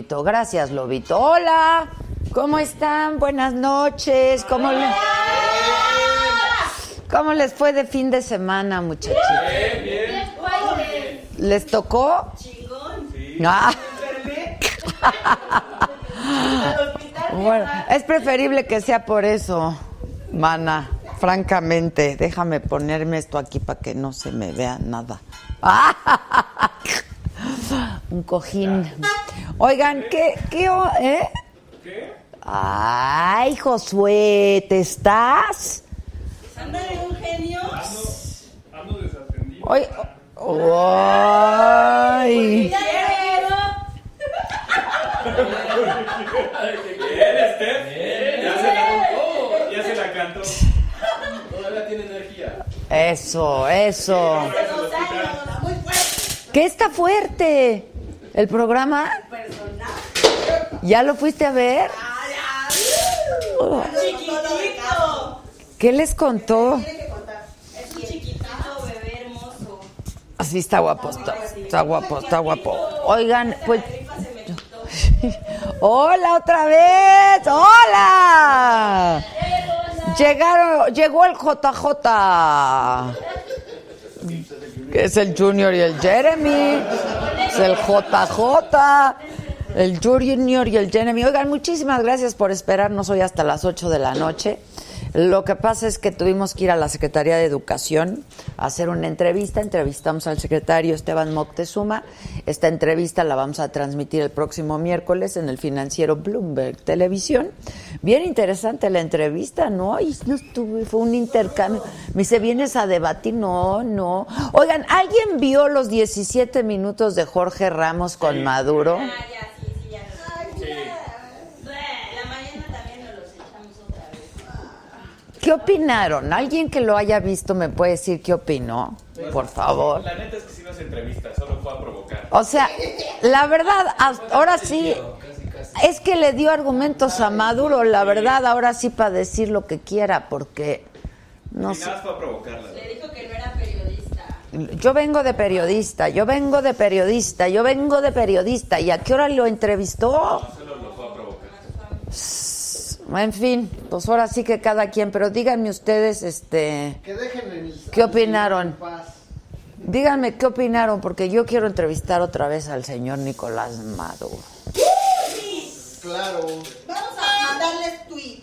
Lobito. Gracias, Lobito. Hola. ¿Cómo están? Buenas noches. ¿Cómo, le... ¿Cómo les fue de fin de semana, muchachos? Bien, bien. ¿Les tocó? Chingón. Ah. bueno, es preferible que sea por eso, mana. Francamente, déjame ponerme esto aquí para que no se me vea nada. Un cojín. Oigan, ¿qué? ¿Qué? ¿Eh? ¿Qué? Ay, Josué, ¿te estás? ¿Anda de un genio? Ando, desatendido. Oye, ¡Ay! ¿Qué Steph? Ya se la cantó. Ya se la cantó. Todavía tiene energía. Eso, eso. ¿Qué está fuerte? ¿El programa? ¿Ya lo fuiste a ver? ¿Qué les contó? Así está guapo, está, está guapo, está guapo. Oigan, pues. ¡Hola otra vez! ¡Hola! Llegaron, llegó el JJ. Que es el Junior y el Jeremy. Es el JJ. El Junior y el Jeremy. Oigan, muchísimas gracias por esperarnos hoy hasta las 8 de la noche. Lo que pasa es que tuvimos que ir a la Secretaría de Educación a hacer una entrevista. Entrevistamos al secretario Esteban Moctezuma. Esta entrevista la vamos a transmitir el próximo miércoles en el financiero Bloomberg Televisión. Bien interesante la entrevista, ¿no? Y no estuve, fue un intercambio. Me dice, ¿vienes a debatir? No, no. Oigan, ¿alguien vio los 17 minutos de Jorge Ramos con Maduro? ¿Qué opinaron? ¿Alguien que lo haya visto me puede decir qué opinó? Por favor. La neta es que sí no es entrevista, solo fue a provocar. O sea, la verdad, ahora sí, es que le dio argumentos a Maduro, la verdad, ahora sí para decir lo que quiera, porque no sé. Nada fue a provocarla. Le dijo que no era periodista. Yo vengo de periodista, yo vengo de periodista, yo vengo de periodista. ¿Y a qué hora lo entrevistó? Solo lo fue a provocar. En fin, pues ahora sí que cada quien, pero díganme ustedes, este, Que dejen el- ¿qué opinaron? Díganme qué opinaron, porque yo quiero entrevistar otra vez al señor Nicolás Maduro. Claro. Vamos a mandarles tweets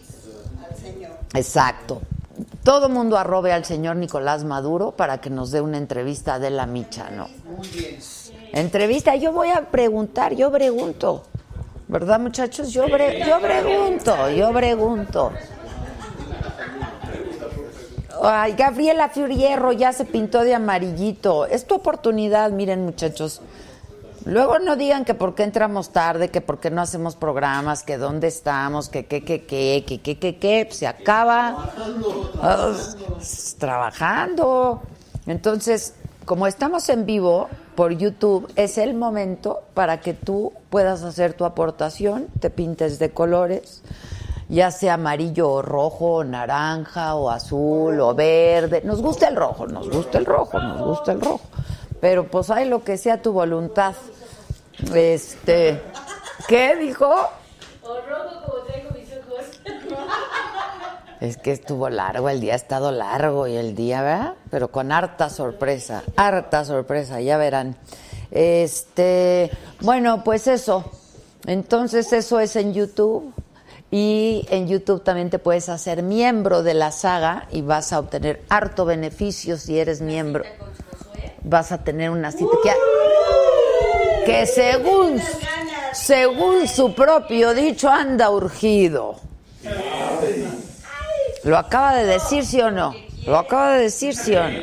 al señor. Exacto. Todo mundo arrobe al señor Nicolás Maduro para que nos dé una entrevista de la micha, ¿no? Muy bien. Entrevista, yo voy a preguntar, yo pregunto. ¿Verdad, muchachos? Yo, bre- yo pregunto, yo pregunto. Ay, Gabriela Fierro ya se pintó de amarillito. Es tu oportunidad, miren, muchachos. Luego no digan que por qué entramos tarde, que por qué no hacemos programas, que dónde estamos, que qué, qué, qué, que qué, qué, qué. Se acaba. Ah, s- trabajando. Entonces, como estamos en vivo por YouTube, es el momento para que tú puedas hacer tu aportación, te pintes de colores, ya sea amarillo o rojo, o naranja o azul o verde. Nos gusta el rojo, nos gusta el rojo, nos gusta el rojo. Pero pues hay lo que sea tu voluntad. Este, ¿qué dijo? Rojo como traigo mis ojos. Es que estuvo largo, el día ha estado largo y el día, ¿verdad? Pero con harta sorpresa, harta sorpresa, ya verán. Este, bueno, pues eso. Entonces eso es en YouTube y en YouTube también te puedes hacer miembro de la saga y vas a obtener harto beneficio si eres miembro. Vas a tener una cita que, que según según su propio dicho anda urgido. ¿Lo acaba de decir sí o no? ¿Lo acaba de decir sí o no?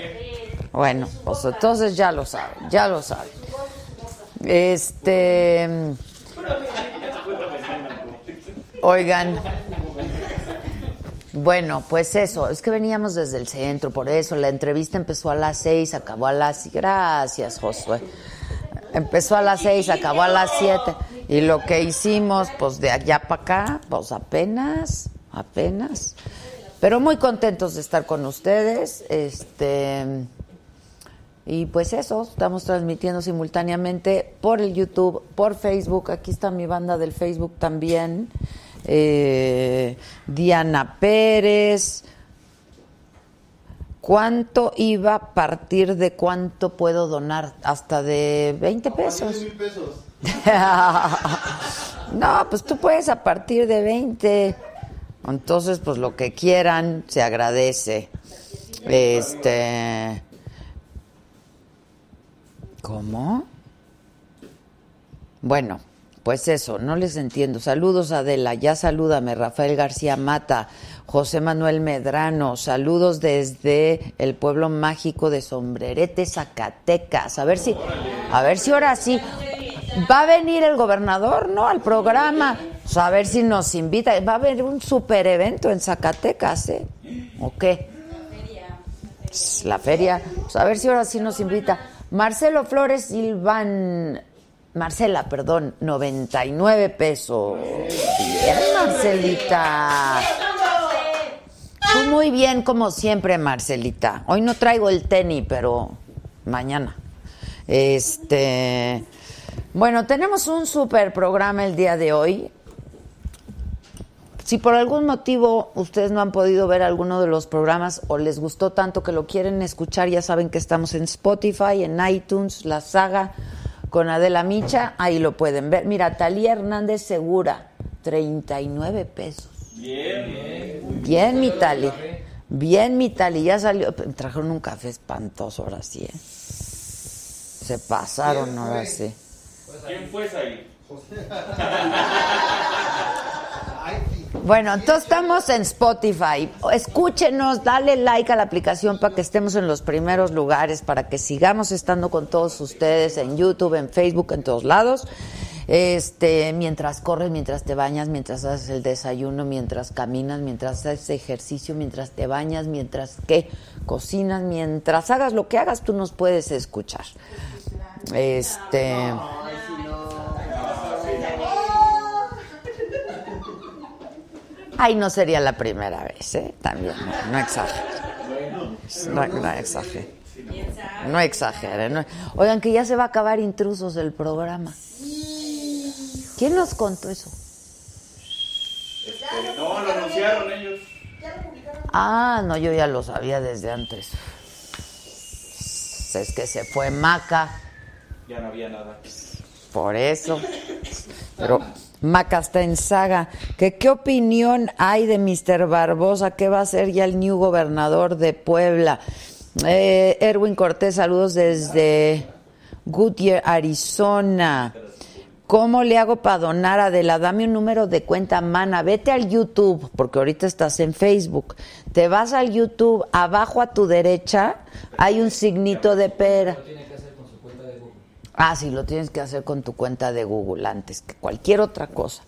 Bueno, pues entonces ya lo saben, ya lo saben. Este. Oigan. Bueno, pues eso, es que veníamos desde el centro, por eso la entrevista empezó a las seis, acabó a las... Gracias, Josué. Empezó a las seis, acabó a las siete. Y lo que hicimos, pues de allá para acá, pues apenas, apenas. Pero muy contentos de estar con ustedes. Este. Y pues eso, estamos transmitiendo simultáneamente por el YouTube, por Facebook. Aquí está mi banda del Facebook también. Eh, Diana Pérez. ¿Cuánto iba a partir de cuánto puedo donar? Hasta de 20 pesos. no, pues tú puedes a partir de 20. Entonces, pues lo que quieran se agradece. Este. ¿Cómo? Bueno, pues eso, no les entiendo. Saludos Adela, ya salúdame, Rafael García Mata, José Manuel Medrano, saludos desde el pueblo mágico de Sombrerete, Zacatecas. A ver si, a ver si ahora sí. Va a venir el gobernador, ¿no? Al programa. A ver si nos invita. Va a haber un super evento en Zacatecas, ¿eh? ¿O qué? La feria. Pues a ver si ahora sí nos invita. Marcelo Flores Silvan. Marcela, perdón, 99 pesos. Bien, Marcelita. Muy bien, como siempre, Marcelita. Hoy no traigo el tenis, pero mañana. Este. Bueno, tenemos un super programa el día de hoy. Si por algún motivo ustedes no han podido ver alguno de los programas o les gustó tanto que lo quieren escuchar, ya saben que estamos en Spotify, en iTunes, La Saga con Adela Micha, ahí lo pueden ver. Mira, Talía Hernández Segura, 39 pesos. Bien, bien. Bien, mi Tali. Bien, mi Tali. Ya salió. Me trajeron un café espantoso ahora sí, ¿eh? Se pasaron ahora sí. ¿Quién fue ahí? Bueno, entonces estamos en Spotify. Escúchenos, dale like a la aplicación para que estemos en los primeros lugares, para que sigamos estando con todos ustedes en YouTube, en Facebook, en todos lados. Este, mientras corres, mientras te bañas, mientras haces el desayuno, mientras caminas, mientras haces ejercicio, mientras te bañas, mientras que cocinas, mientras hagas lo que hagas, tú nos puedes escuchar. Este. Ay, no sería la primera vez, ¿eh? También, no, no exagere. No, no exagere. No exagere. no- Oigan, que ya se va a acabar intrusos el programa. ¿Quién nos contó eso? Este, no, lo anunciaron ellos. Ah, no, yo ya lo sabía desde antes. Es que se fue Maca, Ya no había nada. por eso. Pero Maca está en saga. ¿Que, ¿Qué opinión hay de Mr. Barbosa? ¿Qué va a ser ya el new gobernador de Puebla? Eh, Erwin Cortés, saludos desde Goodyear, Arizona. ¿Cómo le hago para donar, Adela? Dame un número de cuenta, mana. Vete al YouTube, porque ahorita estás en Facebook. Te vas al YouTube, abajo a tu derecha hay un signito de pera. Ah, sí, lo tienes que hacer con tu cuenta de Google antes que cualquier otra cosa.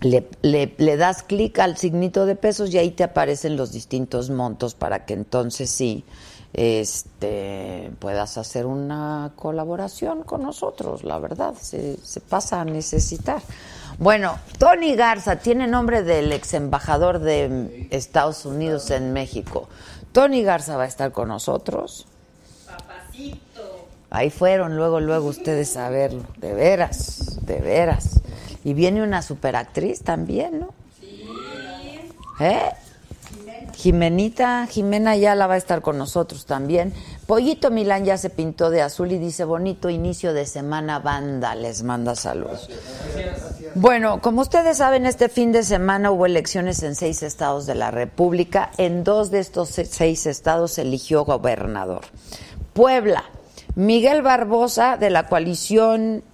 Le, le- das clic al signito de pesos y ahí te aparecen los distintos montos para que entonces sí este puedas hacer una colaboración con nosotros, la verdad, se, se pasa a necesitar. Bueno, Tony Garza tiene nombre del ex embajador de Estados Unidos en México. Tony Garza va a estar con nosotros. Papacito. Ahí fueron luego, luego ustedes a verlo. De veras, de veras. Y viene una superactriz también, ¿no? Sí. ¿Eh? Jimenita, Jimena ya la va a estar con nosotros también. Pollito Milán ya se pintó de azul y dice bonito inicio de semana banda, les manda saludos. Bueno, como ustedes saben, este fin de semana hubo elecciones en seis estados de la República. En dos de estos seis estados eligió gobernador. Puebla, Miguel Barbosa de la coalición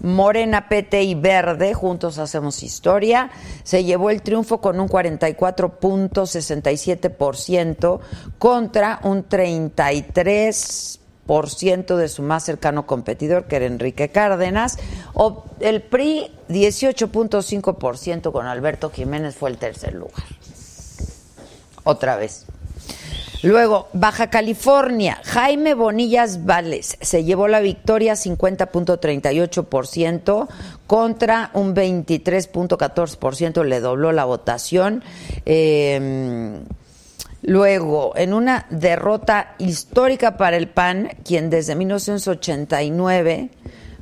Morena, PT y Verde, juntos hacemos historia, se llevó el triunfo con un 44.67% contra un 33% de su más cercano competidor, que era Enrique Cárdenas. El PRI, 18.5% con Alberto Jiménez fue el tercer lugar. Otra vez. Luego, Baja California, Jaime Bonillas Vales se llevó la victoria 50.38% contra un 23.14%, le dobló la votación. Eh, Luego, en una derrota histórica para el PAN, quien desde 1989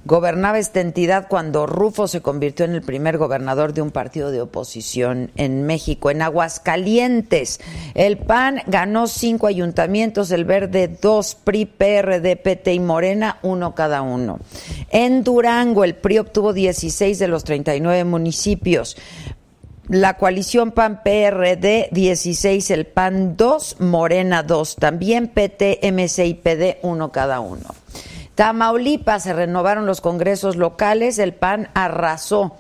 gobernaba esta entidad cuando Rufo se convirtió en el primer gobernador de un partido de oposición en México. En Aguascalientes, el PAN ganó cinco ayuntamientos, el Verde dos, PRI, PRD, PT y Morena, uno cada uno. En Durango, el PRI obtuvo 16 de los 39 municipios. La coalición PAN-PRD 16, el PAN 2, Morena 2, también PT, MC y PD uno cada uno. Tamaulipas se renovaron los congresos locales, el PAN arrasó.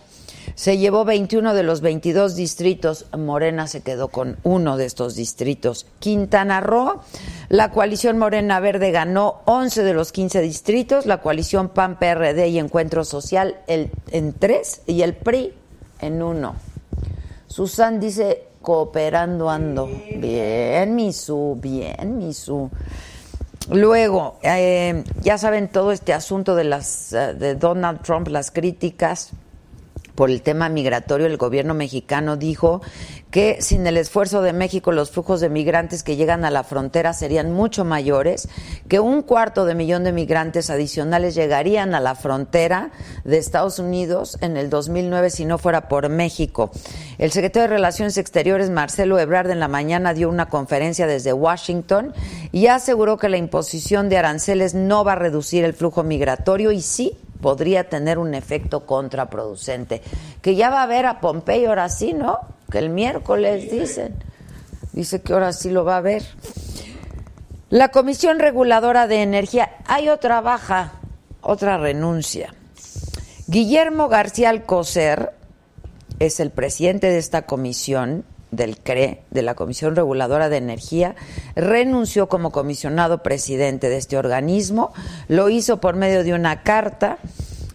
Se llevó 21 de los 22 distritos, Morena se quedó con uno de estos distritos. Quintana Roo, la coalición Morena Verde ganó 11 de los 15 distritos, la coalición PAN, PRD y Encuentro Social el, en tres y el PRI en uno. Susan dice, cooperando ando. Bien, Misu, bien, Misu. Luego, eh, ya saben todo este asunto de las eh, de Donald Trump, las críticas por el tema migratorio, el gobierno mexicano dijo que sin el esfuerzo de México los flujos de migrantes que llegan a la frontera serían mucho mayores, que un cuarto de millón de migrantes adicionales llegarían a la frontera de Estados Unidos en el 2009 si no fuera por México. El secretario de Relaciones Exteriores, Marcelo Ebrard, en la mañana dio una conferencia desde Washington y aseguró que la imposición de aranceles no va a reducir el flujo migratorio y sí podría tener un efecto contraproducente. Que ya va a ver a Pompeyo ahora sí, ¿no? Que el miércoles dicen. Dice que ahora sí lo va a ver. La Comisión Reguladora de Energía, hay otra baja, otra renuncia. Guillermo García Alcocer es el presidente de esta comisión del CRE, de la Comisión Reguladora de Energía, renunció como comisionado presidente de este organismo, lo hizo por medio de una carta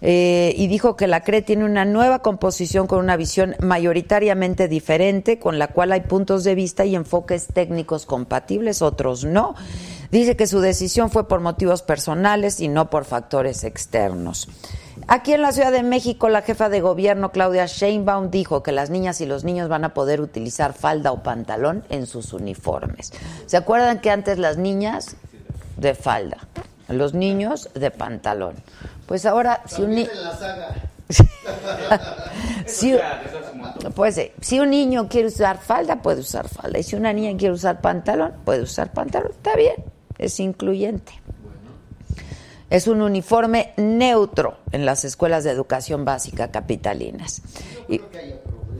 eh, y dijo que la CRE tiene una nueva composición con una visión mayoritariamente diferente, con la cual hay puntos de vista y enfoques técnicos compatibles, otros no. Dice que su decisión fue por motivos personales y no por factores externos. Aquí en la Ciudad de México, la jefa de gobierno Claudia Sheinbaum dijo que las niñas y los niños van a poder utilizar falda o pantalón en sus uniformes. ¿Se acuerdan que antes las niñas de falda, los niños de pantalón? Pues ahora, si un niño... si, pues, si un niño quiere usar falda, puede usar falda. Y si una niña quiere usar pantalón, puede usar pantalón. Está bien, es incluyente. Es un uniforme neutro en las escuelas de educación básica capitalinas. Y,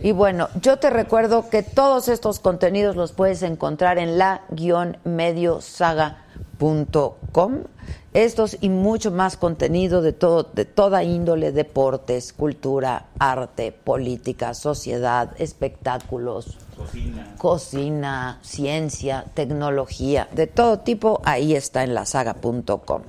y bueno, yo te recuerdo que todos estos contenidos los puedes encontrar en la-mediosaga.com. Estos y mucho más contenido de todo, de toda índole, deportes, cultura, arte, política, sociedad, espectáculos, Cocina. cocina, ciencia, tecnología, de todo tipo, ahí está en lasaga.com.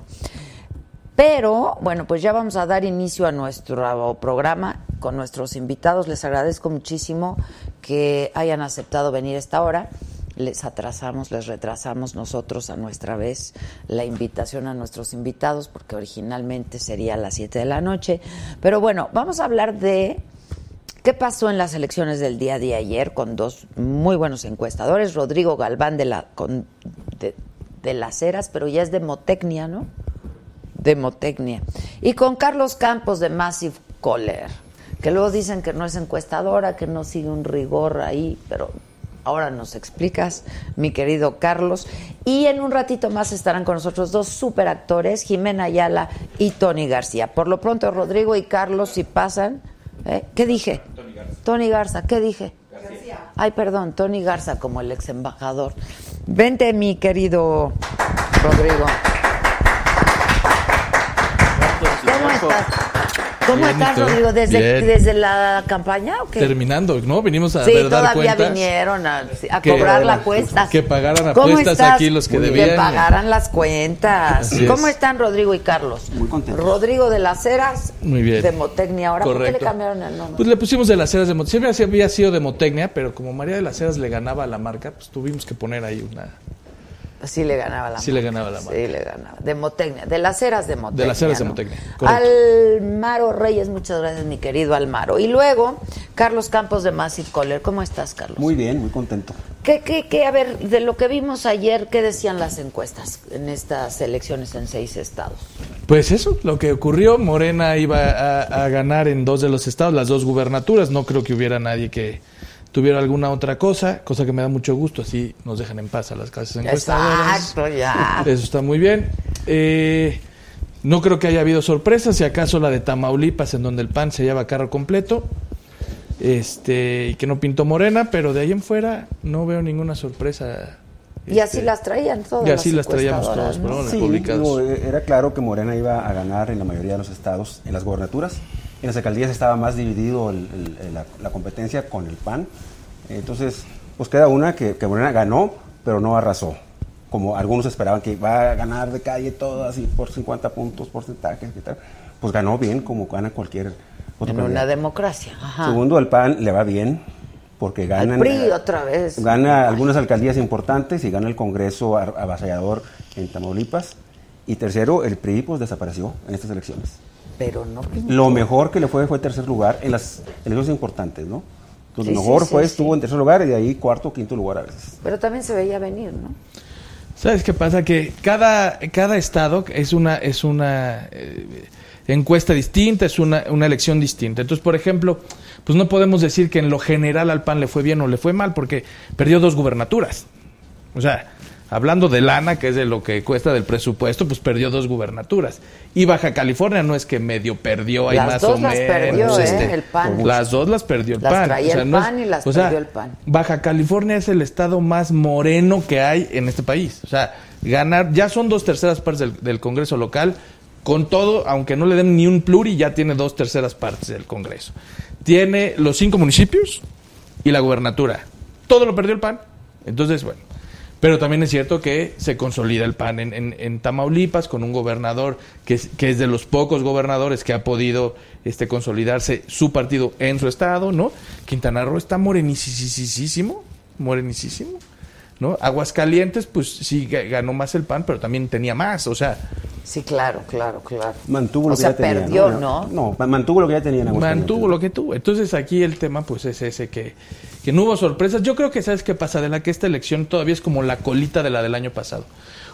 Pero, bueno, pues ya vamos a dar inicio a nuestro programa con nuestros invitados. Les agradezco muchísimo que hayan aceptado venir a esta hora. les atrasamos, les retrasamos nosotros a nuestra vez la invitación a nuestros invitados, porque originalmente sería a las 7 de la noche. Pero bueno, vamos a hablar de qué pasó en las elecciones del día de ayer con dos muy buenos encuestadores, Rodrigo Galván de, la, con, de, de Las Heras, pero ya es de Motecnia, ¿no? De Motecnia. Y con Carlos Campos de Massive Caller, que luego dicen que no es encuestadora, que no sigue un rigor ahí, pero ahora nos explicas, mi querido Carlos. Y en un ratito más estarán con nosotros dos superactores, Jimena Ayala y Tony García. Por lo pronto, Rodrigo y Carlos, si pasan, ¿eh? ¿qué dije? Tony Garza. Tony Garza, ¿qué dije? García. Ay, perdón, Tony Garza como el ex embajador. Vente, mi querido Rodrigo. ¿Cómo estás? ¿Cómo Bien, estás. Rodrigo? ¿Desde. ¿Desde la campaña o qué? Terminando, ¿no? Venimos a Sí, ver, dar todavía cuentas. vinieron a, a Que- cobrar la cuesta. que pagaran ¿Cómo apuestas estás? aquí los que Que debían. pagaran las cuentas. Así ¿Cómo es. están Rodrigo y Carlos? Muy contentos. Rodrigo de las Heras, Muy bien. de Motecnia. Ahora, ¿por qué le Correcto. cambiaron el nombre? Pues le pusimos de las Heras de. Siempre había sido de Motecnia, pero como María de las Heras le ganaba a la marca, pues tuvimos que poner ahí una. Sí le ganaba la Sí le ganaba la marca. Sí le ganaba. De Motecnia. De las Heras de Motecnia. De las Heras de. Motecnia, correcto. Almaro Reyes, muchas gracias, mi querido Almaro. Y luego, Carlos Campos de Massive Caller. ¿Cómo estás, Carlos? Muy bien, muy contento. ¿Qué, qué, qué? A ver, de lo que vimos ayer, ¿qué decían las encuestas en estas elecciones en seis estados? Pues eso, lo que ocurrió, Morena iba a, a ganar en dos de los estados, las dos gubernaturas. No creo que hubiera nadie que tuviera alguna otra cosa, cosa que me da mucho gusto. Así nos dejan en paz a las casas encuestadoras. Exacto, ya. Eso está muy bien. Eh, no creo que haya habido sorpresas, si acaso la de Tamaulipas, en donde el PAN se lleva carro completo, este, y que no pintó morena, pero de ahí en fuera no veo ninguna sorpresa. Y así este, las traían todas. y así las traíamos encuestadoras, todos, ¿no? Las Sí, publicadas. digo, eh, era claro que Morena iba a ganar en la mayoría de los estados, en las gobernaturas. En las alcaldías estaba más dividido el- el- el- la, la competencia con el PAN. Entonces, pues queda una que, que Morena ganó, pero no arrasó. Como algunos esperaban que iba a ganar de calle todas y por 50 puntos, porcentajes y tal. Pues ganó bien, como gana cualquier otro En una democracia. Ajá. Segundo, al PAN le va bien, porque gana... Al PRI otra vez. Gana algunas alcaldías importantes y gana el Congreso ar- avasallador en Tamaulipas. Y tercero, el PRI pues desapareció en estas elecciones. Pero no pintó. Lo mejor que le fue fue tercer lugar en las elecciones importantes, ¿no? Entonces, Sí, lo mejor sí, fue, sí, estuvo sí. en tercer lugar y de ahí cuarto o quinto lugar a veces. Pero también se veía venir, ¿no? ¿Sabes qué pasa? Que cada, cada estado es una, es una eh, encuesta distinta, es una, una elección distinta. Entonces, por ejemplo, pues no podemos decir que en lo general al PAN le fue bien o le fue mal, porque perdió dos gubernaturas. O sea, hablando de lana, que es de lo que cuesta del presupuesto, pues perdió dos gubernaturas. Y Baja California no es que medio perdió ahí Las más dos o las menos. perdió, ¿eh? este, El PAN. Las dos las perdió el Las PAN. traía el no es- PAN y las o sea, perdió el PAN. Baja California es el estado más moreno que hay en este país. O sea, ganar, ya son dos terceras partes del, del Congreso local. Con todo, aunque no le den ni un pluri, ya tiene dos terceras partes del Congreso. Tiene los cinco municipios y la gubernatura. Todo lo perdió el PAN. Entonces, bueno. Pero también es cierto que se consolida el PAN en, en- en Tamaulipas con un gobernador que es, que es de los pocos gobernadores que ha podido este, consolidarse su partido en su estado, ¿no? Quintana Roo está morenicísimo, morenicísimo, ¿no? Aguascalientes, pues sí ga- ganó más el PAN, pero también tenía más, o sea, Sí, claro, claro, claro. Mantuvo o lo que sea, ya tenía. perdió, ¿no? No, ma- mantuvo lo que ya tenía en Aguascalientes. mantuvo lo que tuvo. Entonces aquí el tema pues es ese que, que no hubo sorpresas. Yo creo que sabes qué pasa, de la que esta elección todavía es como la colita de la del año pasado.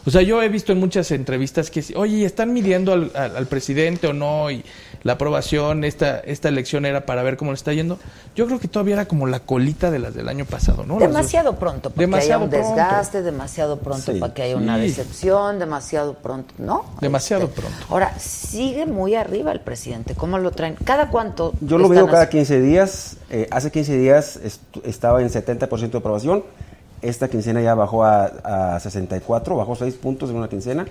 O sea, yo he visto en muchas entrevistas que, oye, ¿están midiendo al, al- al presidente o no? Y la aprobación, esta, esta elección era para ver cómo le está yendo. Yo creo que todavía era como la colita de las del año pasado, ¿no? Demasiado pronto para Demasiado que haya un pronto. desgaste, demasiado pronto Sí. para que haya una decepción, demasiado pronto, ¿no? Demasiado Este, pronto. Ahora, sigue muy arriba el presidente. ¿Cómo lo traen? ¿Cada cuánto? Yo lo veo cada así? 15 días. Eh, hace 15 días estu- estaba en 70% de aprobación. Esta quincena ya bajó a, a 64, bajó 6 puntos en una quincena.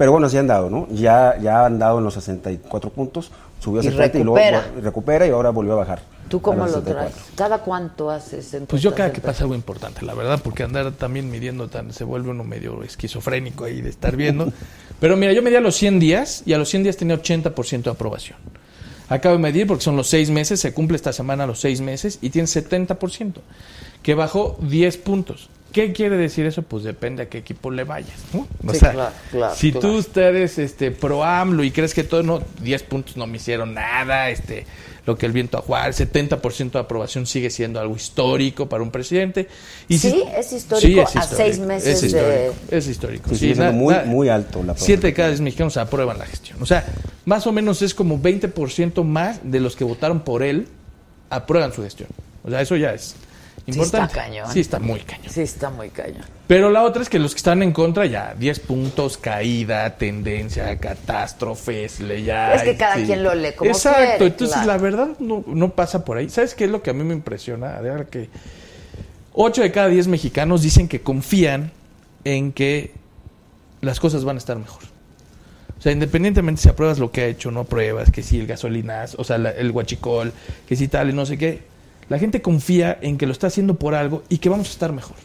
Pero bueno, sí han dado, ¿no? Ya, ya han dado en los 64 puntos, subió a Y 70 y luego recupera. y ahora volvió a bajar. ¿Tú cómo lo traes? 64. ¿Cada cuánto haces Pues yo cada que pasa algo importante, la verdad, porque andar también midiendo tan, se vuelve uno medio esquizofrénico ahí de estar viendo. Pero mira, yo medí a los 100 días y a los 100 días tenía 80% de aprobación. Acabo de medir porque son los 6 meses, se cumple esta semana los 6 meses y tiene 70%, que bajó 10 puntos. ¿Qué quiere decir eso? Pues depende a qué equipo le vayas, ¿no? O Sí, sea, claro, claro, si claro. tú ustedes este pro AMLO y crees que todo no 10 puntos no me hicieron nada, este lo que el viento a jugar, 70% de aprobación sigue siendo algo histórico para un presidente. Y Sí, si- es histórico a seis meses es de- histórico, es histórico. Sí, na- na- muy alto la Siete de cada diez mexicanos aprueban la gestión. O sea, más o menos es como 20% más de los que votaron por él aprueban su gestión. O sea, eso ya es Sí importante. está cañón. Sí, está muy cañón. Sí, está muy cañón. Pero la otra es que los que están en contra ya, 10 puntos, caída, tendencia, catástrofes, le ya. Es que cada quien lo lee como Exacto, quiere, entonces claro. la verdad no, no pasa por ahí. ¿Sabes qué es lo que a mí me impresiona? De verdad que 8 de cada 10 mexicanos dicen que confían en que las cosas van a estar mejor. O sea, independientemente si apruebas lo que ha hecho, no apruebas, que si el gasolinas, o sea, la- el guachicol, que si tal y no sé qué, la gente confía en que lo está haciendo por algo y que vamos a estar mejor.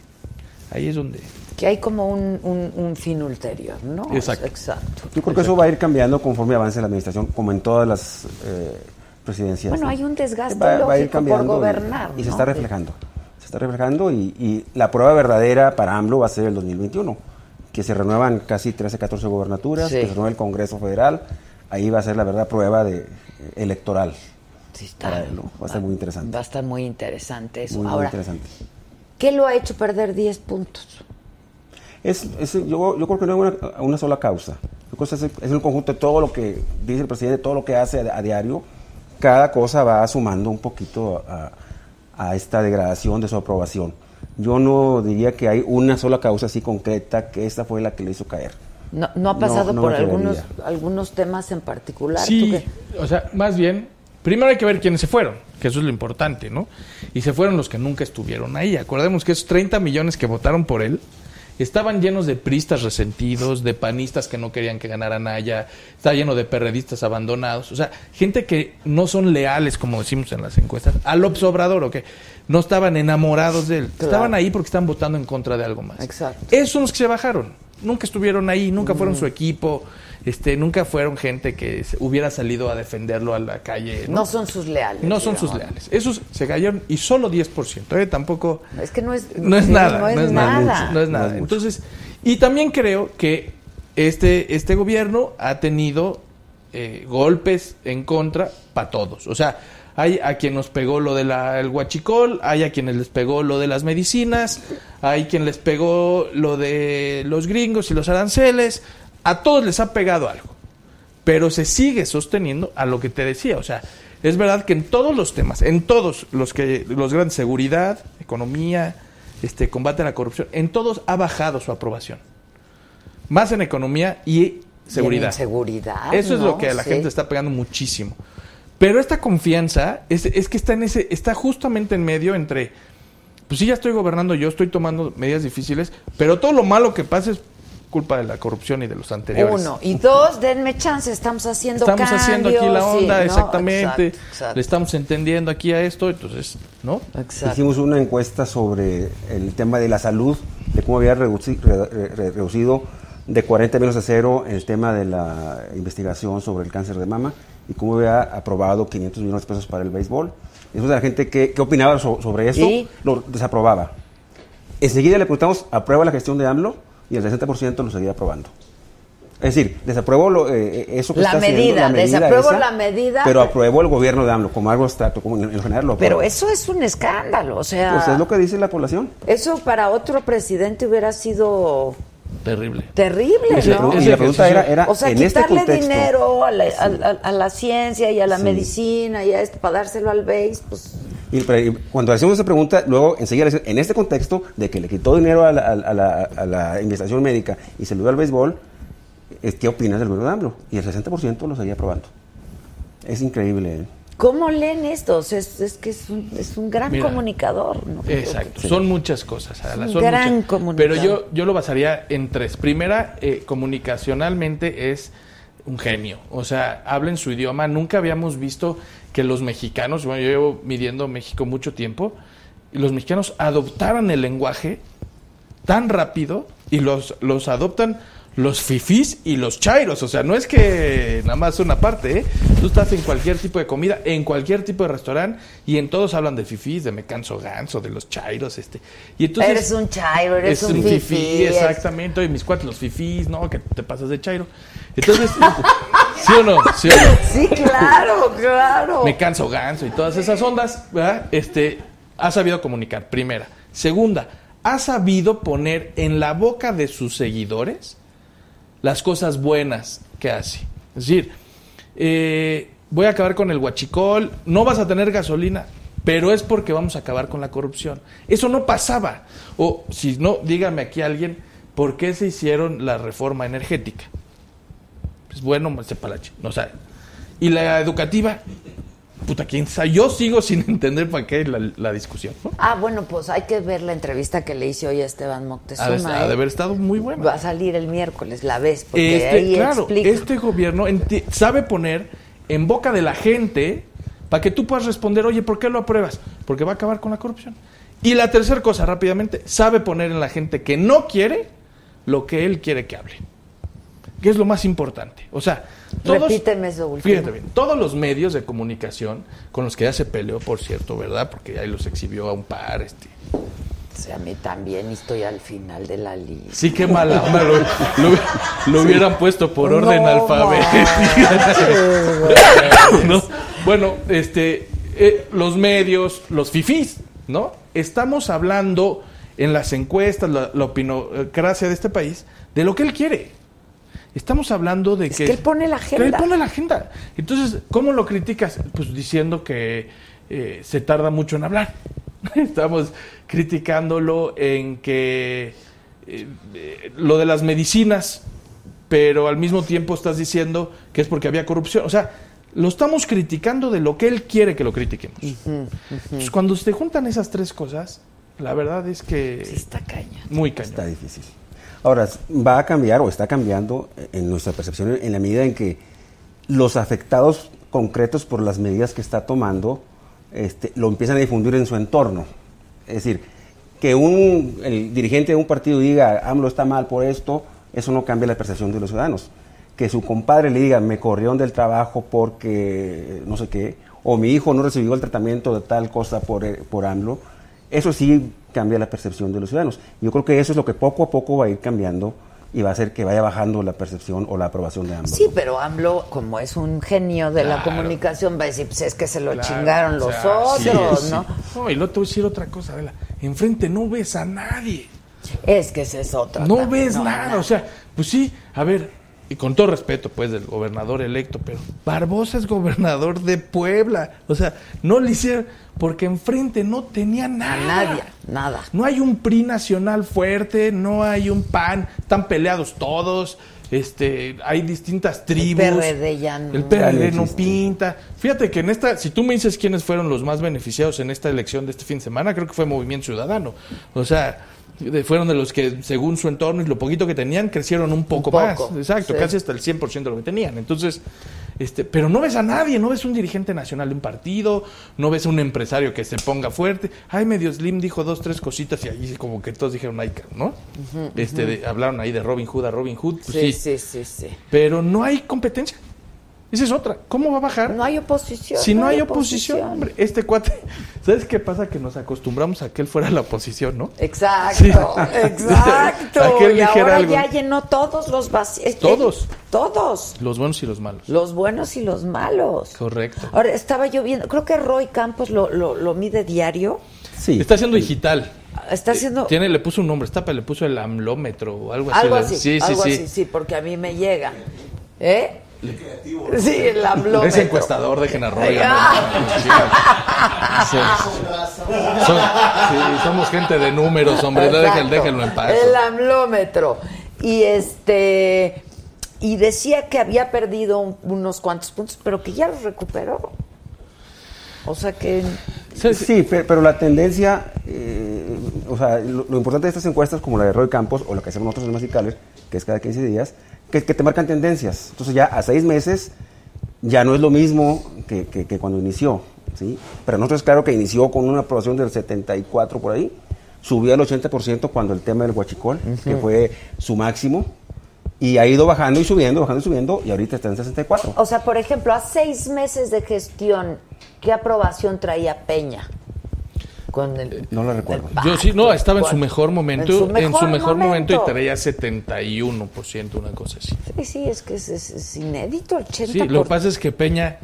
Ahí es donde... Que hay como un, un, un fin ulterior, ¿no? Exacto. Exacto. Yo creo que eso va a ir cambiando conforme avance la administración, como en todas las eh, presidencias. Bueno, ¿no? hay un desgaste Va- va a ir lógico por cambiando y- gobernar. Y, se está reflejando. Se está reflejando y, y la prueba verdadera para AMLO va a ser el 2021, que se renuevan casi 13, 14 gobernaturas, Sí. que se renueva el Congreso Federal. Ahí va a ser la verdad prueba de, eh, electoral. Sí, está. para él, ¿no? Va a ser muy interesante. Va a estar muy interesante eso. Muy, muy Ahora, interesante. ¿qué lo ha hecho perder 10 puntos? Es, es- yo, yo creo que no hay una, una sola causa. Yo creo que es, es un conjunto de todo lo que dice el presidente, todo lo que hace a, a diario. Cada cosa va sumando un poquito a, a esta degradación de su aprobación. Yo no diría que hay una sola causa así concreta que esta fue la que le hizo caer. No, no ha No, pasado no por me algunos, algunos temas en particular. ¿Tú Sí, qué? o sea, más bien, primero hay que ver quiénes se fueron, que eso es lo importante, ¿no? Y se fueron los que nunca estuvieron ahí. Acordemos que esos 30 millones que votaron por él estaban llenos de pristas resentidos, de panistas que no querían que ganara Naya, está lleno de perredistas abandonados, o sea, gente que no son leales, como decimos en las encuestas, a López Obrador, o que no estaban enamorados de él, Claro. estaban ahí porque están votando en contra de algo más. Exacto. Esos son los que se bajaron. Nunca estuvieron ahí, nunca fueron su equipo, este, nunca fueron gente que se- hubiera salido a defenderlo a la calle. No son sus leales. No son digamos. sus leales. Esos se cayeron y solo 10%. ¿eh? Tampoco. Es que no es, No es sí, nada. No es, nada. nada. No es nada. No es mucho. Entonces, y también creo que este, este gobierno ha tenido eh, golpes en contra para todos. O sea, hay a quien nos pegó lo del huachicol, hay a quienes les pegó lo de las medicinas, hay quien les pegó lo de los gringos y los aranceles. A todos les ha pegado algo pero se sigue sosteniendo a lo que te decía. O sea, es verdad que en todos los temas, en todos los que los grandes seguridad, economía, este combate a la corrupción, en todos ha bajado su aprobación. Más en economía y seguridad. Y en seguridad, Eso es ¿no? lo que a la Sí. gente está pegando muchísimo. Pero esta confianza es, es que está en ese, está justamente en medio entre, pues sí ya estoy gobernando yo, estoy tomando medidas difíciles, pero todo lo malo que pasa es culpa de la corrupción y de los anteriores. Uno. Y dos, denme chance, estamos haciendo Estamos haciendo aquí la sí, onda, ¿no? exactamente. Exacto, exacto. Le estamos entendiendo aquí a esto, entonces, ¿no? Exacto. Hicimos una encuesta sobre el tema de la salud, de cómo había reduci- re- re- re- reducido de 40 menos a cero el tema de la investigación sobre el cáncer de mama y cómo había aprobado 500 millones de pesos para el béisbol. Entonces la gente que, qué opinaba so- sobre eso ¿Y? lo desaprobaba. Enseguida le preguntamos, ¿aprueba la gestión de AMLO? Y el 60% lo seguía aprobando. Es decir, desapruebo lo, eh, eso que La está haciendo, medida, la medida desapruebo esa, la medida, Pero apruebo el gobierno de AMLO como algo abstracto, como en, en general lo Pero eso es un escándalo, o sea, Pues es lo que dice la población. eso para otro presidente hubiera sido Terrible. terrible, ¿no? y la pregunta era, era o sea, en este quitarle contexto. dinero a la, a, a- a la ciencia y a la Sí. medicina y a esto para dárselo al BASE, pues Y, cuando hacemos esa pregunta, luego enseguida en este contexto de que le quitó dinero a la, a la- a la- a la investigación médica y se lo dio al béisbol, es, ¿qué opinas del gobierno de AMLO? Y el 60% lo seguía aprobando. Es increíble. ¿eh? ¿cómo leen esto? O sea, es, es que es un, es un gran Mira, comunicador, ¿no? Exacto, Sí. son muchas cosas. Adela, un son gran muchas. comunicador. Pero yo, yo lo basaría en tres. Primera, eh, comunicacionalmente es un genio. O sea, habla en su idioma. Nunca habíamos visto que los mexicanos, bueno, yo llevo midiendo México mucho tiempo, y los mexicanos adoptaran el lenguaje tan rápido y los, los adoptan los fifís y los chairos. O sea, no es que nada más una parte, ¿eh? Tú estás en cualquier tipo de comida, en cualquier tipo de restaurante, y en todos hablan de fifís, de me canso ganso, de los chairos, este. Y entonces, eres un chairo, eres es un, fifí, exactamente. Y mis cuates, los fifís, no, que te pasas de chairo. Entonces, ¿sí o no? ¿Sí o no? Sí, claro, claro. Me canso ganso y todas esas ondas, ¿verdad? Este, ha sabido comunicar, primera. Segunda, ha sabido poner en la boca de sus seguidores las cosas buenas que hace. Es decir, eh, voy a acabar con el huachicol, no vas a tener gasolina, pero es porque vamos a acabar con la corrupción. Eso no pasaba. O si no, dígame aquí alguien, ¿por qué se hicieron la reforma energética? Pues bueno, se palache, no sabe. Y la educativa, puta, quién sabe. Yo sigo sin entender para qué la, la discusión. ¿no? Ah, bueno, pues hay que ver la entrevista que le hice hoy a Esteban Ha Moctezuma. de, ha de ¿eh? haber estado muy buena. Va a salir el miércoles, la ves, porque Este, ahí claro, explica. este gobierno sabe poner en boca de la gente para que tú puedas responder, oye, ¿por qué lo apruebas? Porque va a acabar con la corrupción. Y la tercera cosa, rápidamente, sabe poner en la gente que no quiere lo que él quiere que hable. Que es lo más importante. O sea, todos, Repíteme eso último. Fíjate bien, todos los medios de comunicación con los que ya se peleó, por cierto, ¿verdad? Porque ahí los exhibió a un par, este, O sea, a mí también estoy al final de la lista. Sí, qué mala onda. Lo, lo- lo hubieran puesto por orden No alfabético. ¿No? Bueno, este, eh, los medios, los fifís, ¿no? Estamos hablando en las encuestas, la, la opinocracia de este país, de lo que él quiere. Estamos hablando de Es que... que él pone la que él agenda. pone la agenda. Entonces, ¿cómo lo criticas? Pues diciendo que eh, se tarda mucho en hablar. Estamos criticándolo en que eh, eh, lo de las medicinas, pero al mismo tiempo estás diciendo que es porque había corrupción. O sea, lo estamos criticando de lo que él quiere que lo critiquemos. Entonces, cuando se juntan esas tres cosas, la verdad es que Sí, está caña. muy cañón. Está difícil. Ahora, va a cambiar o está cambiando en nuestra percepción en la medida en que los afectados concretos por las medidas que está tomando este, lo empiezan a difundir en su entorno. Es decir, que un, el dirigente de un partido diga, AMLO está mal por esto, eso no cambia la percepción de los ciudadanos. Que su compadre le diga, me corrieron del trabajo porque no sé qué, o mi hijo no recibió el tratamiento de tal cosa por, eh, por AMLO, eso sí cambia la percepción de los ciudadanos. Yo creo que eso es lo que poco a poco va a ir cambiando y va a hacer que vaya bajando la percepción o la aprobación de AMLO. Sí, pero AMLO, como es un genio de la comunicación, va a decir, pues es que se lo Claro, chingaron o los sea, otros, sí. ¿no? No, y luego te voy a decir otra cosa, Adela. Enfrente no ves a nadie. Es que ese es otro. No también, ves nada. O sea, pues sí, a ver, y con todo respeto, pues, del gobernador electo, pero Barbosa es gobernador de Puebla. O sea, no le hicieron, porque enfrente no tenía nada. Nadie, nada. No hay un PRI nacional fuerte, no hay un PAN, están peleados todos, este, hay distintas tribus. PRD ya no. El PRD Ya no pinta. Fíjate que en esta, si tú me dices quiénes fueron los más beneficiados en esta elección de este fin de semana, creo que fue Movimiento Ciudadano. O sea, fueron de los que, según su entorno y lo poquito que tenían, crecieron un poco, poco, más. Exacto, sí. casi hasta el 100% de lo que tenían. Entonces, este, pero no ves a nadie, no ves un dirigente nacional de un partido, no ves un empresario que se ponga fuerte. Ay, medio Slim dijo dos, tres cositas y ahí como que todos dijeron, ay, cabrón", ¿no? este, de- hablaron ahí de Robin Hood a Robin Hood. pues Sí, sí, sí, sí, sí. pero no hay competencia. Esa es otra. ¿Cómo va a bajar? No hay oposición. si no hay oposición, hombre, este cuate, ¿sabes qué pasa? Que nos acostumbramos a que él fuera la oposición, ¿no? Exacto, Sí. exacto. A que él y ahora algo. ya llenó todos los vacíos. Todos. Todos. Los buenos y los malos. Los buenos y los malos. Correcto. Ahora, estaba yo viendo, creo que Roy Campos lo, lo, lo mide diario. Sí. Está haciendo digital. Está haciendo Eh, Tiene, le puso un nombre, está, le puso el amlómetro o algo así. algo así. Sí, sí, algo sí. así, sí, porque a mí me llega. ¿Eh? Sí, el amlómetro. Es encuestador, dejen a Roy. Ah. Sí. Son- sí, somos gente de números, hombre. Déjenlo, déjenlo en paz. El amlómetro. Y este y decía que había perdido un- unos cuantos puntos, pero que ya los recuperó. O sea que Sí, sí. Sí, pe- pero la tendencia, eh, o sea, lo, lo importante de estas encuestas, como la de Roy Campos o la que hacemos nosotros en Masicales, que es cada 15 días, que, que te marcan tendencias. Entonces ya a seis meses ya no es lo mismo que, que- que cuando inició, ¿sí? Pero nosotros claro que inició con una aprobación del 74 por ahí, subió al 80% cuando el tema del huachicol, que fue su máximo, Y ha ido bajando y subiendo, bajando y subiendo, y ahorita está en 64. O sea, por ejemplo, a seis meses de gestión, ¿qué aprobación traía Peña? Con el, No lo recuerdo. Yo sí, no, estaba en su mejor momento, En su mejor momento, momento. y traía 71%, una cosa así. Sí, sí, es que es, es- es inédito, 80%. Sí, lo que pasa es que Peña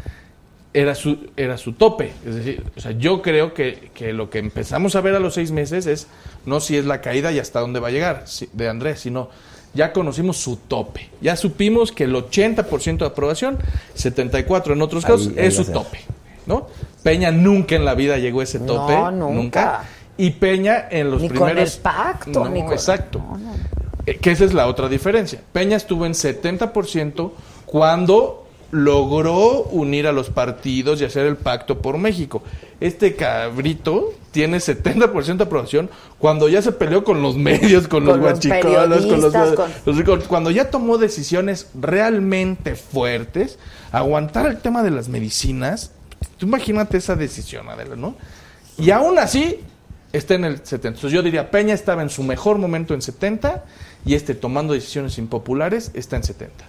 era su, era su tope. Es decir, o sea, yo creo que, que lo que empezamos a ver a los seis meses es no si es la caída y hasta dónde va a llegar si- de Andrés, sino ya conocimos su tope. Ya supimos que el 80% de aprobación, 74% en otros casos, ahí es su tope. ¿No? Peña nunca en la vida llegó a ese No, tope. nunca. Y Peña en los Ni con primeros... el pacto, No, ni con- exacto. no, no. Eh, Que esa es la otra diferencia. Peña estuvo en 70% cuando logró unir a los partidos y hacer el pacto por México. Este cabrito tiene 70% de aprobación cuando ya se peleó con los medios, con, los Con los guachicolos, con los, con- los cuando ya tomó decisiones realmente fuertes, aguantar el tema de las medicinas, tú imagínate esa decisión, Adela, ¿no? Y aún así está en el 70. Entonces yo diría, Peña estaba en su mejor momento en 70 y este tomando decisiones impopulares está en 70.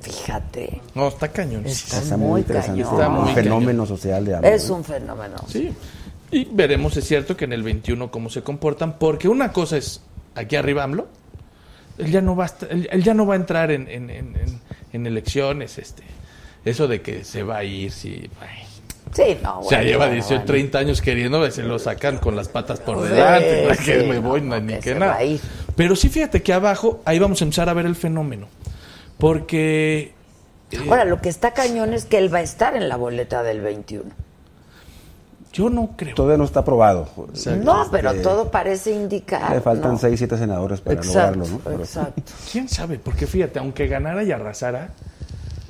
Fíjate, No, está cañón. Está Está muy interesante. cañón. Está muy un fenómeno social de AMLO. es un fenómeno. Sí. Y veremos, es cierto, que en el 21 cómo se comportan, porque una cosa es aquí arriba AMLO, él ya no va a, estar- él, él ya no va a entrar en, en- en- en- en elecciones, este, eso de que se va a ir, sí, ay. Sí, no, o sea, bueno, lleva bueno, 18, bueno. 30 años queriendo, se lo sacan con las patas por Sí, delante, ¿para sí, que me voy? no, ni que nada. Pero sí, fíjate que abajo, ahí vamos a empezar a ver el fenómeno, porque... eh, Ahora, lo que está cañón es que él va a estar en la boleta del 21. yo no creo. Todavía no está aprobado. No, pero Este, todo parece indicar. Le faltan ¿no? 6, 7 senadores para Exacto, lograrlo, ¿no? Pero- exacto. ¿Quién sabe? Porque fíjate, aunque ganara y arrasara,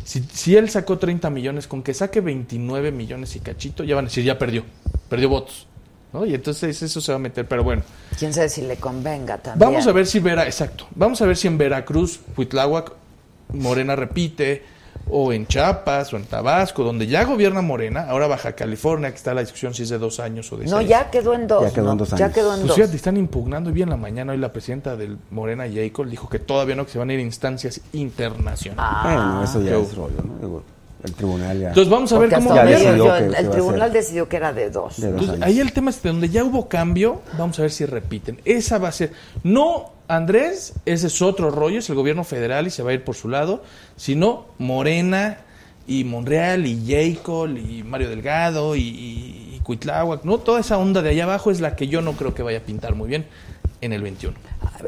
si, si él sacó 30 millones, con que saque 29 millones y cachito, ya van a decir, ya perdió, perdió votos. ¿no? Y entonces eso se va a meter, pero bueno. Quién sabe si le convenga también. Vamos a ver si Vera, exacto, vamos a ver si en Veracruz, Huitláhuac, Morena repite, o en Chiapas, o en Tabasco, donde ya gobierna Morena, ahora Baja California, que está la discusión si es de dos años o de No, seis. ya quedó en dos. Ya quedó ¿no? en dos Ya años. quedó en Pues dos. fíjate, están impugnando y bien en la mañana hoy la presidenta del Morena, Jacob, dijo que todavía no, que se van a ir a instancias internacionales. Bueno, eso ya Yo- es rollo, ¿no? Digo, el tribunal ya. Entonces vamos a ver cómo Ya decidió yo- que el, tribunal decidió que era de dos. De dos Entonces, años. ahí el tema es de donde ya hubo cambio, vamos a ver si repiten. Esa va a ser. No, Andrés, ese es otro rollo, es el gobierno federal y se va a ir por su lado, sino Morena y Monreal y Jacob y Mario Delgado y, y, y Cuitláhuac, ¿no? Toda esa onda de allá abajo es la que yo no creo que vaya a pintar muy bien en el 21.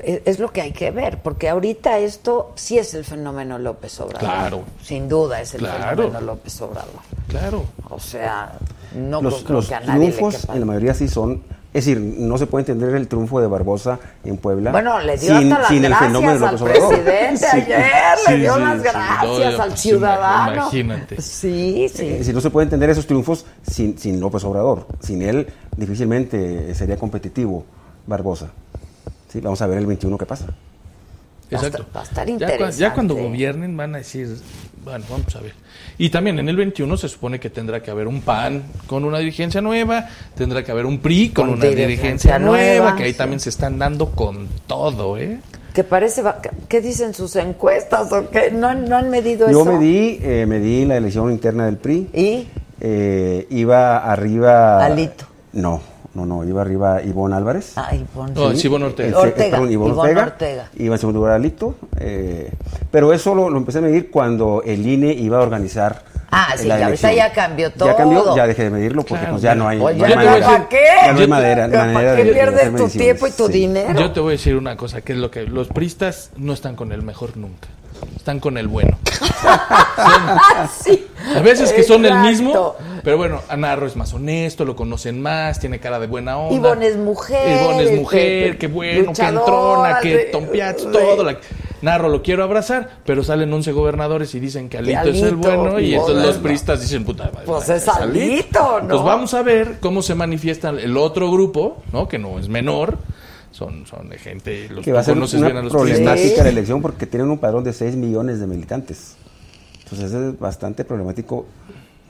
Es, es lo que hay que ver, porque ahorita esto sí es el fenómeno López Obrador. Claro. Sin duda es el Claro. fenómeno López Obrador. Claro. O sea, no los, creo los que a nadie le triunfos quepa. en la mayoría sí son es decir no se puede entender el triunfo de Barbosa en Puebla Bueno, le dio sin, hasta las sin el fenómeno al López Obrador. presidente Sí. ayer, Sí, le dio sí, las sí. gracias No, al ciudadano. imagínate. Sí, sí. Es decir, no se puede entender esos triunfos sin, sin López Obrador. Sin él difícilmente sería competitivo Barbosa. Sí, vamos a ver el 21 qué pasa. Exacto. estar- va a estar Ya cua- Ya, interesante. cuando gobiernen van a decir, bueno, vamos a ver. Y también en el 21 se supone que tendrá que haber un PAN con una dirigencia nueva, tendrá que haber un PRI con, Con una dirigencia dirigencia nueva, nueva, que ahí sí. también se están dando con todo, ¿eh? Que parece, va- ¿qué dicen sus encuestas o qué? ¿No, no han medido Yo eso? medí, eh, medí la elección interna del PRI. ¿Y? Eh, iba arriba. Alito. No, no, no, iba arriba Ivonne Álvarez. Ay, pon- No, es Ivonne Ortega. El- Ortega, eh, perdón, Ivonne Ivonne Ortega. Ortega. Iba en segundo lugar Alito. eh, pero eso lo, lo empecé a medir cuando el INE iba a organizar. Ah, sí, la ya ahorita ya cambió Ya cambió, todo. ya dejé de medirlo porque Claro, pues ya no hay, Pues no. ¿para qué? Ya no hay madera, ¿Para manera qué de- de pierdes tu tiempo y tu sí. dinero? Yo te voy a decir una cosa, que es lo que los pristas no están con el mejor nunca, están con el bueno. Sí. A veces que son el mismo, pero bueno, Anarro es más honesto, lo conocen más, tiene cara de buena onda. Ivonne es mujer, Ivonne es este, mujer, qué bueno, que entrona, que sí. todo. la- Narro lo quiero abrazar, pero salen 11 gobernadores y dicen que Alito, es el bueno y entonces los pristas dicen, puta madre. Pues es Alito, ¿no? Pues vamos a ver cómo se manifiesta el otro grupo, ¿no? Que no es menor. Son, son de gente, los Que va a ser conoces una bien a los problemática la elección porque tienen un padrón de 6 millones de militantes. Entonces es bastante problemático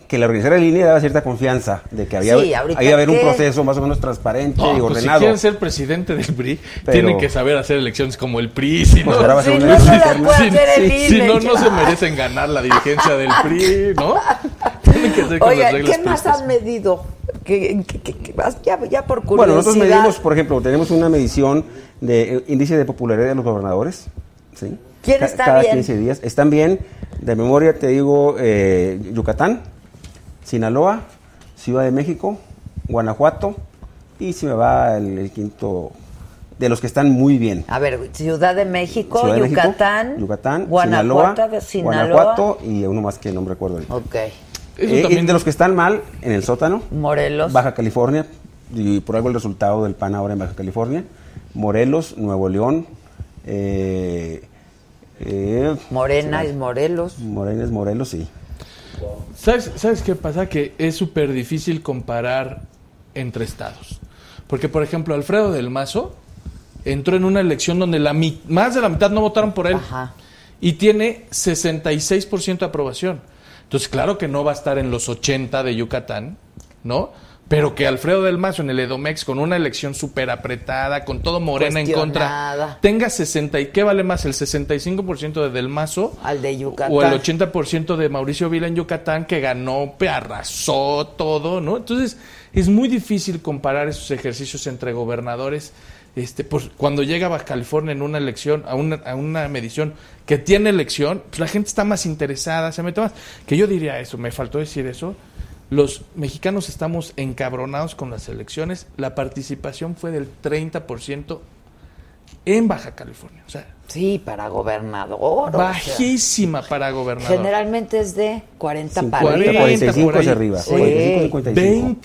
que la organizar en línea daba cierta confianza de que había, Sí, había haber un proceso más o menos transparente No, y pues si ordenado. quieren ser presidente del PRI, Pero- tienen que saber hacer elecciones como el PRI. Si no, Pues ahora va a ser Si una no, no si, hacer si se merecen ganar la dirigencia del PRI, ¿no? Tienen que ser con las reglas ¿qué más han medido? ¿Qué, qué- qué- qué más? ya, ya por curiosidad. Bueno, nosotros medimos, por ejemplo, tenemos una medición de eh, índice de popularidad de los gobernadores. ¿sí? ¿Quién está Cada bien? 15 días. Están bien, de memoria te digo, eh, Yucatán, Sinaloa, Ciudad de México, Guanajuato y si me va el, el quinto, de los que están muy bien. A ver, Ciudad de México, Ciudad de México, Yucatán, Yucatán, Guanajuato, Sinaloa, Sinaloa. Guanajuato y uno más que no me recuerdo. Ok. Eso Eh, y también- de los que están mal, en el sótano, Morelos. Baja California, y por algo el resultado del PAN ahora en Baja California, Morelos, Nuevo León, eh, eh, Morena es Morelos. Morena es Morelos, sí. ¿Sabes, ¿Sabes qué pasa? Que es súper difícil comparar entre estados. Porque, por ejemplo, Alfredo del Mazo entró en una elección donde la mi- más de la mitad no votaron por él. Ajá. Y tiene 66% de aprobación. Entonces, claro que no va a estar en los 80 de Yucatán, ¿no? Pero que Alfredo del Mazo en el Edomex, con una elección súper apretada, con todo Morena en contra, tenga 60 y ¿qué vale más? ¿El 65% de Del Mazo Al de Yucatán. o el 80% de Mauricio Vila en Yucatán que ganó, arrasó todo, ¿no? Entonces es muy difícil comparar esos ejercicios entre gobernadores. Este, pues, cuando llega Baja California en una elección, a una, a una medición que tiene elección, pues la gente está más interesada, se mete más. Que yo diría eso, me faltó decir eso. Los mexicanos estamos encabronados con las elecciones. La participación fue del 30% en Baja California. O sea, Sí, para gobernador. o sea, bajísima para gobernador. generalmente es de 40 para 40, arriba. 45 por ahí. hacia arriba. Sí. 45, 55.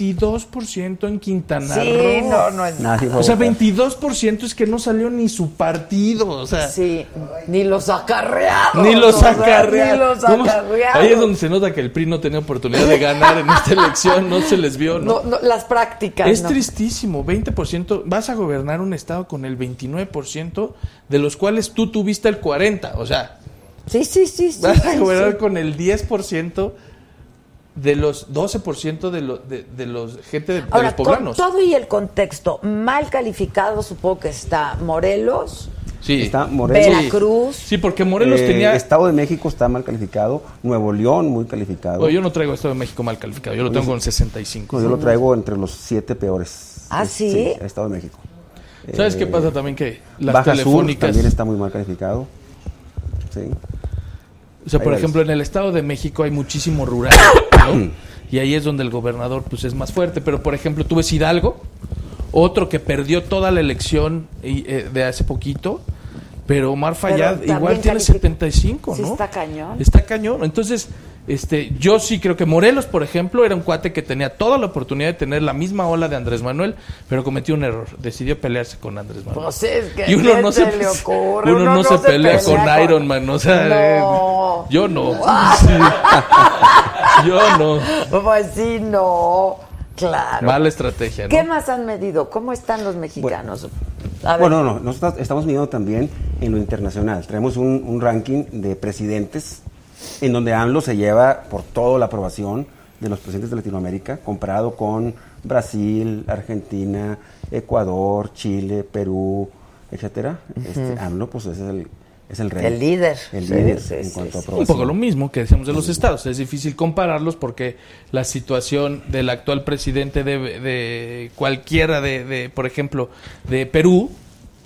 22% en Quintana Sí, Roo. no, no es Nada, O sea, votar. 22% es que no salió ni su partido. O sea, Sí, ni los acarreados. ni los o sea, acarreados. Ni los ¿Cómo? acarreados. Ahí es donde se nota que el PRI no tenía oportunidad de ganar en esta elección. No se les vio, ¿no? No, no, las prácticas. Es no. tristísimo, 20%, vas a gobernar un estado con el 29%, de los cuales tú tuviste el 40%, o sea, Sí, sí, sí. sí, vas a sí, gobernar sí. con el 10% de los 12% de, lo- de, de los gente de, de Ahora, los poblanos. con todo y el contexto mal calificado, supongo que está Morelos, Sí. Está Morelos. Veracruz. Sí, porque Morelos Eh, tenía... Estado de México está mal calificado, Nuevo León muy calificado. Oye, yo no traigo Estado de México mal calificado, yo lo tengo con 65. No, yo lo traigo entre los siete peores. ¿Ah, sí? Estado de México. ¿Sabes Eh, qué pasa también? Que las Baja Sur telefónicas... también está muy mal calificado. Sí. O sea, Hay por ejemplo, en el Estado de México hay muchísimo rural, ¿no? Y ahí es donde el gobernador pues es más fuerte. Pero, por ejemplo, tú ves Hidalgo, otro que perdió toda la elección y, eh, de hace poquito, pero Omar Fayad igual tiene califica- 75, Sí, ¿no? está cañón. Está cañón. Entonces, este, yo sí creo que Morelos, por ejemplo, era un cuate que tenía toda la oportunidad de tener la misma ola de Andrés Manuel, pero cometió un error. Decidió pelearse con Andrés Manuel. Pues es que Y uno ¿qué no se se, le ocurre? uno no se pelea con Iron Man, o sea, No. eh, yo no. Sí. Yo no. Pues sí, no. Claro. Mala estrategia, ¿no? ¿Qué más han medido? ¿Cómo están los mexicanos? A ver, Bueno, no, nosotros estamos midiendo también en lo internacional. Traemos un, un ranking de presidentes en donde AMLO se lleva por todo la aprobación de los presidentes de Latinoamérica, comparado con Brasil, Argentina, Ecuador, Chile, Perú, etcétera. Este, AMLO, pues es el, es el rey. El líder. El Sí, líder sí, en sí, cuanto sí. a Un poco lo mismo que decíamos de los estados. Es difícil compararlos porque la situación del actual presidente de, de cualquiera de, de, por ejemplo, de Perú,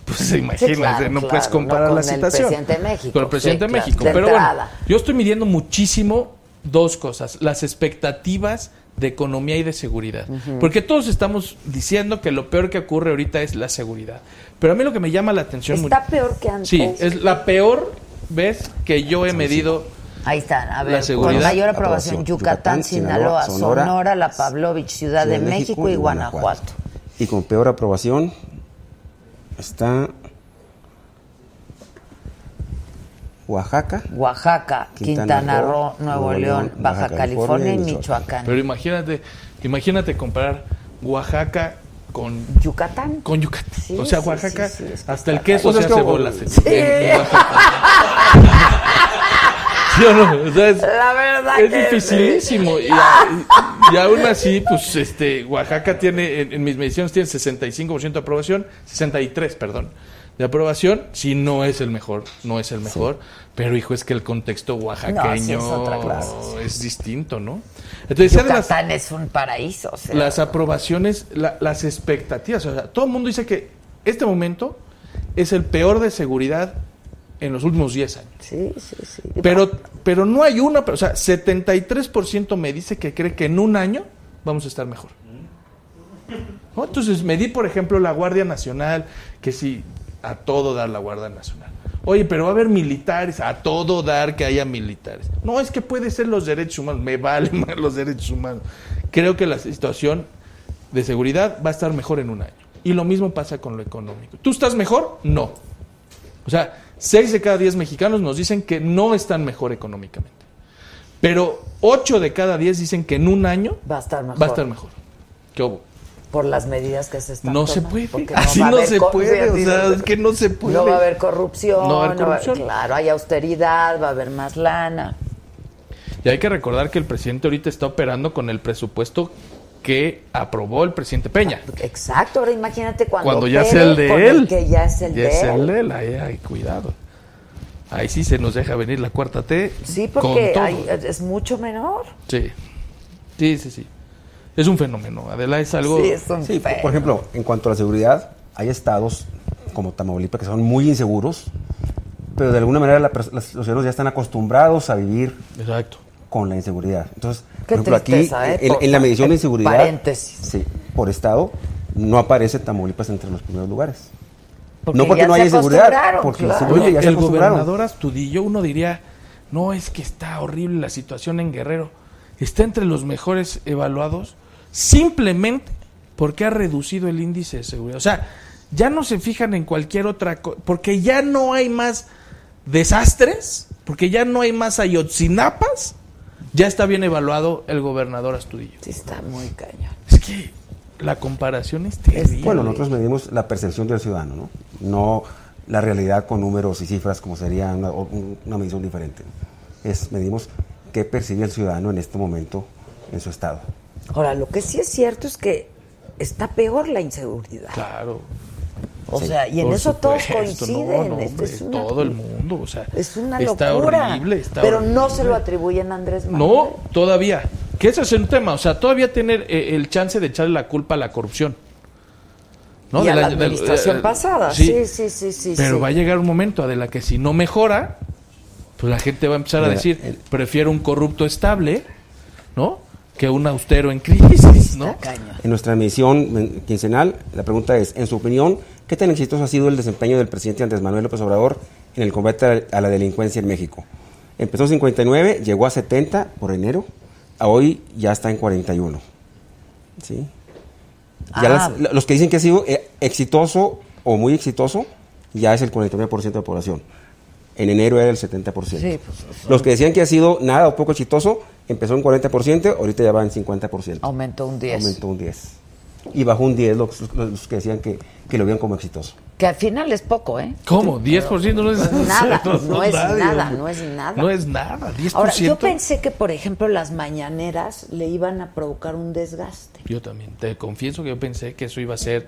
pues imagínate, claro, no claro, puedes comparar no con la el situación. presidente de México, Con el presidente sí, de claro, México. de Pero bueno, yo estoy midiendo muchísimo dos cosas. Las expectativas de economía y de seguridad. Porque todos estamos diciendo que lo peor que ocurre ahorita es la seguridad. Pero a mí lo que me llama la atención... Está peor que antes. Sí, es la peor vez que yo he medido Ahí están, a La ver, seguridad. con mayor aprobación. Yucatán, Yucatán, Sinaloa, Sonora, La Pavlovich, Ciudad, de, México, y Guanajuato. Y con peor aprobación está Oaxaca. Oaxaca, Quintana, Quintana Roo, Roo, Nuevo León, Baja, California, y Michoacán. Pero imagínate, imagínate comparar Oaxaca con, Yucatán. con Yucatán. Sí, o sea, Oaxaca, sí, sí, hasta el queso Pues se hace bolas. Sí. en Oaxaca. ¿Sí o no? O sea, es, La verdad es que dificilísimo. Y, a- y- y aún así, pues, este, Oaxaca tiene, en, en mis mediciones, tiene 65% de aprobación, 63, perdón, de aprobación. Sí, no es el mejor, no es el mejor. Pero, hijo, es que el contexto oaxaqueño es otra clase. es distinto, ¿no? Entonces, las- es un paraíso. o sea, las aprobaciones, la- las expectativas. O sea, todo el mundo dice que este momento es el peor de seguridad en los últimos 10 años. Sí, sí, sí. Pero, pero no hay una, o sea, 73% me dice que cree que en un año vamos a estar mejor. ¿No? Entonces me di, por ejemplo, la Guardia Nacional, que sí, a todo dar la Guardia Nacional. Oye, pero va a haber militares, a todo dar que haya militares. No, es que puede ser los derechos humanos, me valen más los derechos humanos. Creo que la situación de seguridad va a estar mejor en un año. Y lo mismo pasa con lo económico. ¿Tú estás mejor? No. O sea, 6 de cada 10 mexicanos nos dicen que no están mejor económicamente. Pero 8 de cada 10 dicen que en un año Va a estar mejor. va a estar mejor. ¿Qué hubo? Por las medidas que se están No se puede. porque Así a no haber se puede. O sea, es que no se puede. No va a haber corrupción. No va a haber no va- corrupción. claro, hay austeridad, va a haber más lana. Y hay que recordar que el presidente ahorita está operando con el presupuesto que aprobó el presidente Peña. Exacto, ahora imagínate cuando, Cuando ya sea el de él. que ya es el Ya de es él. el de él. Ahí hay cuidado. Ahí sí se nos deja venir la cuarta T. Sí, porque hay- es mucho menor. Sí. Sí, sí, sí. Es un fenómeno. Adela es algo. Sí, es un Sí, por- feo. por ejemplo, en cuanto a la seguridad, hay estados como Tamaulipas que son muy inseguros, pero de alguna manera la los ciudadanos ya están acostumbrados a vivir Exacto. Con la inseguridad. Entonces, Qué por ejemplo, aquí, ¿eh? en, en la medición de inseguridad, paréntesis. sí, por estado, no aparece Tamaulipas entre los primeros lugares. Porque no porque ya no haya inseguridad, acostumbraron, porque claro. simplemente ya se el gobernador Astudillo, uno diría, no, es que está horrible la situación en Guerrero. Está entre los mejores evaluados simplemente porque ha reducido el índice de seguridad. O sea, ya no se fijan en cualquier otra cosa, porque ya no hay más desastres, porque ya no hay más ayotzinapas, ya está bien evaluado el gobernador Astudillo. Sí, está muy cañón. Es que la comparación es terrible. Bueno, nosotros medimos la percepción del ciudadano, ¿no? No la realidad con números y cifras como sería una, una medición diferente. Es, medimos qué percibe el ciudadano en este momento en su estado. Ahora, lo que sí es cierto es que está peor la inseguridad. Claro. O Sí, sea, y en eso todos supuesto, coinciden. no, no, Esto hombre, es una, todo el mundo, o sea, es una está locura. horrible, está pero no se lo atribuyen a Andrés Manuel. No, todavía. Que ese es un tema, o sea, todavía tener eh, el chance de echarle la culpa a la corrupción. ¿no? Y a Del la administración eh, pasada. Sí, sí, sí, sí. Pero sí. va a llegar un momento de la que si no mejora, pues la gente va a empezar a decir, el- prefiero un corrupto estable, ¿no? Que un austero en crisis, ¿no? En nuestra medición quincenal, la pregunta es, en su opinión, ¿qué tan exitoso ha sido el desempeño del presidente Andrés Manuel López Obrador en el combate a la delincuencia en México? Empezó en 59, llegó a 70 por enero, a hoy ya está en 41. ¿Sí? Ya Ah. las- los que dicen que ha sido eh, exitoso o muy exitoso, ya es el 49% de población. En enero era el 70%. Sí, pues, Los que decían que ha sido nada o poco exitoso, empezó en 40%, ahorita ya va en 50%. Aumentó un 10. Aumentó un 10. Y bajó un 10 los, los- los que decían que, que lo veían como exitoso. Que al final es poco, ¿eh? ¿Cómo? ¿10% no es Nada, no es nadie, nada, hombre. no es nada. No es nada, 10%. Ahora, yo pensé que, por ejemplo, las mañaneras le iban a provocar un desgaste. Yo también, te confieso que yo pensé que eso iba a ser,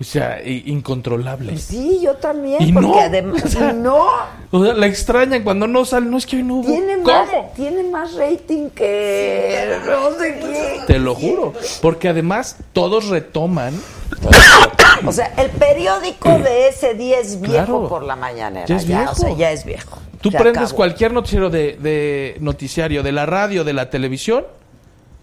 o sea, incontrolable. Sí, yo también. Y porque no, además, o sea, no, O sea, la extrañan cuando no sale, no es que hoy no hubo. tiene ¿Cómo? más, tiene más rating que no sé. Te lo juro, porque además todos retoman, O sea, el periódico de ese día es viejo Claro. por la mañanera. Ya es O viejo. sea, ya es viejo. tú Se prendes acabó. cualquier noticiero de, de noticiario, de la radio, de la televisión,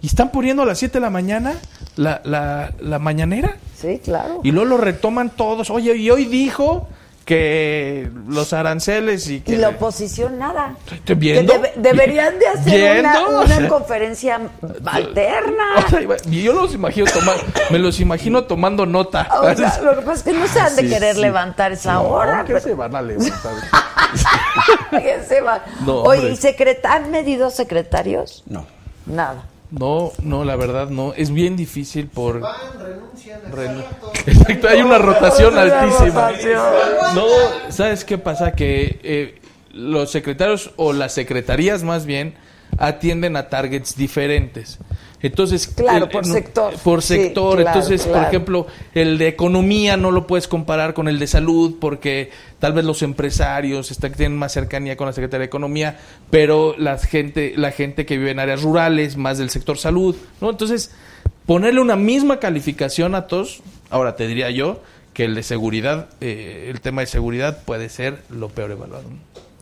y están poniendo a las 7 de la mañana la, la, la mañanera, Sí, claro. y luego lo retoman todos. Oye, y hoy dijo que los aranceles y que... Y la oposición nada. Estoy viendo. Que debe- deberían de hacer una, conferencia alterna. O sea, y yo los imagino tomar, me los imagino tomando nota. O sea, lo que pasa es que no se han de Sí, querer sí. levantar esa hora. ¿Qué pero- se van a levantar? que se va. No, Oye. ¿y secret han medido secretarios? No. Nada. No, no, la verdad no. Es bien difícil por. Renu- Exacto, hay una rotación altísima. No, ¿sabes qué pasa? Que eh, los secretarios o las secretarías más bien atienden a targets diferentes. Entonces, Claro, el- por no- sector. Por Sí, sector. claro, Entonces, por ejemplo, el de economía no lo puedes comparar con el de salud porque tal vez los empresarios están, tienen más cercanía con la Secretaría de Economía, pero la gente, la gente que vive en áreas rurales, más del sector salud, ¿no? Entonces, ponerle una misma calificación a todos, ahora te diría yo que el de seguridad, eh, el tema de seguridad puede ser lo peor evaluado.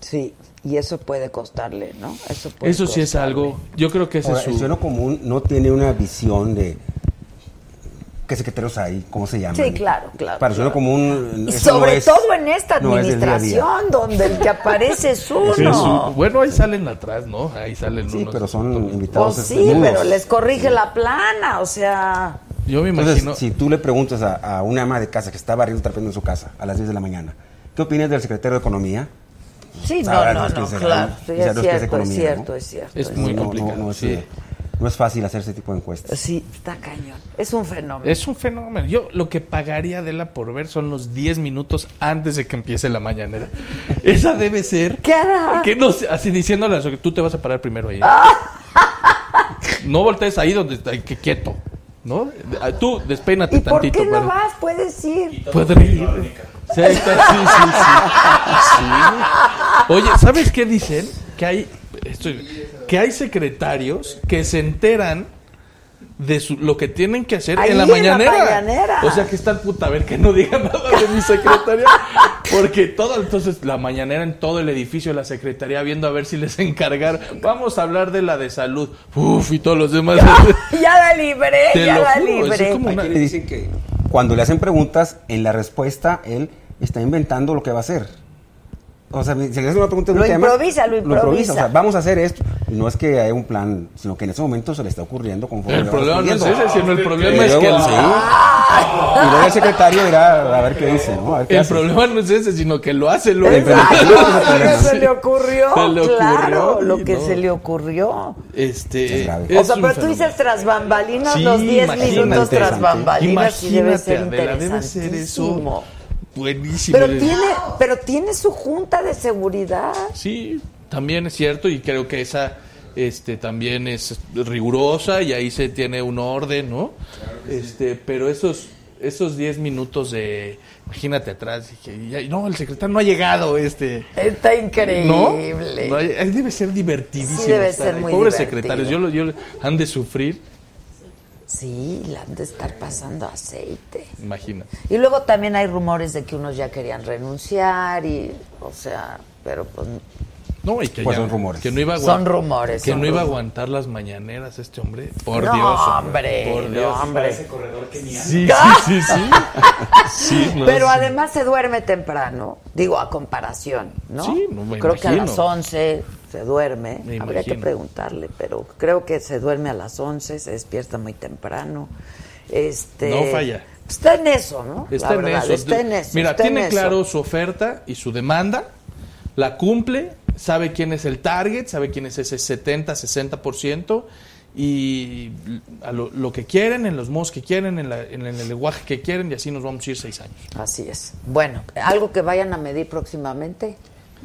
Sí, y eso puede costarle, ¿no? Eso, puede Eso sí es algo, yo creo que ese Ahora, es el su... ciudadano común no tiene una visión de qué secretarios hay, cómo se llaman. Sí, claro, claro. Para el ciudadano común. Y eso no sobre es- todo en esta no es administración, donde el que aparece es uno. Sí, su- bueno, ahí salen atrás, ¿no? Ahí salen Sí, unos... pero son invitados. Pues sí, desnudos. pero les corrige la plana, o sea... Yo me Entonces, imagino... si tú le preguntas a, a una ama de casa que está barriendo trapeando en su casa a las 10 de la mañana, ¿qué opinas del secretario de Economía? Sí, no, Sabrá no, no, claro. ¿no? Sabrá es cierto, es economía, cierto, ¿no? es cierto. Es es muy complicado, no es, sí. no es fácil hacer ese tipo de encuestas. Sí, está cañón. Es un fenómeno. Es un fenómeno. Yo lo que pagaría de la por ver son los 10 minutos antes de que empiece la mañanera. Esa debe ser. ¿Qué hará? Que no así diciéndole su- tú te vas a parar primero ahí. No voltees ahí donde está, que quieto. ¿No? Ah, Tú despeínate ¿Y por tantito. qué no para- vas? Puedes ir. Puedo ir. Sí, está, sí, sí, sí. Sí. Oye, ¿sabes qué dicen? Que hay, esto- que hay secretarios que se enteran de su- lo que tienen que hacer Ahí en la en la mañanera. mañanera. O sea que están puta, a ver que no diga nada de mi secretaria. Porque todo, entonces la mañanera en todo el edificio de la secretaría viendo a ver si les encargar. Vamos a hablar de la de salud. Uf, y todos los demás. Ya la libré, Te ya lo la juro, es libré. como una- quienes dicen que cuando le hacen preguntas, en la respuesta él está inventando lo que va a hacer. O sea, si le una pregunta de un Lo tema, improvisa, lo improvisa. O sea, vamos a hacer esto. Y no es que haya un plan, sino que en ese momento se le está ocurriendo conforme El problema no es ese, sino el problema es que el, sí. Y luego el secretario irá a ver qué dice, ¿no? A ver qué el hace. problema no es ese, sino que lo hace luego. Lo se le ocurrió, Se le ocurrió claro, lo que no. se le ocurrió. Este, Es grave. es o sea, pero tú dices tras bambalinas, Sí, los 10 imagínate. minutos tras bambalinas, y debe ser Imagínate, Adela, debe ser eso interesantísimo. Buenísimo. Pero tiene, pero tiene su junta de seguridad. Sí, también es cierto y creo que esa este también es rigurosa y ahí se tiene un orden, ¿no? Este, pero esos esos 10 minutos de imagínate atrás dije, no, el secretario no ha llegado este Está increíble. No, debe ser divertidísimo. Sí, debe estar ser muy Pobres divertido. secretarios, yo, yo han de sufrir, Sí, le han de estar pasando aceite. imagina. Y luego también hay rumores de que unos ya querían renunciar y, o sea, pero pues No, y que Pues ya- son rumores. Que no iba a Son aguantar- rumores, Que son no iba a aguantar las mañaneras este hombre. Por no, Dios. hombre, Por no, Dios. hombre. Sí, sí, sí, sí. Sí, no, Pero sí. además se duerme temprano, digo, a comparación, ¿no? Sí, no me creo que a las imagino. 11 se duerme, Me habría que preguntarle, pero creo que se duerme a las 11, se despierta muy temprano. Este, No falla. Está en eso, ¿no? Está en eso. Está en eso. Mira, está en tiene eso. claro su oferta y su demanda, la cumple, sabe quién es el target, sabe quién es ese 70, 60% y a lo, lo que quieren, en los modos que quieren, en, la- en el lenguaje que quieren y así nos vamos a ir seis años. Así es. Bueno, algo que vayan a medir próximamente.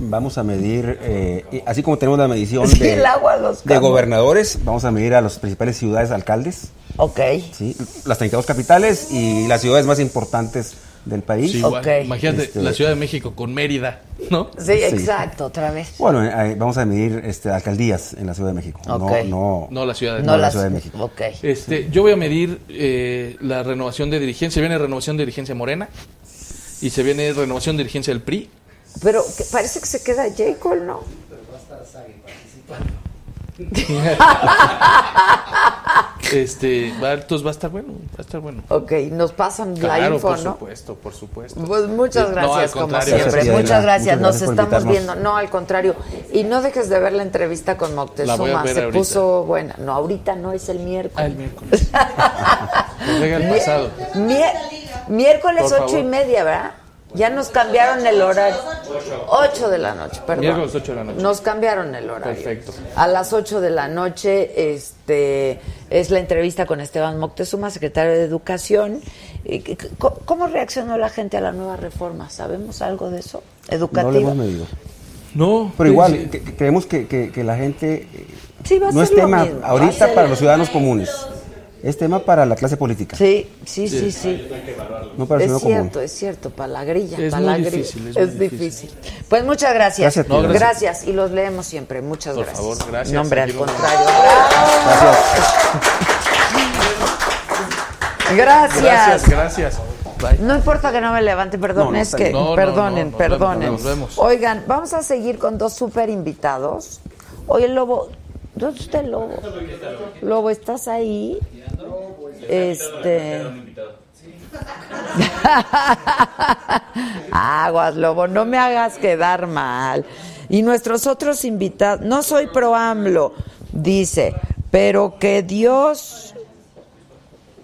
Vamos a medir, eh, así como tenemos la medición Sí, de, el agua los de cambios. gobernadores, vamos a medir a las principales ciudades alcaldes, Ok. ¿sí? las 32 capitales y las ciudades más importantes del país. Sí, igual. Ok. Imagínate Este- la Ciudad de México con Mérida, ¿no? Sí, exacto, otra vez. Bueno, eh, vamos a medir este, alcaldías en la Ciudad de México, Ok. no, no, No la Ciudad de No la las- Ciudad de México. Ok. Este, yo voy a medir eh, la renovación de dirigencia. Viene renovación de dirigencia Morena y se viene renovación de dirigencia del PRI. Pero que parece que se queda J. Cole, ¿no? Este, va, entonces va a estar bueno, va a estar bueno. Ok, nos pasan la Claro, info, por ¿no? supuesto, por supuesto. Pues muchas No, gracias, al como contrario, siempre. gracias, muchas gracias. Muchas Nos gracias por estamos viendo. No, al contrario. Y no dejes de ver la entrevista con La voy a Moctezuma. ver Se ahorita. puso buena. No, ahorita no, es el Ah, miércoles. el miércoles. El pasado. Mier- miércoles Por ocho favor. y media, ¿verdad? Ya nos cambiaron el horario. Ocho de la noche, perdón. Miércoles ocho de la noche. Nos cambiaron el horario. Perfecto. A las 8 de la noche este, es la entrevista con Esteban Moctezuma, secretario de Educación. Y que- que- ¿Cómo reaccionó la gente a la nueva reforma? ¿Sabemos algo de eso? No lo hemos medido. No. Pero igual, creemos que, que- que la gente eh, Sí, va a no es tema ahorita para los ciudadanos comunes, es tema para la clase política, Sí, sí, sí, sí. no para el Es ciudadano común. cierto, es cierto, para la grilla, Es para muy la grilla. difícil, es Es, muy difícil. Pues muchas gracias. Gracias a ti. No, gracias. gracias. y los leemos siempre. Muchas Por gracias. favor, gracias. No, hombre, al contrario. Gracias. Gracias, gracias. Bye. No importa que no me levante, perdón, No, no, es que, bien. No, no, perdonen, perdonen. vemos, nos vemos. Oigan, vamos a seguir con dos super invitados. Oye, Lobo, ¿dónde está Lobo? Lobo, ¿estás ahí? Este... Aguas, Lobo, no me hagas quedar mal. Y nuestros otros invitados, no soy pro AMLO, dice, pero que Dios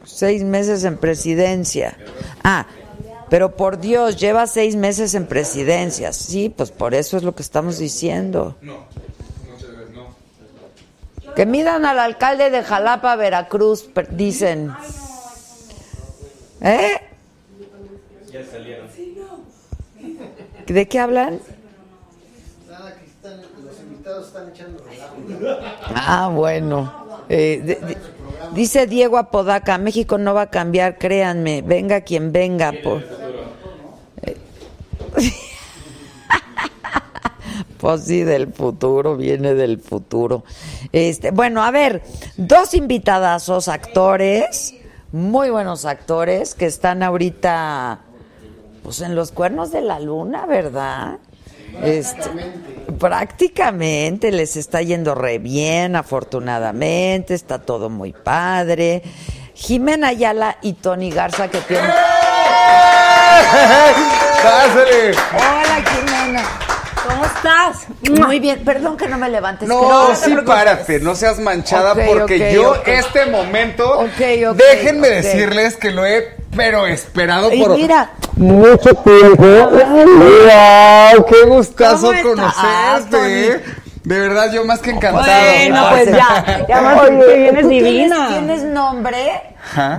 seis meses en presidencia. Ah, pero por Dios, lleva seis meses en presidencia. Sí, pues por eso es lo que estamos diciendo. Que midan al alcalde de Jalapa, Veracruz, dicen. ¿Eh? ¿De qué hablan? Ah, bueno. Eh, dice Diego Apodaca, México no va a cambiar, créanme, venga quien venga. Por... Eh, pues sí, del futuro, viene del futuro. Este, bueno, a ver, dos invitadazos, actores, muy buenos actores, que están ahorita pues en los cuernos de la luna, ¿verdad? Este, prácticamente les está yendo re bien, afortunadamente, está todo muy padre. Jimena Ayala y Tony Garza que tienen. ¡Pásale! Hola Jimena. ¿Cómo estás? Muy bien, perdón que no me levantes. No, te sí, párate, no seas manchada porque yo este momento, déjenme decirles que lo he, pero esperado Y por mira, mucho tiempo. ¡Wow! ¡Qué gustazo ¿Cómo estás, conocerte! ¿Eh? De verdad, yo más que encantado. Bueno, pues ya, ya más que vienes ¿tú divina. ¿Tienes, tienes nombre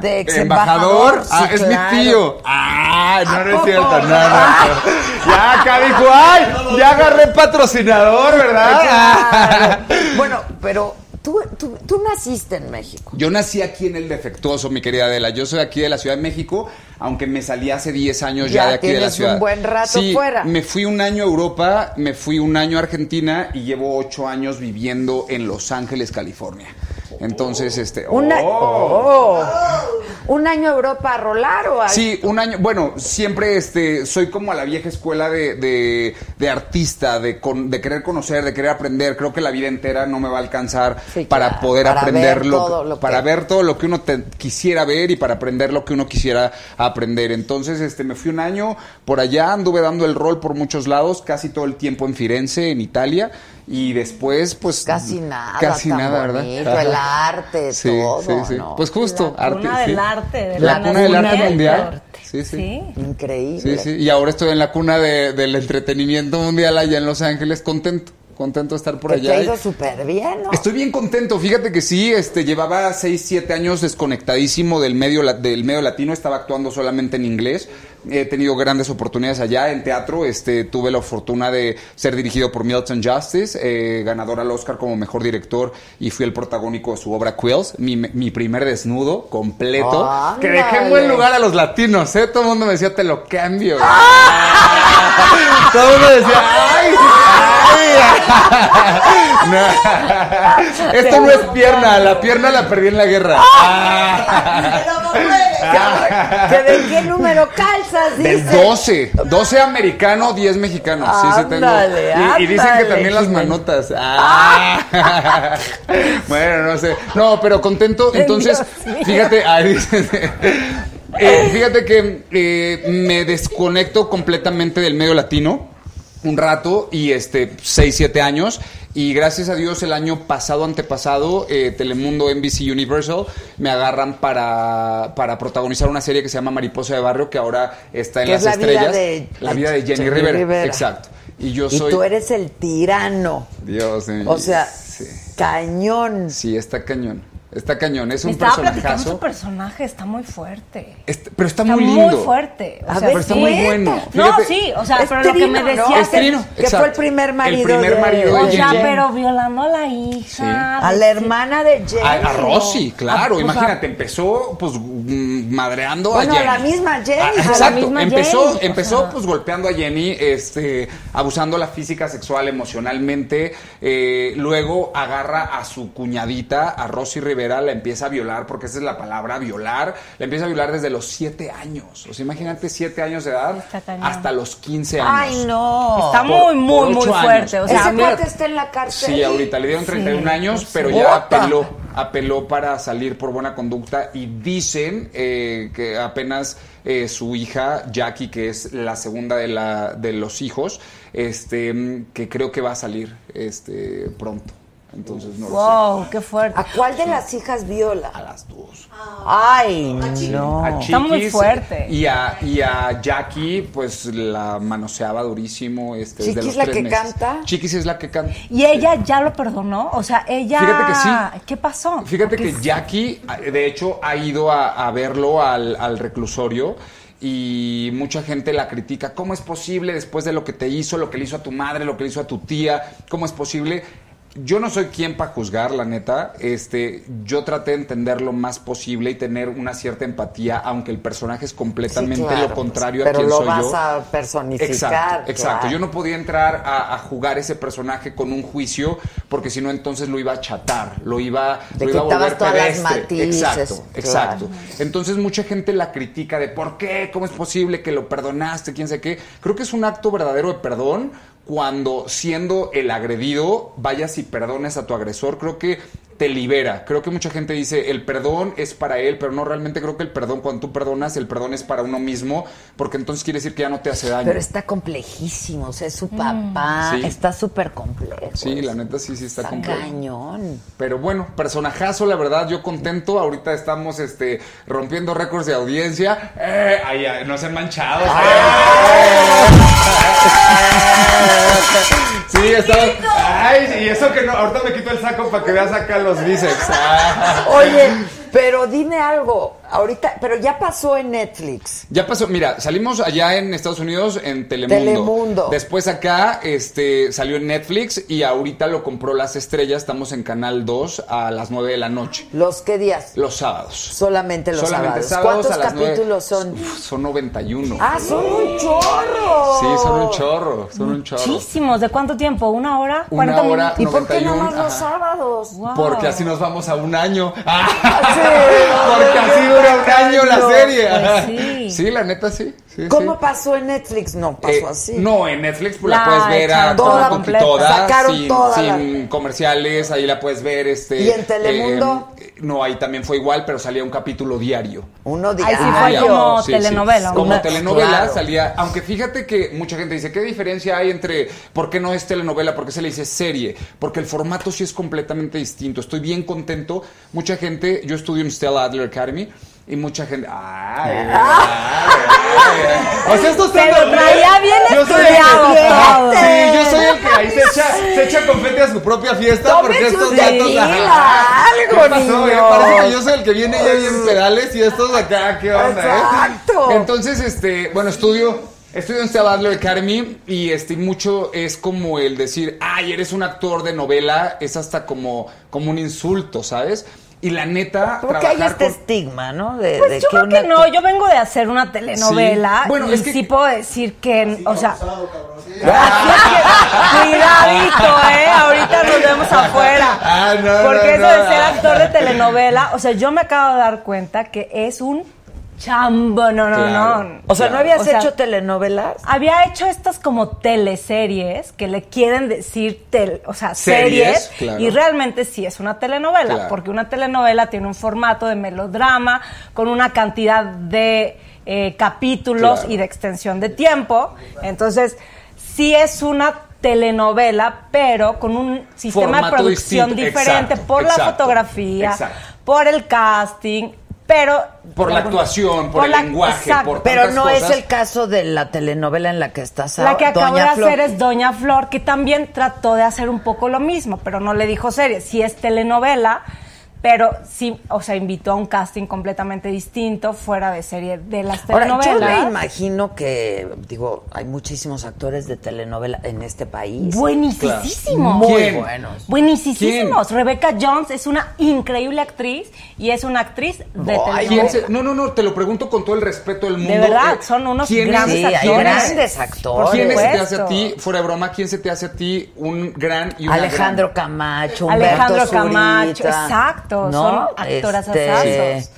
de ex ¿Embajador? embajador? Ah, Sí, es claro. mi tío. Ah, no, ¿A no es cierto. No, no cierto. Ya acá dijo, ¡ay! Ya agarré patrocinador, ¿verdad? Claro. Bueno, pero tú, tú, tú naciste en México. Yo nací aquí en el defectuoso, mi querida Adela. Yo soy aquí de la Ciudad de México, aunque me salí hace 10 años ya, Ya de aquí de la ciudad. un buen rato sí, fuera. Me fui un año a Europa, me fui un año a Argentina y llevo 8 años viviendo en Los Ángeles, California. Entonces, este. ¡oh! oh. un año Europa a rolar o a... Sí, un año, bueno, siempre este, soy como a la vieja escuela de, de, de artista, de, con- de querer conocer, de querer aprender. Creo que la vida entera no me va a alcanzar Sí, para claro, poder para aprender ver lo, todo lo que- para ver todo lo que uno te- quisiera ver y para aprender lo que uno quisiera aprender. Entonces, este, me fui un año por allá, anduve dando el rol por muchos lados, casi todo el tiempo en Firenze, en Italia. Y después, pues. Casi nada, Casi tan nada, ¿verdad? el arte, Sí, todo, sí, sí. ¿no? Pues justo, La cuna arte. del sí. arte, de la, la cuna del arte mundial. Sí, sí. Sí. Increíble. Sí, sí, y ahora estoy en la cuna de- del entretenimiento mundial allá en Los Ángeles, contento, contento de estar por Que te allá. ha ido súper bien, ¿no? Estoy bien contento, fíjate que sí, este, llevaba 6, 7 años desconectadísimo del medio, la- del medio latino, estaba actuando solamente en inglés, he tenido grandes oportunidades allá en teatro, este, tuve la fortuna de ser dirigido por Milton Justice, eh, ganador al Oscar como mejor director y fui el protagónico de su obra Quills, mi, mi primer desnudo completo, que dejé en buen lugar a los latinos, ¿eh? todo el mundo me decía, te lo cambio. todo el mundo decía, ¡ay! ¡ay! No. Esto no es pierna, la pierna la perdí en la guerra. Pero no puede. ¿Que ¿De qué número Del Dice. 12, 12 americano, 10 mexicano. Sí, sí tengo. Ándale, Y, y dicen que también las manotas. Ah. bueno, no sé. No, pero contento. Entonces, Dios fíjate, ahí dicen, eh, fíjate que eh, me desconecto completamente del medio latino un rato y este 6, 7 años y gracias a Dios el año pasado, antepasado, eh, Telemundo, NBC Universal me agarran para, para protagonizar una serie que se llama Mariposa de Barrio que ahora está en las es la vida estrellas. de- la vida de Jenny, Jenny Rivera. Rivera. Exacto. Y yo Y soy tú eres el tirano. Dios mío. O sea, sí. cañón. Sí, está cañón. Está cañón, es un Estaba platicando personajazo. su personaje, está muy fuerte. Pero está, muy lindo. fuerte. O A sea, ver, pero está muy bueno. No, sí, o sea, Es pero lo que me Trino, ¿no? decía Es Trino, que exacto. fue el primer marido El primer de- marido de O sea, pero violando a la hija. A la hermana de Jenny. A, a Rosy, claro. Ah, Imagínate, empezó pues mm, madreando Bueno, a a Jenny. la misma Jenny. Ah, a la exacto. misma empezó, Jenny, o empezó sea. pues golpeando a Jenny, este, abusándola física, sexual, emocionalmente. Eh, luego agarra a su cuñadita, a Rosy Rivera, la empieza a violar, porque esa es la palabra, violar. La empieza a violar desde los siete años. O sea, imagínate siete años de edad hasta los 15 años. Ay, no. Está Por- muy, muy, muy fuerte. O sea, Ese cuate está en la cárcel. Sí, ahorita le dieron 31 años, pero ya apeló, apeló para salir por buena conducta y dicen eh, que apenas eh, su hija Jackie, que es la segunda de, la, de los hijos, este, mm, que creo que va a salir este, pronto. Entonces no lo wow, qué fuerte. ¿A cuál de las hijas sé. viola? A las dos. Ay, no. A Está muy Chiquis fuerte. Y a, y a Jackie, pues la manoseaba durísimo. Este, desde ¿Chiquis los la tres que meses. canta? Chiquis es la que canta. Y ella ya lo perdonó. O sea, ella. Fíjate que sí. ¿Qué pasó? Fíjate Porque que Jackie, de hecho, ha ido a, a verlo al, al reclusorio y mucha gente la critica. ¿Cómo es posible después de lo que te hizo, lo que le hizo a tu madre, lo que le hizo a tu tía? ¿Cómo es posible? Yo no soy quien para juzgar, la neta. Este, yo traté de entender lo más posible y tener una cierta empatía, aunque el personaje es completamente Sí, claro, lo contrario pero a quien lo soy vas yo. a personificar. Exacto, exacto. claro. Yo no podía entrar a, a jugar ese personaje con un juicio, porque si no, entonces lo iba a chatar, lo iba, Le lo iba a volver todas las pedestre. matices, exacto, claro. exacto. Entonces mucha gente la critica de por qué, cómo es posible que lo perdonaste, quién sé qué. Creo que es un acto verdadero de perdón cuando siendo el agredido vayas y perdones a tu agresor. Creo que te libera. Creo que mucha gente dice el perdón es para él, pero no realmente creo que el perdón, cuando tú perdonas, el perdón es para uno mismo, porque entonces quiere decir que ya no te hace daño. Pero está complejísimo, o sea, es su papá, Sí. está súper complejo. Sí, la neta sí, sí está, Está complejo. cañón. Pero bueno, personajazo, la verdad, yo contento. Ahorita estamos este, rompiendo récords de audiencia. Eh, ay, ay, no se manchado. Sí, estamos. Ay, y eso que no. Ahorita me quito el saco para que veas acá Oye, pero dime algo, ahorita, pero ya pasó en Netflix. Ya pasó, mira, salimos allá en Estados Unidos en Telemundo. Telemundo. Después acá este, salió en Netflix y ahorita lo compró Las Estrellas. Estamos en Canal 2 a las 9 de la noche. ¿Los qué días? Los sábados. Solamente los Solamente sábados. sábados ¿Cuántos a las nueve. capítulos son? Uf, son 91. Ah, son un chorro. Sí, son un chorro, son un chorro. Muchísimos. ¿De cuánto tiempo? ¿Una hora? Una ¿40 hora, minutos? ¿Y por qué 91, nomás los ajá. sábados? Wow. Porque así nos vamos a un año. Sí, Porque así dura un año la Pues serie. sí. Sí, la neta sí. Sí, ¿Cómo sí. pasó en Netflix? No pasó Eh, así. No, en Netflix pues, La la, puedes ver a toda, toda completa, completa. Sacaron sin, toda sin la- comerciales, ahí la puedes ver. Este, ¿Y en Telemundo? eh, no, ahí también fue igual, pero salía un capítulo diario. Uno Ahí sí fue diario. como Sí, telenovela. sí. Como Una- telenovela claro. salía, aunque fíjate que mucha gente dice, ¿qué diferencia hay entre por qué no es telenovela, por qué se le dice serie? Porque el formato sí es completamente distinto. Estoy bien contento. Mucha gente, yo estudio en Stella Adler Academy y mucha gente, ay, ay, ay. O sea, esto está horrible. traía bien Yo soy el que- todo. Sí, yo soy el que ahí se echa, se echa confeti a su propia fiesta porque Tómese estos gatos tequila, algo, ¿Qué pasó? eh? niño. Parece que yo soy el que viene ya bien pedales y estos acá, ¿qué onda? eh? Exacto. Entonces, este, bueno, estudio Estudio en Stella Adler Academy y este mucho es como el decir, ay, eres un actor de novela, es hasta como, como un insulto, ¿sabes? Y la neta, Porque hay este con- estigma, ¿no? De, Pues de yo creo un que no, yo vengo de hacer una telenovela Sí. Bueno, y es que- sí puedo decir que, o sea, es que, cuidadito, ¿eh? Ahorita nos vemos afuera. Ah, no, Porque no, eso no. de ser actor de telenovela, o sea, yo me acabo de dar cuenta que es un chambo, no, no, Claro. no. O sea, ¿no habías O sea, hecho telenovelas? Había hecho estas como teleseries que le quieren decir, tel- o sea, Series, series, claro. y realmente sí es una telenovela, Claro. porque una telenovela tiene un formato de melodrama con una cantidad de eh, capítulos Claro. y de extensión de tiempo. Entonces, sí es una telenovela, pero con un sistema Formato de producción distinto, diferente exacto, por la fotografía, exacto. por el casting, pero... Por la actuación, por el la- lenguaje, exacto. por Pero no es el caso de la telenovela en la que estás La que acabo de Flor. hacer es Doña Flor, que también trató de hacer un poco lo mismo, pero no le dijo serie. Si es telenovela, pero sí, o sea, invitó a un casting completamente distinto, fuera de serie de las Ahora, yo telenovelas. me imagino que, digo, hay muchísimos actores de telenovela en este país. Buenísimos. Muy ¿Quién? buenos. Buenísimos. Rebecca Jones es una increíble actriz y es una actriz de telenovela. ¿Quién se- no, no, no, te lo pregunto con todo el respeto del mundo. De verdad, Eh, son unos ¿quién es- grandes Sí, hay actores. grandes actores. ¿Quién se te hace a ti, fuera de broma, quién se te hace a ti un gran y una Alejandro gran? Camacho, Humberto Alejandro Camacho, Zurita, exacto, ¿no? son actoras Este,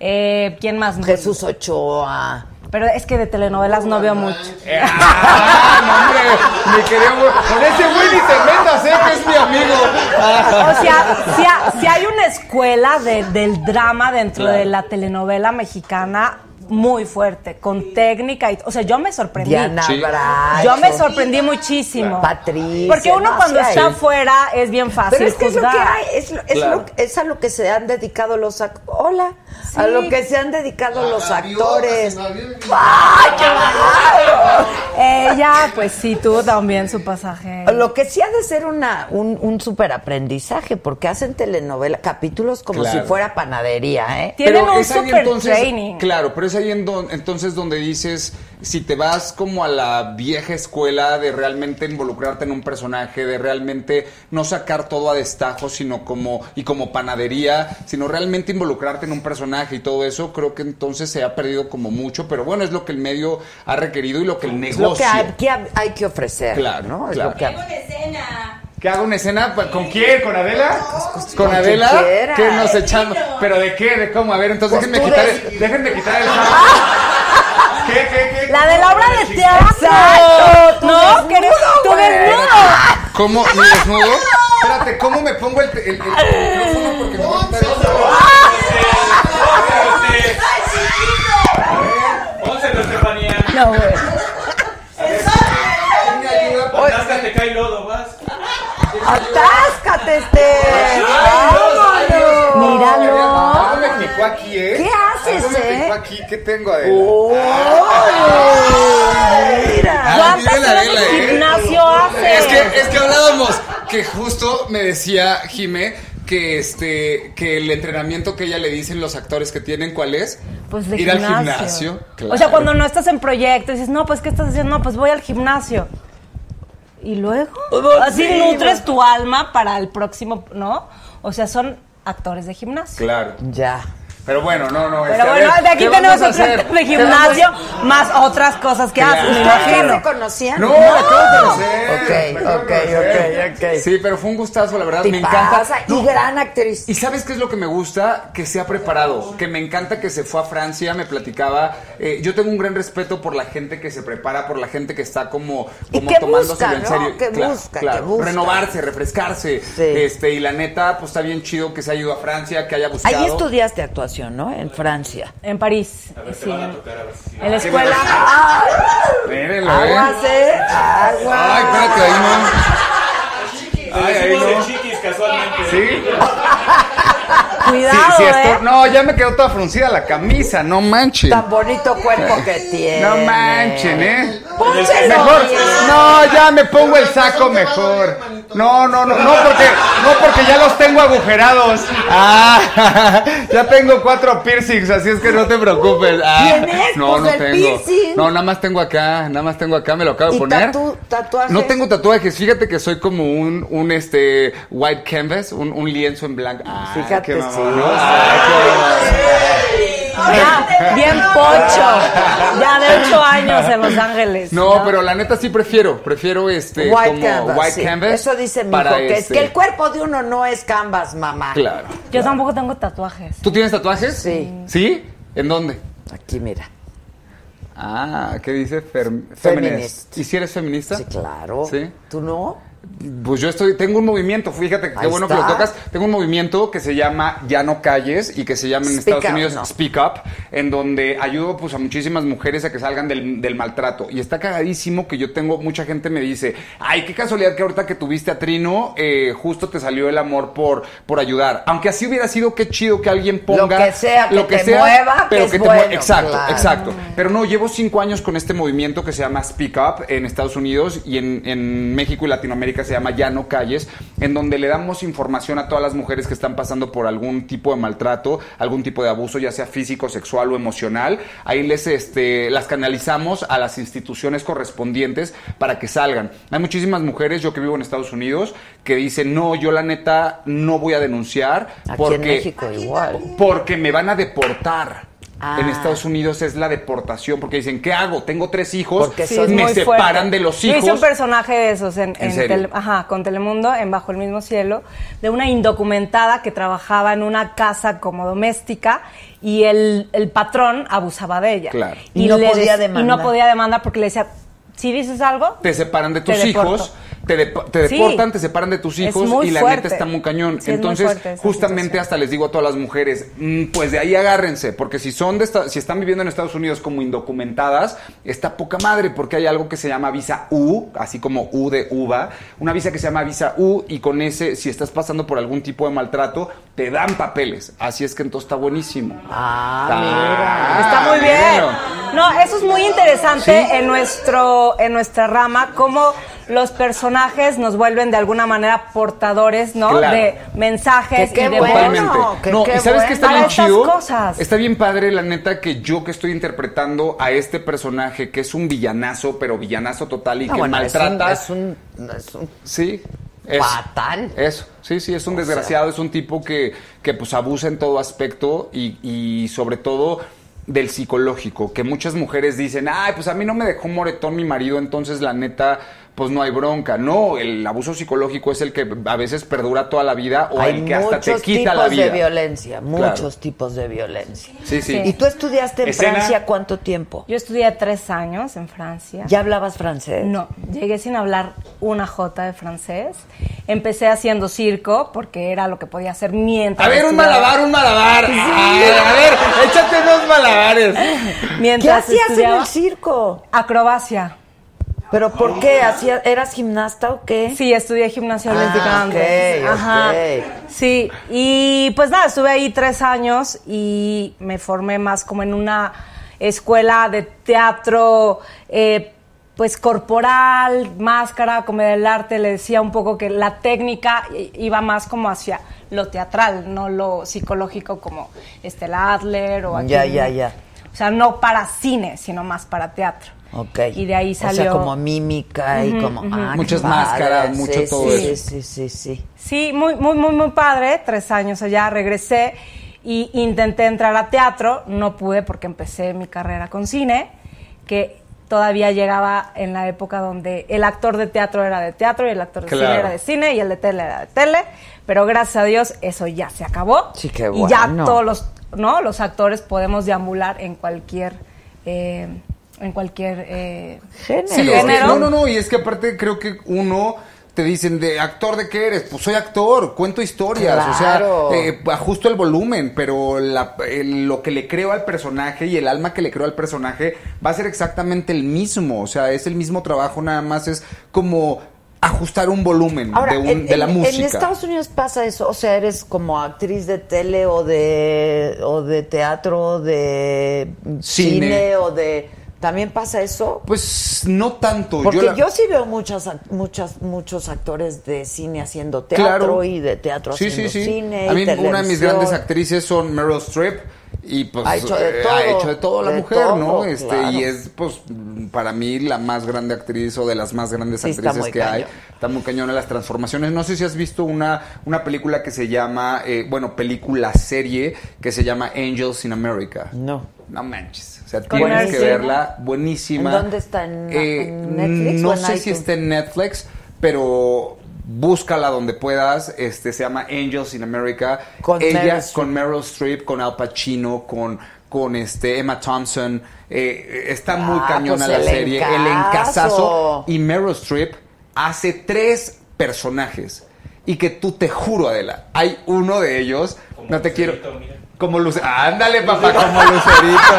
Eh, ¿Quién más? Jesús Ochoa. Pero es que de telenovelas no veo mucho. ¡Ah, no, hombre! Mi querido güey, Con ese güey ni te metas, ¿eh? Que es mi amigo. O sea, si, ha- si hay una escuela de- del drama dentro de la telenovela mexicana muy fuerte, con técnica y, o sea, yo me sorprendí. Diana Sí. Bracho. Yo me sorprendí muchísimo. Patricia, Porque uno no, cuando sí está afuera es bien fácil Pero es que es lo que hay, es, lo- es, Claro. lo- es a lo que se han dedicado los ac- hola, a lo que se han dedicado los actores. Ay, ¡Ay, qué bárbaro! Ella, pues sí, tuvo también su pasaje. Lo que sí ha de ser una, un, un súper aprendizaje, porque hacen telenovela, capítulos como Claro. si fuera panadería, ¿eh? Tienen un super entonces- training. Claro, pero es ahí en don- entonces donde dices, si te vas como a la vieja escuela de realmente involucrarte en un personaje, de realmente no sacar todo a destajo, sino como, y como panadería, sino realmente involucrarte en un personaje y todo eso, creo que entonces se ha perdido como mucho, pero bueno, es lo que el medio ha requerido y lo que el Es negocio... lo que hay, que hay que ofrecer, Claro, ¿no? Es claro. lo que hay. ¿Que haga una escena? pa- ¿Con quién? ¿Con Adela? ¿Con Con Adela? quiera. ¿Qué nos echamos? ¿Pero de qué? ¿De cómo? A ver, entonces Pues déjenme tú quitar, el, déjenme quitar el ¿Qué, qué, qué? La de la obra de teatro. Exacto, no, que eres güey. desnudo. ¿Cómo? ¿Mi desnudo? Espérate, ¿cómo me pongo el, el, el- micrófono? Porque me voy a. No, güey. Atáscate, cae lodo, vas. ¡Atáscate, este! ¡Vámonos! Míralo. Algo me picó aquí, ¿eh? ¿Qué haces, Algo me eh? picó aquí. ¿Qué tengo, Adela? ¡Uy! Mira. ¿Cuántas horas de ¿eh? gimnasio hace? Es que, es que hablábamos que justo me decía Jimé que este que el entrenamiento que ella le dicen los actores que tienen, ¿cuál es? Pues de Ir gimnasio. al gimnasio. O sea, cuando no estás en proyecto dices, no, pues, ¿qué estás haciendo? No, pues voy al gimnasio. Y luego, así sí, nutres tu alma para el próximo, ¿no? O sea, son actores de gimnasio. Claro. Ya. Pero bueno, no, no. este, Pero a bueno, ver, de aquí ¿qué tenemos otro de gimnasio, más otras cosas que Claro. hacen, me ¿Ustedes ya imagino. conocían? No, la acabo de conocer. Ok, ok, conocer. ok, ok. Sí, pero fue un gustazo, la verdad. Te me encanta. pasa, y gran actriz. ¿Y sabes qué es lo que me gusta? Que se ha preparado, que me encanta que se fue a Francia, me platicaba. eh, yo tengo un gran respeto por la gente que se prepara, por la gente que está como, como busca, en ¿no? serio. Que Claro, busca, claro. que busca. Renovarse, refrescarse. Sí. Este, y la neta, pues está bien chido que se haya ido a Francia, que haya buscado. Ahí estudiaste actuación, ¿no? En Francia. En París, sí. En la escuela. Mírenlo, Aguas, ¿eh? ¿eh? Aguas. Ay, espérate, ahí no. Ay, ahí decimos no. de chiquis casualmente. Sí. Cuidado, Sí, sí, ¿eh? no, ya me quedó toda fruncida la camisa, no manchen. Tan bonito cuerpo que tiene. No manchen, ¿eh? Pónselo Mejor, bien. no, ya me pongo el saco mejor. No, no, no, no porque, no porque ya los tengo agujerados. Ah, ya tengo cuatro piercings, así es que no te preocupes. Ah, ¿Tienes? No, Pues no tengo. No, nada más tengo acá, nada más tengo acá, me lo acabo de ¿Y poner. tatuajes? No tengo tatuajes, fíjate que soy como un, un este white canvas, un, un lienzo en blanco. Ah, Fíjate, sí. ¿no? Ya, bien pocho. Ya de ocho años en Los Ángeles. No, pero la neta sí prefiero, prefiero este White como canvas. white sí. canvas. Eso dice mi hijo, que es este- que el cuerpo de uno no es canvas, mamá. Claro. Yo tampoco tengo tatuajes. ¿Tú tienes tatuajes? Sí. ¿Sí? ¿En dónde? Aquí, mira. Ah, ¿qué dice? Feminist. feminist. ¿Y si eres feminista? Sí, claro. Sí. ¿Tú no? Pues yo estoy, tengo un movimiento, fíjate qué Ahí bueno que lo tocas. Tengo un movimiento que se llama Ya no calles y que se llama en Speak Estados Up, Unidos no. Speak Up, en donde ayudo pues a muchísimas mujeres a que salgan del, del maltrato. Y está cagadísimo que yo tengo, mucha gente me dice, ay, qué casualidad que ahorita que tuviste a Trino, eh, justo te salió el amor por, por ayudar. Aunque así hubiera sido, qué chido que alguien ponga Lo que sea, que te mueva, pero que que es te mueva. Exacto, claro. exacto. Pero no, llevo cinco años con este movimiento que se llama Speak Up en Estados Unidos y en, en México y Latinoamérica Se llama Ya no calles, en donde le damos información a todas las mujeres que están pasando por algún tipo de maltrato, algún tipo de abuso, ya sea físico, sexual o emocional. Ahí les este, las canalizamos a las instituciones correspondientes para que salgan. Hay muchísimas mujeres, yo que vivo en Estados Unidos, que dicen, no, yo la neta no voy a denunciar Aquí porque, en México igual. porque me van a deportar. Ah. En Estados Unidos es la deportación, porque dicen, ¿qué hago? Tengo tres hijos, Porque Sí, me separan fuerte. de los Yo hice un hijos. personaje de esos en, ¿En en serio? Tele- ajá, con Telemundo, en Bajo el mismo cielo, de una indocumentada que trabajaba en una casa como doméstica y el, el patrón abusaba de ella. Claro. Y no le podía dec- Y demandar. no podía demandar porque le decía, si dices algo, te separan de tus deporto. Te, te Sí. deportan, te separan de tus hijos y la fuerte. neta está muy cañón. Sí, es muy Entonces, justamente situación. hasta les digo a todas las mujeres, mm, pues de ahí agárrense, porque si son de esta- si están viviendo en Estados Unidos como indocumentadas, está poca madre, porque hay algo que se llama visa U, así como U de uva, una visa que se llama visa U y con ese, si estás pasando por algún tipo de maltrato, te dan papeles. Así es que entonces está buenísimo. Ah, Está muy bien. bueno. No, eso es muy interesante Sí. en nuestro en nuestra rama cómo los personajes nos vuelven de alguna manera portadores, ¿no? Claro. De mensajes Que y de bueno. Totalmente. que no, qué y sabes bueno. que está bien estas chido. cosas. Está bien padre, la neta, que yo que estoy interpretando a este personaje que es un villanazo, pero villanazo total y No, que bueno, es un- maltrata. es un, es un Sí. Es, Patán. Eso, sí, sí, es un desgraciado, es un tipo que, que pues abusa en todo aspecto y, y sobre todo del psicológico, que muchas mujeres dicen, ay, pues a mí no me dejó moretón mi marido, entonces la neta, pues no hay bronca. No, el abuso psicológico es el que a veces perdura toda la vida o Hay el que hasta te muchos quita tipos la vida. de violencia, muchos Claro. tipos de violencia. Sí, sí. ¿Y tú estudiaste en Escena. Francia cuánto tiempo? Yo estudié tres años en Francia. ¿Ya hablabas francés? No, llegué sin hablar una jota de francés. Empecé haciendo circo porque era lo que podía hacer mientras. A ver, un malabar, un malabar. Ay, a ver, échate unos malabares. ¿Qué Mientras hacías en el circo? acrobacia. ¿Pero por qué? ¿Hacía- ¿Eras gimnasta o qué? Sí, estudié gimnasia Ah, olímpica antes. Ajá. Sí, y pues nada, estuve ahí tres años y me formé más como en una escuela de teatro, eh, pues corporal, máscara, comedia del arte. Le decía un poco que la técnica iba más como hacia lo teatral, no lo psicológico como Estela Adler o aquí. Ya, ya, ya. O sea, no para cine, sino más para teatro. Ok. Y de ahí O sea, salió. como mímica y como... ah, qué Muchas padre. máscaras, mucho Sí, todo sí, eso. Sí, sí, sí. Sí, muy, muy, muy, muy padre. Tres años allá, regresé y intenté entrar a teatro. No pude porque empecé mi carrera con cine, que todavía llegaba en la época donde el actor de teatro era de teatro y el actor de Claro. cine era de cine y el de tele era de tele. Pero gracias a Dios eso ya se acabó. Sí, qué Y ya bueno. todos los, ¿no? los actores podemos deambular en cualquier... eh, en cualquier eh, Género. Sí, género. no, no, no, y es que aparte creo que uno te dicen de actor de qué eres, pues soy actor, cuento historias, Claro. o sea, eh, ajusto el volumen, pero la- el- lo que le creo al personaje y el alma que le creo al personaje va a ser exactamente el mismo, o sea, es el mismo trabajo, nada más es como ajustar un volumen Ahora, de, un- en, de la en- música. en Estados Unidos pasa eso, o sea, eres como actriz de tele o de o de teatro, de cine, Cine. o de también pasa eso. Pues no tanto. Porque la- yo, sí veo muchas, muchas, muchos actores de cine haciendo teatro Claro. y de teatro sí, haciendo sí, sí. cine. A y mí una de mis grandes actrices son Meryl Streep y pues Ha hecho de eh, todo, ha hecho de todo la de mujer, ¿no? Este claro. y es pues para mí la más grande actriz o de las más grandes Sí, actrices que hay. Está muy cañona las transformaciones. No sé si has visto una una película que se llama eh, bueno, película serie que se llama Angels in America. No. No manches. Sea, tienes que verla. Buenísima. ¿En dónde está? ¿En- Eh, en Netflix No o en sé si está en Netflix, pero búscala donde puedas. Este se llama Angels in America. Con Meryl Ella Streep. con Meryl Streep, con Al Pacino, con con este Emma Thompson. Eh, está muy Ah, cañona pues la el serie. El encasazo. Y Meryl Streep hace tres personajes. Y que tú te juro, Adela, hay uno de ellos. no te quiero. Como Lucerito. Ándale, papá, como Lucerito.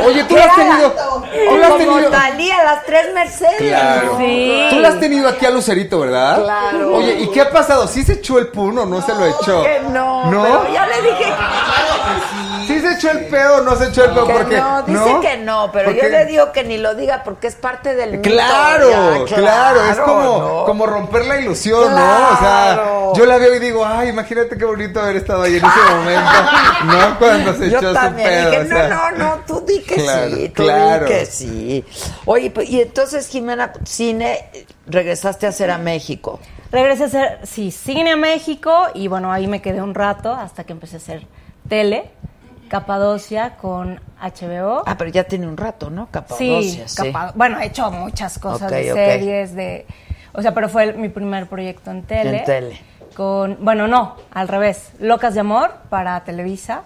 Oye, tú lo has tenido. Tú lo has Como tenido. Talía, las tres Mercedes. Claro. Sí. Tú lo has tenido aquí a Lucerito, ¿verdad? Claro. Oye, ¿y qué ha pasado? ¿Sí se echó el puno o no se lo echó? Que no, ¿No? pero ya le dije, Sí se echó el pedo, no se echó el pedo Que porque no, dice que no, pero yo le digo que ni lo diga porque es parte del mito. Claro, ya, claro, es como, ¿no? como romper la ilusión, ¿no? O sea, Claro. yo la veo y digo, ay, imagínate qué bonito haber estado ahí en ese momento, ¿no? Cuando se echó Yo su también pedo. dije, o sea. no, no, no, tú di que Claro, sí, tú claro. di que sí. Oye, pues, y entonces, Jimena, cine, regresaste a hacer a México. Regresé a hacer, sí, cine a México y bueno, ahí me quedé un rato hasta que empecé a hacer tele, Capadocia con HBO. Ah, pero ya tiene un rato, ¿no? Capadocia, sí. Bueno, he hecho muchas cosas de series, de... O sea, pero fue el- mi primer proyecto en tele. En tele. Con, bueno, no, al revés. Locas de Amor para Televisa,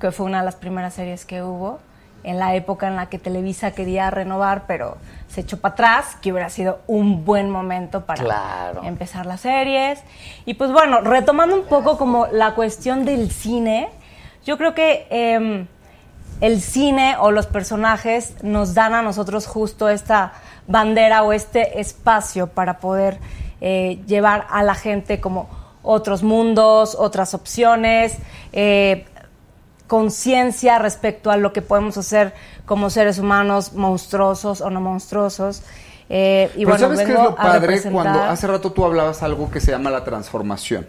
que fue una de las primeras series que hubo en la época en la que Televisa quería renovar, pero se echó para atrás, que hubiera sido un buen momento para Claro. empezar las series. Y pues bueno, retomando un poco como la cuestión del cine, yo creo que em, el cine o los personajes nos dan a nosotros justo esta bandera o este espacio para poder eh, llevar a la gente como otros mundos, otras opciones, eh, conciencia respecto a lo que podemos hacer como seres humanos, monstruosos o no monstruosos. Eh, y Pero bueno, ¿sabes qué es lo padre? representar- Cuando hace rato tú hablabas algo que se llama la transformación.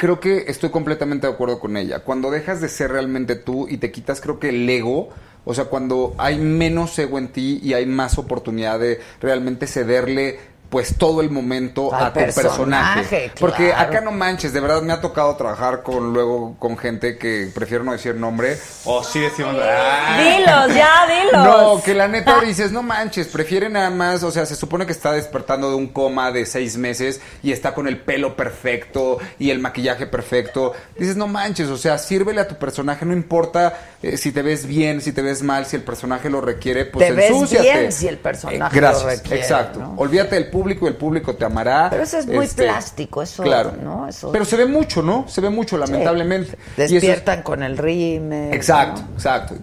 Creo que estoy completamente de acuerdo con ella. Cuando dejas de ser realmente tú y te quitas, creo que el ego, o sea, cuando hay menos ego en ti y hay más oportunidad de realmente cederle pues todo el momento Al a tu personaje. personaje, Porque claro. acá no manches, de verdad me ha tocado trabajar con luego con gente que prefiero no decir nombre o sí decimos "Ah". Dilos, ya, dilos. No, que la neta dices, no manches, prefiere nada más, o sea, se supone que está despertando de un coma de seis meses y está con el pelo perfecto y el maquillaje perfecto. Dices, no manches, o sea, sírvele a tu personaje, no importa eh, si te ves bien, si te ves mal, si el personaje lo requiere, pues Te ves ensúciate. bien si el personaje Eh, gracias, lo requiere, exacto. ¿no? Olvídate del público y el público te amará. Pero eso es muy Este, plástico, eso, Claro. ¿no? Eso- Pero se ve mucho, ¿no? Se ve mucho, lamentablemente. Y eso es- Despiertan con el rímel. Exacto, ¿no? exacto.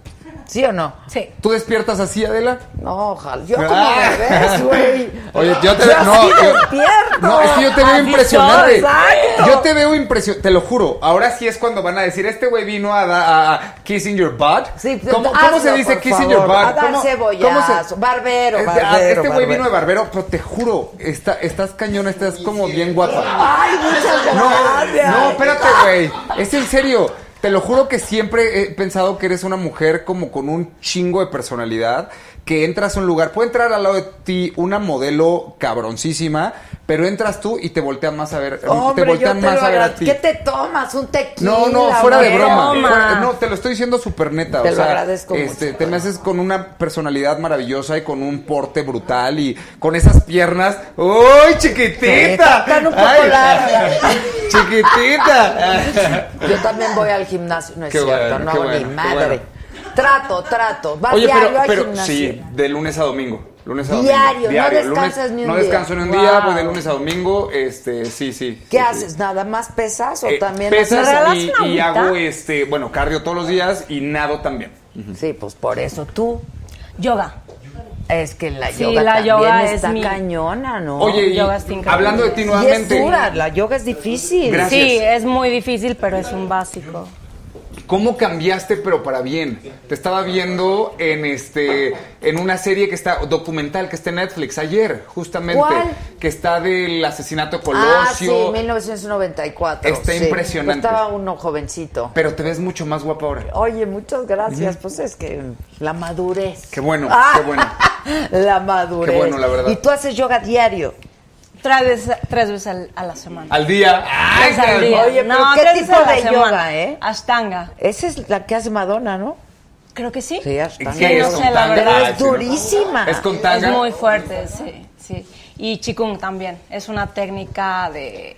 ¿Sí o no? Sí. ¿Tú despiertas así, Adela? No, ojalá. Yo como Ah. me ves, güey. Oye, yo te Yo veo. No, yo- despierto. no, es que yo te veo impresionante. soy, exacto. Yo te veo impresionante, te lo juro. Ahora sí es cuando van a decir, este güey vino a, da- a kissing your butt. Sí, ¿Cómo, hazlo, cómo se dice por kissing favor. your butt? A dar ¿Cómo- cebollazo. cómo Barbero, Este, barbero, ah, Este güey barbero. vino de barbero, pero te juro, está, estás cañón, estás como bien guapa. Ay, muchas No, gracias. no, espérate, güey. Es en serio. Te lo juro que siempre he pensado que eres una mujer como con un chingo de personalidad, que entras a un lugar, puede entrar al lado de ti una modelo cabroncísima, pero entras tú y te voltean más a ver, Hombre, te voltean te más a ver a ti. ¿Qué te tomas? ¿Un tequila? No, no, fuera de broma. Fuera- no, te lo estoy diciendo súper neta. Te o lo sea, agradezco este, mucho. Te me haces con una personalidad maravillosa y con un porte brutal y con esas piernas. ¡Uy, chiquitita! Están un poco Ay, largas. ¡Chiquitita! Yo también voy al gimnasio, no es Qué cierto, bueno, no, ni bueno, madre. Trato, trato. ¿Vas Oye, diario pero, al pero gimnasio? sí, de lunes a domingo. Lunes a Diario, domingo. no descansas lunes- ni un No día. descanso ni un Wow. día, voy de lunes a domingo. Este, sí, sí. ¿Qué sí, sí. haces? ¿Nada más pesas o Eh, también pesas y, y hago este, bueno, cardio todos los días y nado también. Sí, pues por eso tú. Yoga. Es que la Sí, yoga la también yoga es está mi- cañona, ¿no? Oye, y hablando de ti y es nuevamente, dura, la yoga es difícil. Gracias. Sí, es muy difícil, pero es un básico. ¿Cómo cambiaste pero para bien? Te estaba viendo en este en una serie que está documental que está en Netflix ayer, justamente, ¿Cuál? que está del asesinato de Ah, sí, Colosio. 1994. Está sí. impresionante. Estaba uno jovencito. Pero te ves mucho más guapa ahora. Oye, muchas gracias. Pues es que la madurez. Qué bueno, Ah, qué bueno. La madurez. Qué bueno, la verdad. Y tú haces yoga diario. Tres veces, tres veces al- a la semana. Al día. ¡Ay, Tres al día. Oye, no, ¿qué tres tipo de semana. yoga, eh? Ashtanga. Esa es la que hace Madonna, ¿no? Creo que sí. Sí, hasta. Sí, no es sé, con la verdad. Pero es ¿no? durísima. Es con tanga. Es muy fuerte, sí, sí. Y Qigong también. Es una técnica de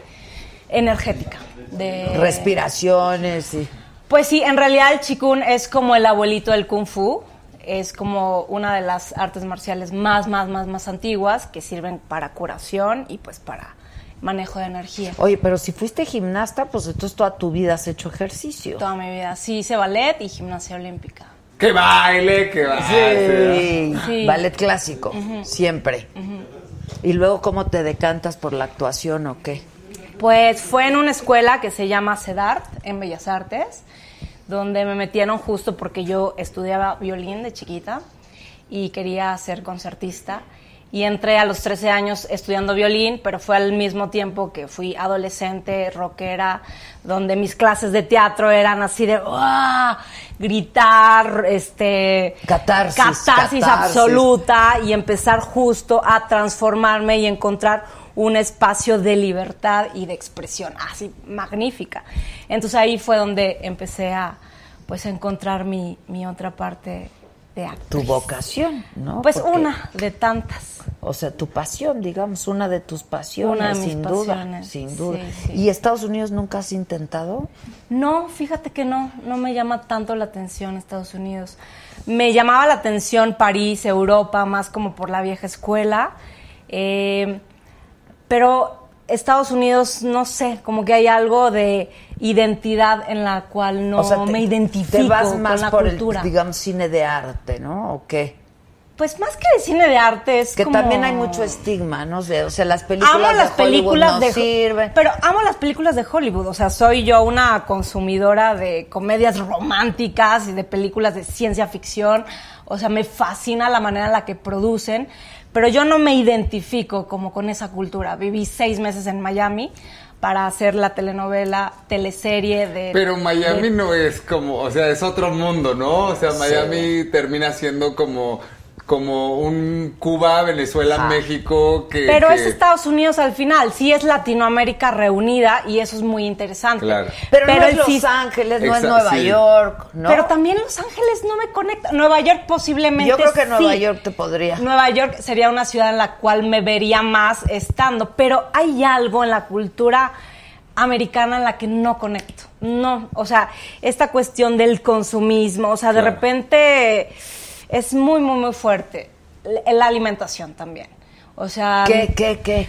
energética. De Respiraciones y. Pues sí, en realidad el Qigong es como el abuelito del Kung Fu. Es como una de las artes marciales más, más, más, más antiguas que sirven para curación y pues para manejo de energía. Oye, pero si fuiste gimnasta, pues entonces toda tu vida has hecho ejercicio. Toda mi vida. Sí, hice ballet y gimnasia olímpica. ¡Que baile, que baile! Sí. Sí. Ballet clásico, siempre. Y luego, ¿cómo te decantas por la actuación o qué? Pues fue en una escuela que se llama CEDART, en Bellas Artes, donde me metieron justo porque yo estudiaba violín de chiquita y quería ser concertista. Y entré a los 13 años estudiando violín, pero fue al mismo tiempo que fui adolescente, rockera, donde mis clases de teatro eran así de ¡ah! gritar, este Catarsis, catarsis catarsis. absoluta y empezar justo a transformarme y encontrar un espacio de libertad y de expresión así magnífica. Entonces ahí fue donde empecé a pues a encontrar mi, mi otra parte de actriz. Tu vocación, ¿no? Pues Porque- una de tantas. O sea, tu pasión, digamos, una de tus pasiones, Una de mis sin duda, pasiones, sin duda. sí, sí. ¿Y Estados Unidos nunca has intentado? No, fíjate que no, no me llama tanto la atención Estados Unidos. Me llamaba la atención París, Europa, más como por la vieja escuela. Eh, pero Estados Unidos, no sé, como que hay algo de identidad en la cual no o sea, te- me identifico te vas con más la por cultura. el, digamos, cine de arte, ¿no? ¿O qué? Pues más que de cine de arte es Que como- también hay mucho estigma, ¿no? sé, o sea, las películas amo de las Hollywood películas no de sirven. pero amo las películas de Hollywood o sea soy yo una consumidora de comedias románticas y de películas de ciencia ficción o sea me fascina la manera en la que producen pero yo no me identifico como con esa cultura viví seis meses en Miami para hacer la telenovela teleserie de Pero Miami de- no es como, o sea, es otro mundo, ¿no? O sea, Miami termina siendo como, como un Cuba, Venezuela, México, que... Pero que- es Estados Unidos al final, sí es Latinoamérica reunida y eso es muy interesante. Claro. Pero, no es Los Ángeles, no es Nueva sí. York, ¿no? Pero también Los Ángeles no me conecta. Nueva York posiblemente Yo creo que Nueva. York te podría. Nueva York sería una ciudad en la cual me vería más estando, pero hay algo en la cultura americana en la que no conecto. No, o sea, esta cuestión del consumismo, o sea, de Claro. repente es muy, muy, muy fuerte. La la alimentación también. O sea, ¿Qué, qué, qué?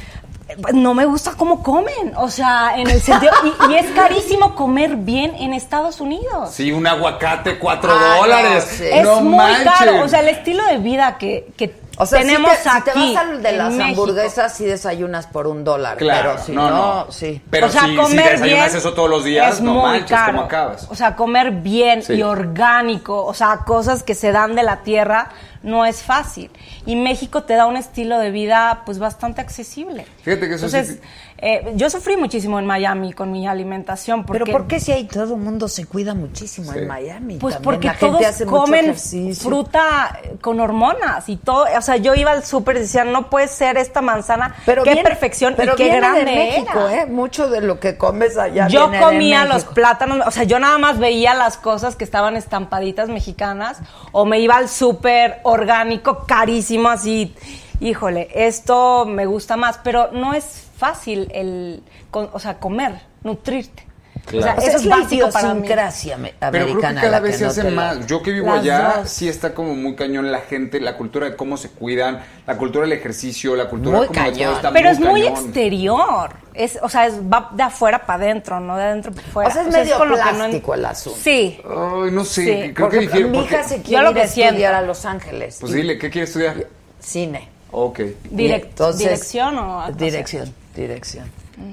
no me gusta cómo comen, o sea, en el sentido y, y es carísimo comer bien en Estados Unidos. Sí, un aguacate, cuatro Ah, no, dólares. sí. Es no muy manches. caro, o sea, el estilo de vida que, que O sea, tenemos si te, si te aquí vas al de las México. hamburguesas, sí desayunas por un dólar. Claro, pero si no, no, no. sí. Pero o sea, si, si comer desayunas bien eso todos los días, es no muy manches, caro. ¿cómo acabas? O sea, comer bien Sí. y orgánico, o sea, cosas que se dan de la tierra, no es fácil. Y México te da un estilo de vida, pues, bastante accesible. Fíjate que eso sí- Entonces, eh, yo sufrí muchísimo en Miami con mi alimentación. Porque, Pero ¿por qué si hay todo el mundo se cuida muchísimo Sí. en Miami? Pues También porque la gente todos hace comen fruta con hormonas y todo. O sea, yo iba al súper y decía, no puede ser esta manzana. Pero qué viene- perfección pero y qué viene grande de México, era. ¿eh? Mucho de lo que comes allá Yo viene de comía los plátanos, o sea, yo nada más veía las cosas que estaban estampaditas mexicanas o me iba al súper orgánico carísimo así. Híjole, esto me gusta más, pero no es fácil el, con- o sea, comer, nutrirte. Claro. O sea, O sea, eso es es la básico para mí. me- Pero creo que americana. cada la vez se no hace la- más. Yo que vivo Las allá, dos. sí está como muy cañón la gente, la cultura de cómo se cuidan, la cultura del ejercicio, la cultura Muy como de cañón. todo está Pero es muy cañón. exterior. Es, o sea, es, va de afuera para adentro, no de adentro para afuera. O sea, es medio con lo que no en- plástico el asunto. Sí. Ay, no sé, Sí. creo Por que ejemplo, difiere mi porque- hija se Yo quiere lo ir que a estudiar a Los Ángeles. Pues Y- dile, ¿qué quiere estudiar? Cine. Ok. Direct- Entonces, ¿Dirección o actuación? Dirección, dirección.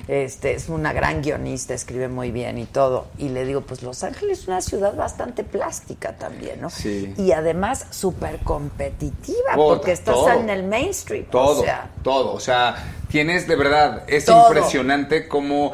Este, es una gran guionista, escribe muy bien y todo. Y le digo, pues Los Ángeles es una ciudad bastante plástica también, ¿no? Sí. Y además súper competitiva, porque estás todo. en el Main Street. Todo, O sea, todo. O sea, tienes de verdad, es Todo. impresionante cómo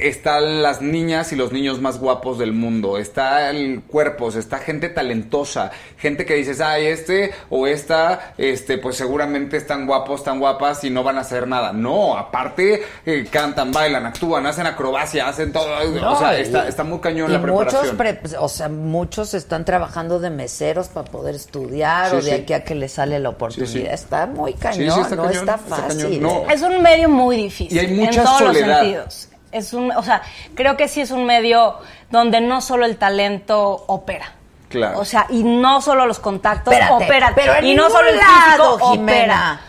están las niñas y los niños más guapos del mundo. Está el cuerpos, está gente talentosa, gente que dices, ay, este o esta, este, pues seguramente están guapos, tan guapas y no van a hacer nada. No, aparte eh, cantan, bailan, actúan, hacen acrobacia, hacen todo. no, o sea, y- está, está muy cañón y la muchos, preparación. pre- o sea, muchos están trabajando de meseros para poder estudiar Sí, o de sí. aquí a que les sale la oportunidad. Sí, sí. Está muy cañón, Sí, sí, está no cañón, está está fácil. cañón. No. Es un medio muy difícil. Y hay mucha en todos soledad. los sentidos. Es un, o sea, creo que sí es un medio donde no solo el talento opera. Claro. O sea, y no solo los contactos Espérate, operan. pero en y no solo el físico opera.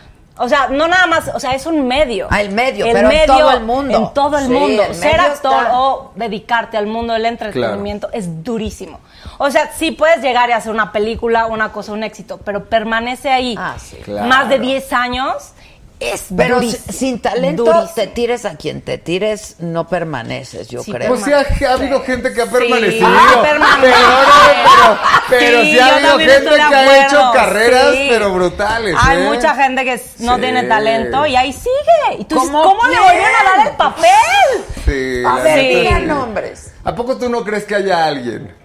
O sea, no nada más, o sea, es un medio. Ah, el medio, pero en todo el mundo. En todo el Sí, mundo. el Ser actor está- o dedicarte al mundo del entretenimiento es durísimo. O sea, sí puedes llegar y hacer una película, una cosa, un éxito, pero permanece ahí Ah, sí. Claro. más de 10 años es Pero durísimo, sin talento, durísimo. te tires a quien te tires, no permaneces, yo Sí, creo. Pues sí, ha, ha habido gente que ha Sí. permanecido. Ah, permanece. Pero, no, pero, pero sí, Sí, ha habido gente que ha hecho carreras, sí. pero brutales. Hay ¿eh? mucha gente que no Sí. tiene talento y ahí sigue. Y tú ¿Cómo ¿cómo le volvieron a dar el papel? Sí, A ver, nombres. ¿A poco tú no crees que haya alguien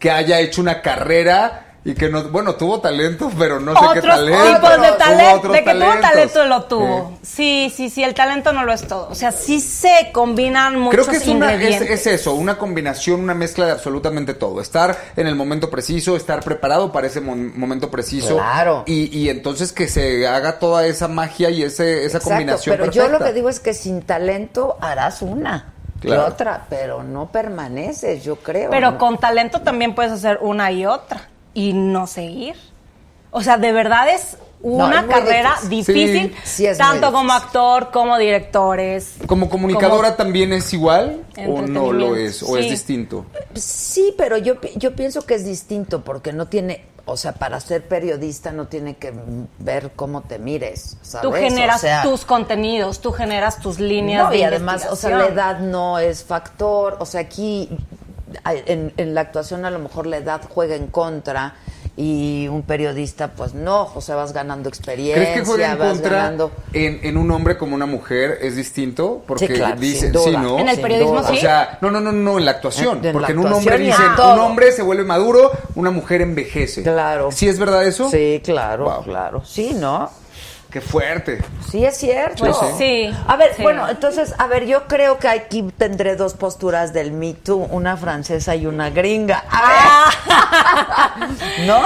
que haya hecho una carrera y que no, bueno, tuvo talento, pero no sé qué talento? tipos de talento, otros de que tuvo talento lo tuvo. Sí, sí, sí, el talento no lo es todo. O sea, sí se combinan muchos Creo que es, una, es, ingredientes. es eso, una combinación, una mezcla de absolutamente todo. Estar en el momento preciso, estar preparado para ese momento preciso. Claro. Y, y entonces que se haga toda esa magia y ese, esa Exacto, combinación pero yo lo que digo es que sin talento harás una Claro. y otra, pero no permaneces, yo creo. Pero ¿no? con talento también puedes hacer una y otra y no seguir. O sea, de verdad es No, una carrera difícil. difícil, Sí, sí es muy tanto como actor como directores. ¿Como comunicadora también es igual o no lo es? ¿O es distinto? Sí, pero yo, yo pienso que es distinto porque no tiene, o sea, para ser periodista no tiene que ver cómo te mires, ¿sabes? Tú generas O sea, tus contenidos, tú generas tus líneas No, de y además, o sea, la edad no es factor. O sea, aquí en, en la actuación a lo mejor la edad juega en contra y un periodista, pues no. Sea, vas ganando experiencia, ¿Crees que juega en vas contra ganando. en, en un hombre como una mujer? ¿Es distinto? Porque Sí, claro, dicen, sí, ¿no? En el Sin periodismo duda. sí. O sea, no, no, no, no, en la actuación. En- en porque la en un hombre dicen, un hombre se vuelve maduro, una mujer envejece. Claro. ¿Sí es verdad eso? Sí, claro, Wow. claro. Sí, ¿no? Qué fuerte. Sí, es cierto. Pues sí. A ver, Sí. bueno, entonces, a ver, yo creo que aquí tendré dos posturas del Me Too, una francesa y una gringa. A ver. ¿No?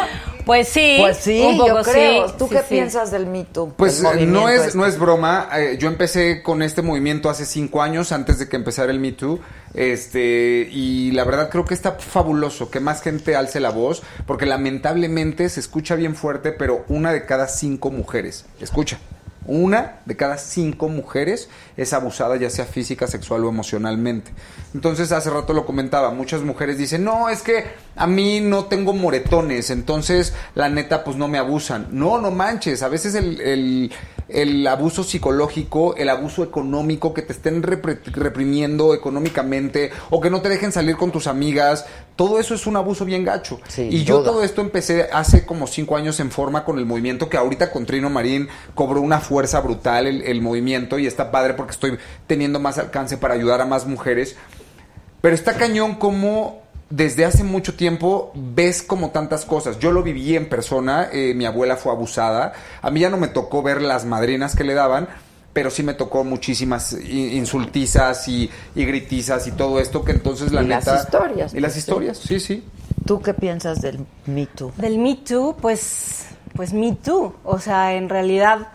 Pues sí. Pues sí, un poco yo creo. sí, ¿Tú sí, qué sí. piensas del Me Too? Pues eh, no es, este. no es broma. eh, yo empecé con este movimiento hace cinco años, antes de que empezara el Me Too. Este, y la verdad creo que está fabuloso que más gente alce la voz, porque lamentablemente se escucha bien fuerte, pero una de cada cinco mujeres, escucha, una de cada cinco mujeres es abusada, ya sea física, sexual o emocionalmente. Entonces, hace rato lo comentaba, muchas mujeres dicen, no, es que a mí no tengo moretones, entonces la neta, pues no me abusan. No, no manches, a veces el, el- el abuso psicológico, el abuso económico, que te estén reprimiendo económicamente o que no te dejen salir con tus amigas, todo eso es un abuso bien gacho. Y yo duda. todo esto empecé hace como cinco años en forma con el movimiento que ahorita con Trino Marín cobró una fuerza brutal el, el movimiento y está padre porque estoy teniendo más alcance para ayudar a más mujeres. Pero está cañón como desde hace mucho tiempo ves como tantas cosas. Yo lo viví en persona, eh, mi abuela fue abusada. A mí ya no me tocó ver las madrinas que le daban, pero sí me tocó muchísimas insultizas y, y gritizas y todo esto que entonces la Y las historias, Y las pues, historias, sí, sí. ¿Tú qué piensas del Me Too? Del Me Too, pues, pues Me Too. O sea, en realidad,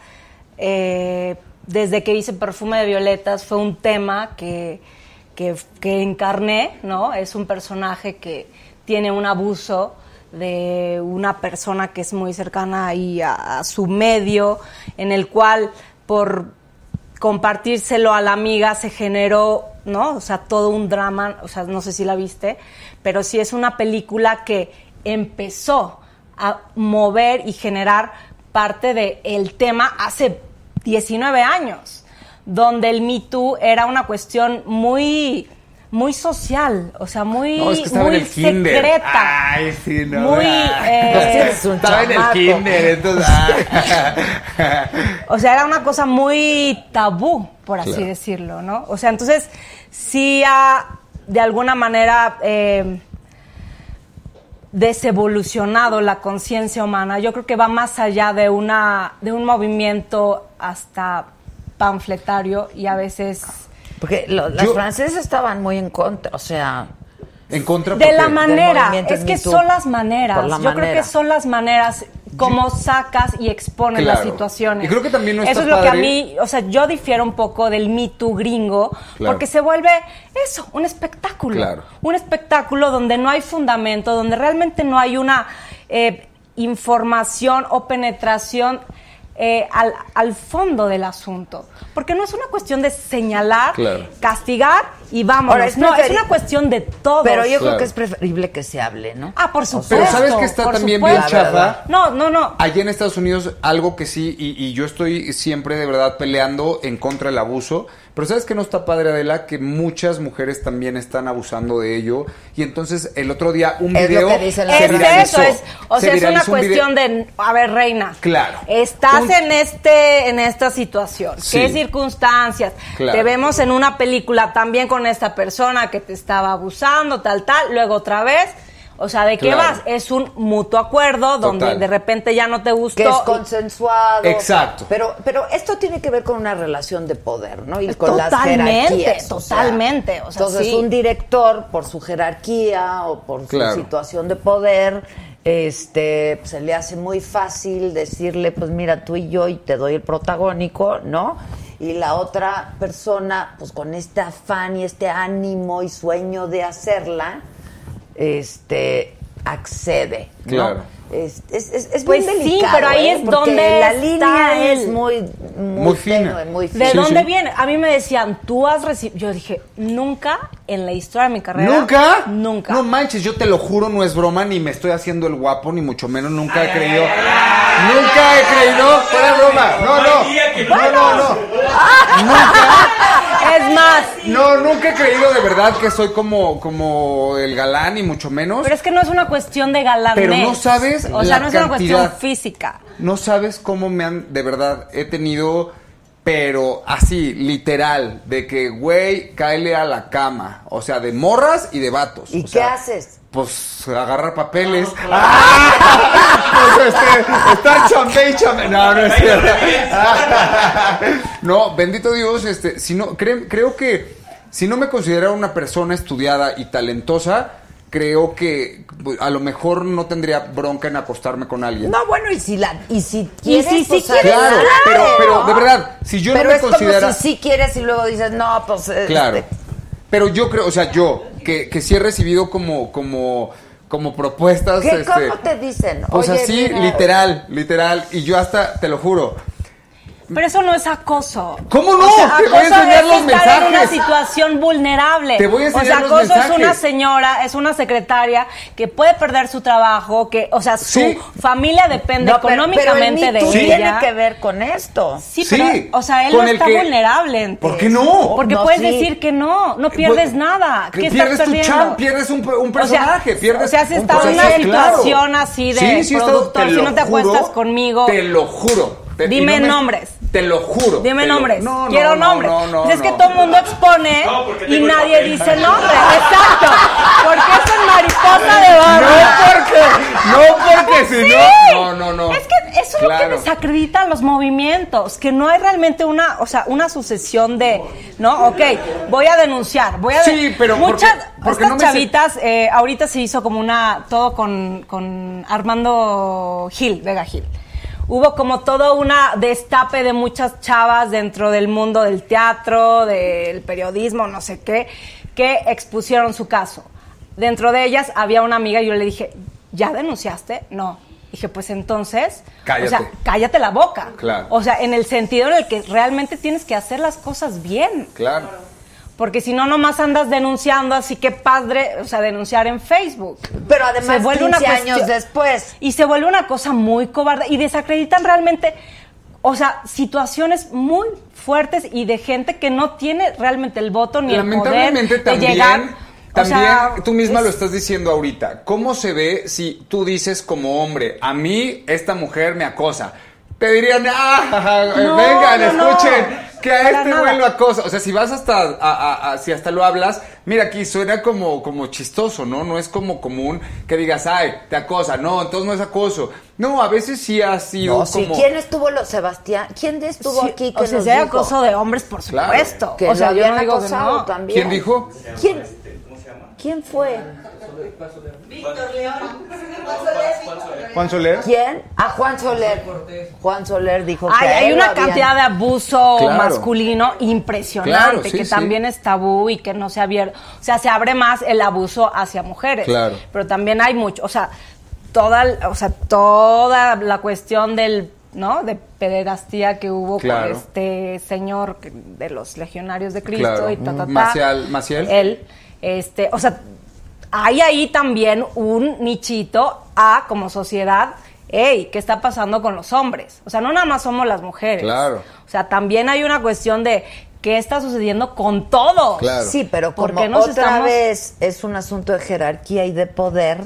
eh, desde que hice Perfume de Violetas fue un tema que, que, encarné, ¿no? Es un personaje que tiene un abuso de una persona que es muy cercana ahí a, su medio, en el cual por compartírselo a la amiga se generó, ¿no? O sea, todo un drama, o sea, no sé si la viste, pero sí es una película que empezó a mover y generar parte del el tema hace 19 años, donde el Me Too era una cuestión muy muy social, o sea, muy, No, es que estaba muy en el kinder. secreta. Ay, sí, no. Muy, Ah. eh, Pues tienes un Estaba en el kinder, entonces... ah. O sea, era una cosa muy tabú, por así Claro. decirlo, ¿no? O sea, entonces sí ha, de alguna manera, eh, desevolucionado la conciencia humana. Yo creo que va más allá de, una, de un movimiento hasta panfletario y a veces... Porque lo- las Yo- francesas estaban muy en contra, o sea, En contra De la manera, es que son las maneras. La Yo creo que son las maneras como sacas y expones las situaciones. Y creo que también no está Eso es lo que a mí, o sea, yo difiero un poco del Me Too gringo, Claro. porque se vuelve eso, un espectáculo. Claro. Un espectáculo donde no hay fundamento, donde realmente no hay una eh, información o penetración eh, al, al fondo del asunto. Porque no es una cuestión de señalar, Claro. castigar y vámonos. Ahora, es no, es una cuestión de todos. Pero yo creo que es preferible que se hable, ¿no? Ah, por supuesto. Pero ¿sabes que está también supuesto. bien chafa? No, no, no. Allá en Estados Unidos, algo que sí, y, y yo estoy siempre de verdad peleando en contra del abuso, pero ¿sabes que no está padre, Adela? Que muchas mujeres también están abusando de ello. Y entonces el otro día un Es lo video que dice la se viralizó. eso, es, o Se sea, es una video- cuestión de, a ver, reina. Claro. Estás Un- en este, en esta situación. Sí. ¿Qué circunstancias? Claro. Te vemos en una película también con esta persona que te estaba abusando, tal, tal, luego otra vez. O sea, ¿de qué Claro. vas? Es un mutuo acuerdo donde Total. de repente ya no te gustó. que es consensuado. Exacto. Pero, pero esto tiene que ver con una relación de poder, ¿no? Y con las Totalmente, jerarquías. o sea, totalmente, o sea, entonces, sí. un director, por su jerarquía o por Claro. su situación de poder, este, pues, se le hace muy fácil decirle, pues mira, tú y yo, y te doy el protagónico, ¿no? Y la otra persona, pues con este afán y este ánimo y sueño de hacerla, este accede, ¿no? Es, es, es, es Pues bien sí, delicado, pero ahí ¿eh? es Porque donde la línea él. es muy muy, Muy fina. tenue, muy ¿De dónde sí. viene? A mí me decían, tú has recibido. Yo dije, nunca en la historia de mi carrera. ¿Nunca? Nunca. No manches, yo te lo juro, no es broma, ni me estoy haciendo el guapo, ni mucho menos, nunca he creído. Nunca he creído, fuera broma. No, no. No, no, no. Nunca. Es más, No, nunca he creído de verdad que soy como, como el galán, ni mucho menos. pero es que no es una cuestión de galanés. Pero no sabes O sea, no es una cuestión física. No sabes cómo me han, de verdad, he tenido, pero así, literal, de que, güey, cáele a la cama. O sea, de morras y de vatos. ¿Y O qué sea, haces? Pues agarrar papeles. ¡Ah! Pues este, estar chambe y chambe. No, no es cierto. no, bendito Dios, este, si no, cre- creo que si no me considerara una persona estudiada y talentosa, creo que pues, a lo mejor no tendría bronca en acostarme con alguien. No, bueno, y si la y si Y quieres, si sí pues, quieres, Claro, adelante, pero, pero ¿no? de verdad, si yo pero no me es considera... como si sí quieres y luego dices, no, pues este, Claro. Pero yo creo, o sea, yo, que, que sí he recibido como, como, como propuestas. ¿Qué, este, ¿Cómo te dicen? Pues Oye, así, mira, literal, literal. Y yo hasta, te lo juro. Pero eso no es acoso. ¿Cómo no? O sea, Te voy a acoso enseñar es los estar en una mensajes. situación vulnerable. Te voy a enseñar O sea, los acoso es mensajes. una señora, es una secretaria que puede perder su trabajo, que, o sea, su Sí. familia depende no, pero- económicamente pero el Me de Too ella. tiene que ver con esto. Sí, Sí, pero, o sea, él con no está que- vulnerable. ¿Por qué no? Porque No, puedes sí. decir que no, no pierdes Pues, nada. que ¿Qué pierdes estás tu perdiendo? champ, pierdes un, un personaje, o sea, pierdes O sea, has un estado en una claro. situación así de Sí, sí productor, si no te acuestas conmigo. Te lo juro. Te- Dime no me- nombres. Te lo juro. Dime lo- nombres. No, no, Quiero no, nombres. No, no, Pues es que no. todo el mundo expone No, porque y nadie papel. dice nombre. Exacto. Porque es en mariposa de No barro. porque, no porque si Sí. no. No, no, no. Es que eso es lo que desacredita los movimientos, que no hay realmente una, o sea, una sucesión de, ¿no? Ok, voy a denunciar, voy a de- Sí, pero porque- muchas porque estas no me sé- chavitas, eh, ahorita se hizo como una, todo con, con Armando Gil, Vega Gil. Hubo como todo una destape de muchas chavas dentro del mundo del teatro, del periodismo, no sé qué, que expusieron su caso. Dentro de ellas había una amiga y yo le dije, ¿ya denunciaste? No. Dije, pues entonces, Cállate. o sea, cállate la boca. Claro. O sea, en el sentido en el que realmente tienes que hacer las cosas bien. Claro. Porque si no, nomás andas denunciando, así que padre, o sea, denunciar en Facebook. Pero además, Se vuelve 15 una años después. Y se vuelve una cosa muy cobarde y desacreditan realmente, o sea, situaciones muy fuertes y de gente que no tiene realmente el voto ni el poder Lamentablemente de también, llegar. O también sea, tú misma es- lo estás diciendo ahorita. ¿Cómo se ve si tú dices como hombre, a mí esta mujer me acosa? Te dirían, ah, No, vengan, no, no. escuchen, que a este güey lo acosa. O sea, si vas hasta, a- a- a- si hasta lo hablas, mira aquí suena como, como chistoso, ¿no? No es como común que digas, ay, te acosa. No, entonces no es acoso. No, a veces sí ha sido No, sí, como... ¿quién estuvo lo Sebastián? ¿Quién estuvo Sí, aquí que o sea, nos si dijo? acoso de hombres, por Claro. supuesto. Que o sea, lo yo habían no digo que acosado no. también. ¿Quién dijo? ¿Quién? ¿Quién fue? Juan Soler. ¿Quién? Ah, Juan Soler. Juan Soler dijo que Ay, a hay una cantidad de abuso Claro. masculino impresionante Claro, sí, que sí. también es tabú y que no se ha abierto. O sea, se abre más el abuso hacia mujeres. Claro. Pero también hay mucho, o sea, toda, o sea, toda la cuestión del ¿no? De pederastía que hubo Claro. con este señor de los legionarios de Cristo Claro. y ta, ta, ta. Maciel- Maciel. Él, este, o sea, hay ahí también un nichito a, como sociedad, hey, ¿qué está pasando con los hombres? O sea, no nada más somos las mujeres. Claro. O sea, también hay una cuestión de qué está sucediendo con todos. Sí, pero ¿Por como qué nos otra estamos- vez es un asunto de jerarquía y de poder,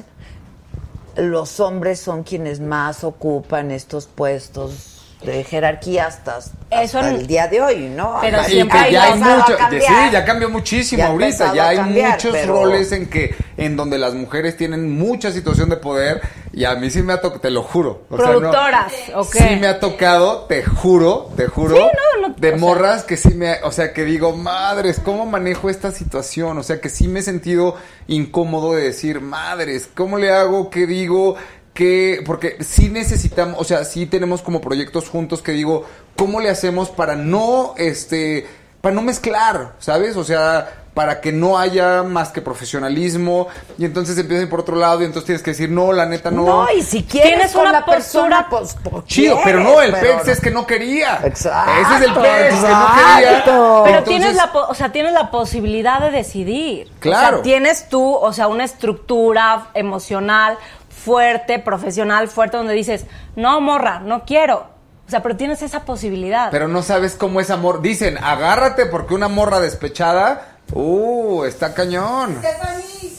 los hombres son quienes más ocupan estos puestos de jerarquía hasta, hasta Eso en- el día de hoy, ¿no? Pero siempre que ya hay mucho, sí, ya cambió muchísimo Ya ahorita, ya hay cambiar, muchos pero- roles en que en donde las mujeres tienen mucha situación de poder y a mí sí me ha tocado, te lo juro. o sea, no- Productoras, ¿o qué? Sí me ha tocado, te juro, te juro, Sí, no, no, de sea- morras que sí me, o sea, que digo, madres, ¿cómo manejo esta situación? O sea, que sí me he sentido incómodo de decir, madres, ¿cómo le hago? ¿Qué digo? Que porque sí necesitamos, o sea, sí tenemos como proyectos juntos que digo, ¿cómo le hacemos para no este para no mezclar, ¿sabes? O sea, para que no haya más que profesionalismo y entonces empiezan por otro lado y entonces tienes que decir, "No, la neta no." No, y si quieres Tienes con una la persona, postura- pues, pues, Chido, pero no, el pero pex no. es que no quería. Exacto, Ese es el pex, que no quería. Pero Entonces, tienes la, po- o sea, tienes la posibilidad de decidir. Claro. O sea, tienes tú, o sea, una estructura emocional fuerte, profesional fuerte, donde dices, no, morra, no quiero. O sea, pero tienes esa posibilidad. Pero no sabes cómo es amor. Dicen, agárrate porque una morra despechada, uh, está cañón.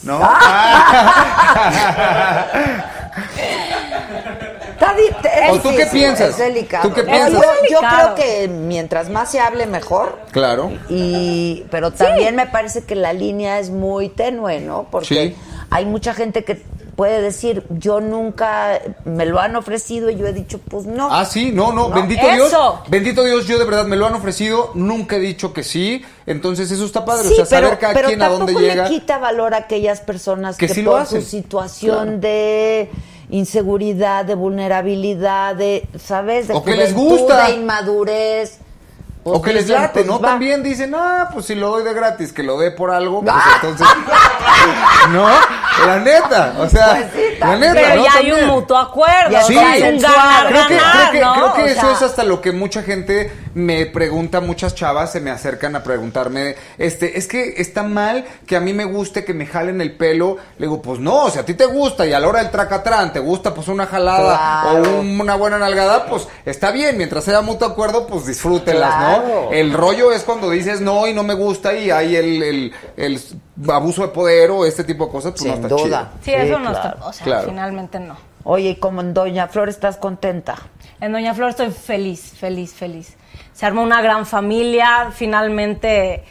¿No? Es ¿O tú qué piensas? Es delicado. ¿Tú qué piensas? Yo, creo que mientras más se hable, mejor. claro. Y, pero también me parece que la línea es muy tenue, ¿no? Porque Sí. hay mucha gente que puede decir, yo nunca me lo han ofrecido y yo he dicho, pues no. Ah, sí, no, no, No, bendito eso. Dios. Bendito Dios, yo de verdad me lo han ofrecido, nunca he dicho que sí. Entonces eso está padre, Sí, o sea, saber pero, cada pero quien a dónde llega. le quita valor a aquellas personas Que que, sí lo por hacen. su situación Claro. de inseguridad, de vulnerabilidad, de, ¿sabes? De O que les gusta. de inmadurez. Pues o que les late, pues ¿no? va. También dicen, ah, pues si lo doy de gratis, que lo dé por algo, pues Ah. entonces. no, la neta, o sea, Pues sí, la neta. pero ¿no? ya hay un mutuo acuerdo. Ya o Sí, sea, hay un ganar, creo que, ganar, creo que, ¿no? creo que O eso sea, es hasta lo que mucha gente me pregunta, muchas chavas se me acercan a preguntarme, este, es que está mal que a mí me guste que me jalen el pelo. Le digo, pues no, si a ti te gusta y a la hora del tracatrán te gusta pues una jalada Claro. o un- una buena nalgada, pues está bien, mientras sea mutuo acuerdo, pues disfrútelas, Claro. ¿no? El rollo es cuando dices no y no me gusta y hay el, el, el abuso de poder o este tipo de cosas, pues no Sin está duda. chido. Sí, eso Sí, no claro. está, o sea, Claro. finalmente no. Oye, y como en Doña Flor estás contenta. En Doña Flor estoy feliz, feliz, feliz. Se armó una gran familia, finalmente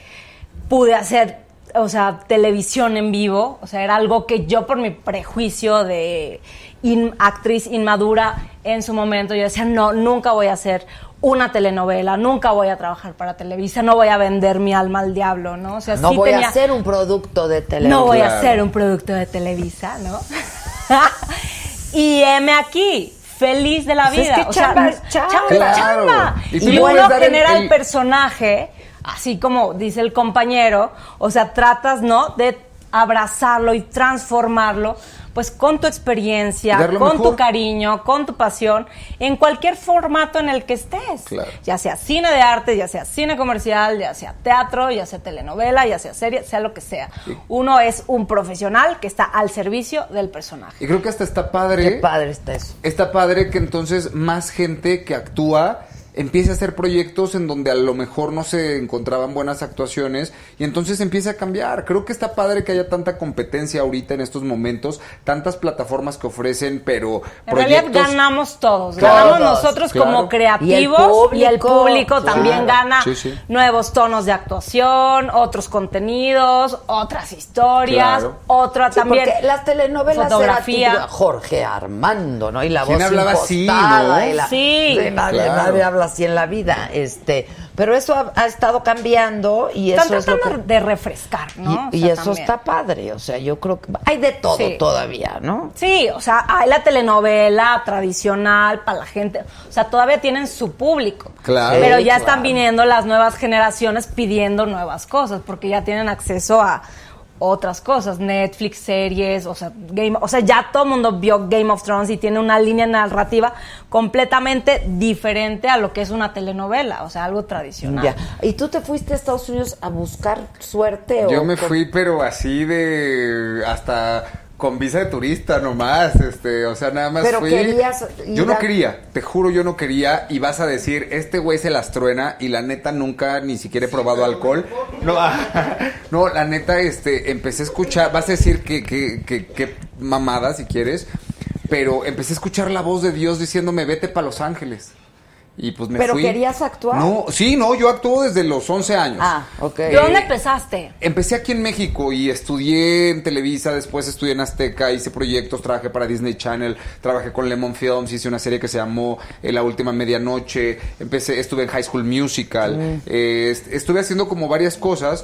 pude hacer, o sea, televisión en vivo, o sea, era algo que yo por mi prejuicio de in- actriz inmadura en su momento, yo decía, no, nunca voy a hacer una telenovela, nunca voy a trabajar para Televisa, no voy a vender mi alma al diablo, ¿no? O sea, No sí voy tenía- a hacer un producto de televisión. no voy a hacer un producto de Televisa, ¿no? y heme aquí, feliz de la Pues es vida. que chamba es chamba. chamba, Claro. chamba. Y Y, uno genera el, el- personaje, así como dice el compañero, o sea, tratas, ¿no? De abrazarlo y transformarlo, pues con tu experiencia, con mejor. tu cariño, con tu pasión, en cualquier formato en el que estés. Claro. Ya sea cine de arte, ya sea cine comercial, ya sea teatro, ya sea telenovela, ya sea serie, sea lo que sea. Uno es un profesional que está al servicio del personaje. Y creo que hasta está padre. Qué padre está eso. Está padre que entonces más gente que actúa empiece a hacer proyectos en donde a lo mejor no se encontraban buenas actuaciones y entonces empieza a cambiar. Creo que está padre que haya tanta competencia ahorita en estos momentos, tantas plataformas que ofrecen, pero En realidad ganamos todos. Claro. ganamos nosotros Claro. como creativos Y y el público. Claro. también gana Sí, sí. nuevos tonos de actuación, otros contenidos, otras historias, Claro. otra Sí, también porque las telenovelas fotografía. era Jorge Armando, ¿no? Y la ¿Quién voz hablaba así, no? y la- Sí. de nadie, Claro. nadie así en la vida, este, pero eso ha, ha estado cambiando y Están eso es lo tratando que de refrescar, y, ¿no? Y eso también. está padre, o sea, yo creo que hay de todo Sí. todavía, ¿no? Sí, o sea, hay la telenovela tradicional para la gente, o sea, todavía tienen su público. Claro. Pero Sí, ya claro. están viniendo las nuevas generaciones pidiendo nuevas cosas, porque ya tienen acceso a otras cosas, Netflix, series, o sea, Game, o sea, ya todo el mundo vio Game of Thrones y tiene una línea narrativa completamente diferente a lo que es una telenovela, o sea, algo tradicional. Ya. ¿Y tú te fuiste a Estados Unidos a buscar suerte? Yo o me fui, pero así de hasta con visa de turista nomás, este, o sea, nada más Pero fui. querías Yo no a- quería, te juro, yo no quería y vas a decir, este güey se las truena y la neta nunca ni siquiera he probado alcohol. No, no, la neta, este, empecé a escuchar, vas a decir que, que, que, que mamada si quieres, pero empecé a escuchar la voz de Dios diciéndome, vete para Los Ángeles. Y pues me ¿Pero fui. querías actuar? No, sí, no, yo actúo desde los 11 años. Ah, ok. ¿De dónde empezaste? Empecé aquí en México y estudié en Televisa, después estudié en Azteca, hice proyectos, trabajé para Disney Channel, trabajé con Lemon Films, hice una serie que se llamó eh, La Última Medianoche, empecé, estuve en High School Musical, Mm. eh, est- estuve haciendo como varias cosas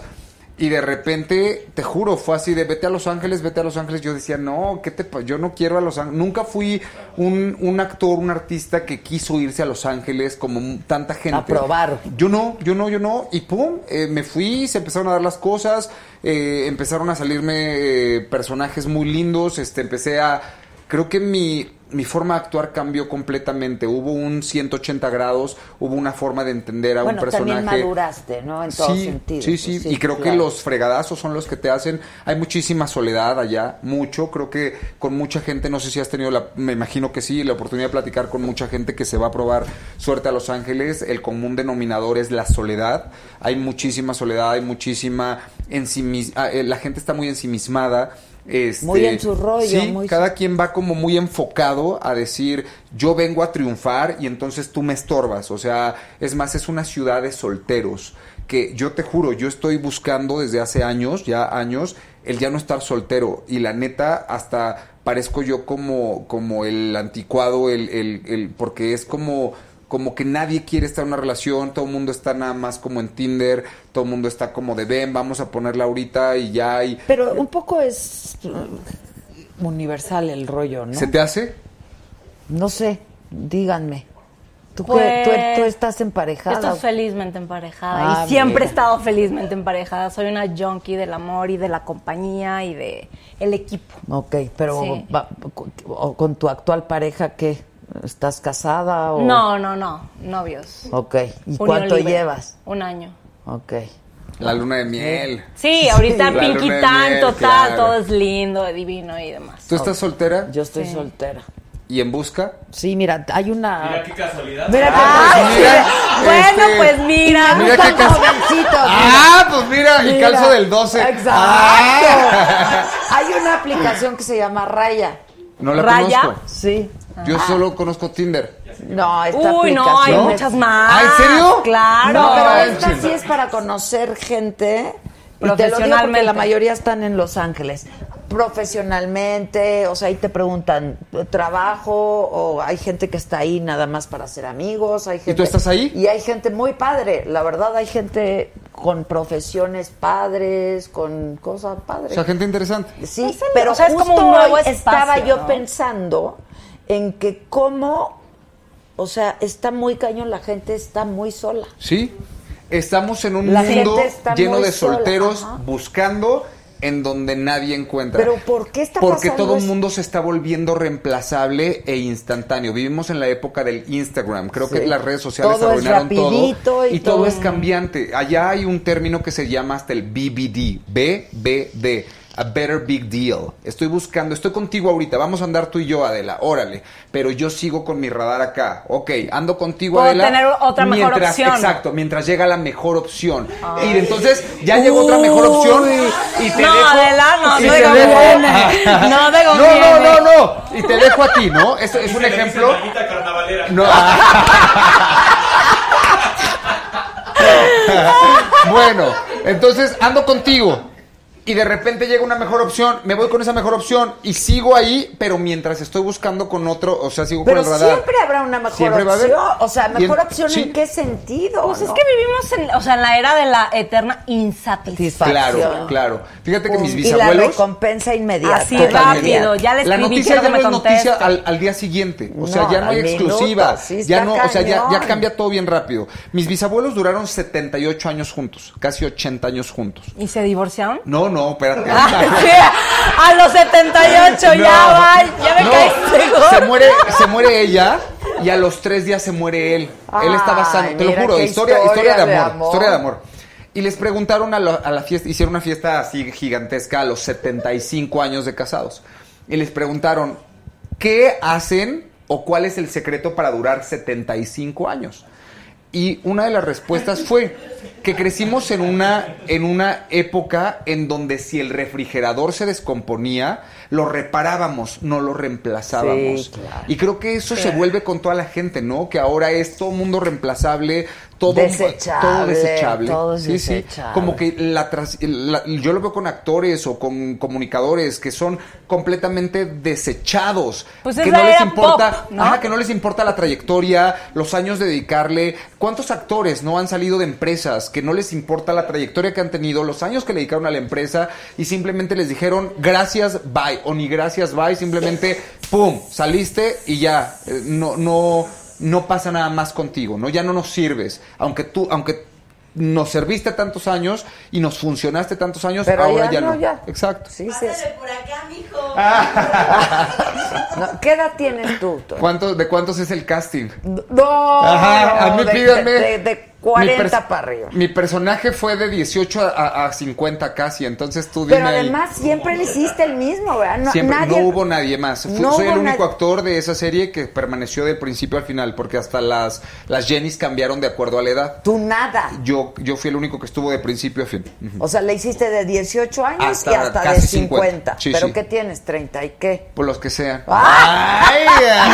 y de repente, te juro, fue así de vete a Los Ángeles, vete a Los Ángeles. Yo decía, no, ¿qué te yo no quiero a Los Ángeles. Nunca fui un, un actor, un artista que quiso irse a Los Ángeles como tanta gente. A probar. Yo no, yo no, yo no. Y pum, eh, me fui, se empezaron a dar las cosas, eh, empezaron a salirme eh, personajes muy lindos, este, empecé a... Creo que mi, mi forma de actuar cambió completamente. Hubo un 180 grados, hubo una forma de entender a Bueno, un personaje. también maduraste, ¿no? En todos Sí, sentidos. sí, sí, y creo que los fregadazos son los que te hacen. Hay muchísima soledad allá, mucho. Creo que con mucha gente, no sé si has tenido la, me imagino que sí, la oportunidad de platicar con mucha gente que se va a probar suerte a Los Ángeles. El común denominador es la soledad. Hay muchísima soledad, hay muchísima ensimis, ah, eh, la gente está muy ensimismada. Este, Muy en su rollo, sí, muy- cada quien va como muy enfocado a decir, yo vengo a triunfar y entonces tú me estorbas. O sea, es más, es una ciudad de solteros que yo te juro, yo estoy buscando desde hace años, ya años, el ya no estar soltero. Y la neta, hasta parezco yo como, como el anticuado, el, el, el- porque es como como que nadie quiere estar en una relación, todo el mundo está nada más como en Tinder, todo el mundo está como de ven, vamos a ponerla ahorita y ya y Pero un poco es uh, universal el rollo, ¿no? ¿se te hace? No sé, díganme. ¿Tú, Pues, tú, tú estás emparejada? Estoy felizmente emparejada Ah, y siempre mira. he estado felizmente emparejada. Soy una junkie del amor y de la compañía y de el equipo. Ok, pero Sí. va- con, o con tu actual pareja, ¿qué? ¿Estás casada o...? No, no, no, novios. Ok, ¿y Unión cuánto libre. llevas? Un año. Ok. La luna de miel. Sí, ahorita La Pinky Tan, total, claro. todo es lindo, divino y demás. ¿Tú estás soltera? Yo estoy Sí. soltera. ¿Y en busca? Sí, mira, hay una... Mira qué casualidad. Mira, Ah, pues, mira, bueno, este, pues mira. Mira qué cas- jovencitos, Ah, pues mira, y Mira. calzo del 12. Exacto. Ah. Hay una aplicación que se llama Raya. No la ¿Raya? conozco. Sí. Yo solo conozco Tinder. No, esta Uy, no, hay ¿No? muchas más. Ah, ¿en serio? Claro. No, pero esta chingada. sí es para conocer gente. Y te lo digo porque Profesionalmente. la mayoría están en Los Ángeles. Profesionalmente, o sea, ahí te preguntan trabajo o hay gente que está ahí nada más para ser amigos. Hay gente, tú estás ahí? Y hay gente muy padre. La verdad, hay gente con profesiones padres, con cosas padres. O sea, gente interesante. Sí, Pues pero o sea, es justo como un nuevo hoy espacio, estaba yo ¿no? pensando en que cómo, o sea, está muy cañón, la gente está muy sola. Sí. Estamos en un La mundo lleno de sola, solteros ajá. buscando en donde nadie encuentra. Pero ¿por qué está Porque todo el mundo se está volviendo reemplazable e instantáneo. Vivimos en la época del Instagram. Creo Sí. que las redes sociales Todo arruinaron todo. Y todo todo- es cambiante. Allá hay un término que se llama hasta el BBD. BBD. A better big deal. Estoy buscando, estoy contigo ahorita. Vamos a andar tú y yo, Adela. Órale. Pero yo sigo con mi radar acá. Ok, ando contigo, Puedo Adela. tener otra mejor opción. Exacto, mientras llega la mejor opción. Y entonces ya llegó otra mejor opción. Y te No, dejo. Adela, no y te te dejo- conviene. No te no, conviene. no, no, no. Y te dejo a ti, ¿no? Esto es un ejemplo. No. bueno, entonces ando contigo. Y de repente llega una mejor opción, me voy con esa mejor opción y sigo ahí, pero mientras estoy buscando con otro, o sea, sigo Pero con el radar. siempre habrá una mejor Siempre va a haber. opción. O sea, mejor en- opción sí. en qué sentido. Pues es ¿no? que vivimos en, o sea, en la era de la eterna insatisfacción. Claro, claro. Fíjate que mis Y la bisabuelos. recompensa inmediata. Así rápido, ya le La noticia ya no es noticia al, al día siguiente. O sea, No, ya no hay minuto, exclusivas. sí ya no, o sea, ya, ya cañón. cambia todo bien rápido. Mis bisabuelos duraron 78 años juntos, casi 80 años juntos. ¿Y se divorciaron? No, no, espérate. Ah, a los 78 No. ya va, ya me No, se muere, se muere ella y a los tres días se muere él. él estaba sano, te lo juro, historia, historia historia de de amor, historia de amor. Y les preguntaron a, la- a la fiesta, hicieron una fiesta así gigantesca a los 75 años de casados. Y les preguntaron, ¿qué hacen o cuál es el secreto para durar 75 años? Y una de las respuestas fue que crecimos en una, en una época en donde si el refrigerador se descomponía, lo reparábamos, no lo reemplazábamos. Sí, claro. Y creo que eso se vuelve con toda la gente, ¿no? Que ahora es todo mundo reemplazable, todo Desechable, todo desechable. todo es Sí, sí. desechable. Como que la, tras- la- yo lo veo con actores o con comunicadores que son completamente desechados. Pues que es no les importa, pop, ¿no? ajá, que no les importa la trayectoria, los años de dedicarle. ¿Cuántos actores no han salido de empresas que no les importa la trayectoria que han tenido, los años que le dedicaron a la empresa y simplemente les dijeron gracias, bye o ni gracias, bye, simplemente pum, saliste y ya, eh, no no no pasa nada más contigo, ¿no? Ya no nos sirves, aunque tú aunque nos serviste tantos años y nos funcionaste tantos años, Pero ahora ya ya, no, no. ya. Exacto. Sí, sí. Pásale por acá, mijo. No, ¿Qué edad tienes tú? Toño? ¿Cuántos, ¿De cuántos es el casting? No, Ajá, a mí de, pídanme. de, de- de Mi 40 pers- para arriba. Mi personaje fue de 18 a, a- a 50 casi, entonces tú dime Pero además siempre le hiciste el mismo, ¿verdad? No, Siempre, nadie- no hubo nadie más. Fu- No Soy el único nadie- actor de esa serie que permaneció del principio al final, porque hasta las, las Jennys cambiaron de acuerdo a la edad. Tú nada. Yo, yo fui el único que estuvo de principio a fin. O sea, le hiciste de 18 años Hasta y hasta de casi 50. 50. Sí, ¿Pero sí. qué tienes? ¿30 y qué? Por los que sean. ¡Ay!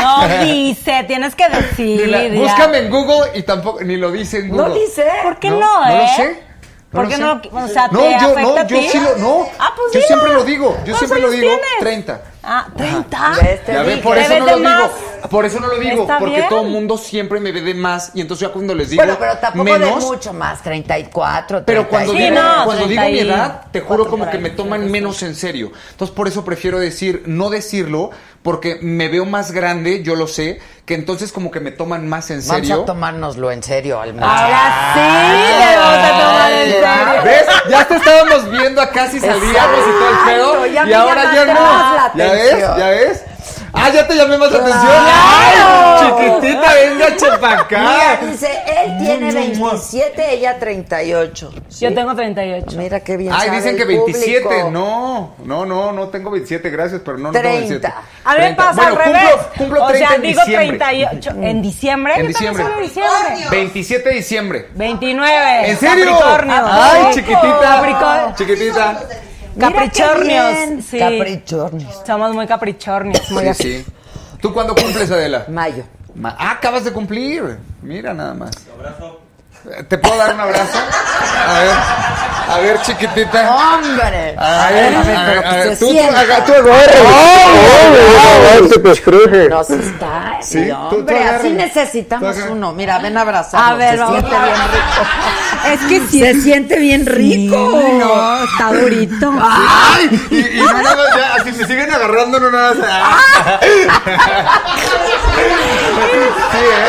No dice, tienes que decir. La- búscame en Google y tampoco ni lo dice en Google. No dice. ¿Por qué No, no, no lo eh? sé. No ¿Por lo qué no? O sea, No, ¿te yo afecta no, a yo sí lo no. Ah, pues yo dilo. siempre lo digo, yo ¿Cuántos siempre lo digo, tienes? 30. Ah, 30. ¿Ves? Te Ya ven, por ¿Te eso no lo digo. Por eso no lo digo, Está porque bien. todo el mundo siempre me ve de más y entonces ya cuando les digo Bueno, pero tampoco menos, de mucho más, 34, pero cuando 35. Sí, digo, no, cuando digo 30 mi edad, te juro como que me toman menos en serio. Entonces por eso prefiero decir, no decirlo, porque me veo más grande, yo lo sé, que entonces como que me toman más en Vamos serio. a tomárnoslo en serio al muchacho. Ahora sí le vamos a tomar en serio. ¿Ves? Ya te estábamos viendo acá si salíamos y todo el pedo. Y me ahora ya no. ¿Ya ves? ¿Ya ves? Ah, ya te llamé más la atención. ¡Claro! ¡Ay, chiquitita, venga, chepa acá! Mira, dice, él tiene 27, ella 38. Yo tengo 38. Mira qué bien Ay, sabe dicen el que 27. público. No, no, no, no tengo 27, gracias, pero no, no tengo 30. 27. A mí me 30. pasa Bueno, al cumplo- revés. Cumplo, o 30 sea, en digo diciembre. 38. ¿En diciembre? En Yo también diciembre. de diciembre. 27 de diciembre. 29. ¿En serio? Capricornio. Ay, Sí. chiquitita. Capricornio. Chiquitita. Caprichornios. Sí. Caprichornios. Somos muy caprichornios. Muy Sí, así. sí. ¿Tú cuándo cumples, Adela? Mayo. Ma- Ah, acabas de cumplir. Mira nada más. ¿Te puedo dar un abrazo? A ver, a ver, chiquitita. ¡Hombre! Ay, Espérame, a ver, pero a ver, se tú, tú, sienta. aga- tú agarra. No, sí está. Sí, Sí, tú- tú hombre, así necesitamos Tú uno. Mira, ven a abrazarlo. A ver, se vamos. siente bien rico. Es que sí. Se siente bien rico. No, está durito. ¡Ay! Y, y no nada más, ya, así se siguen agarrando, no nada más. Sí, ¿eh?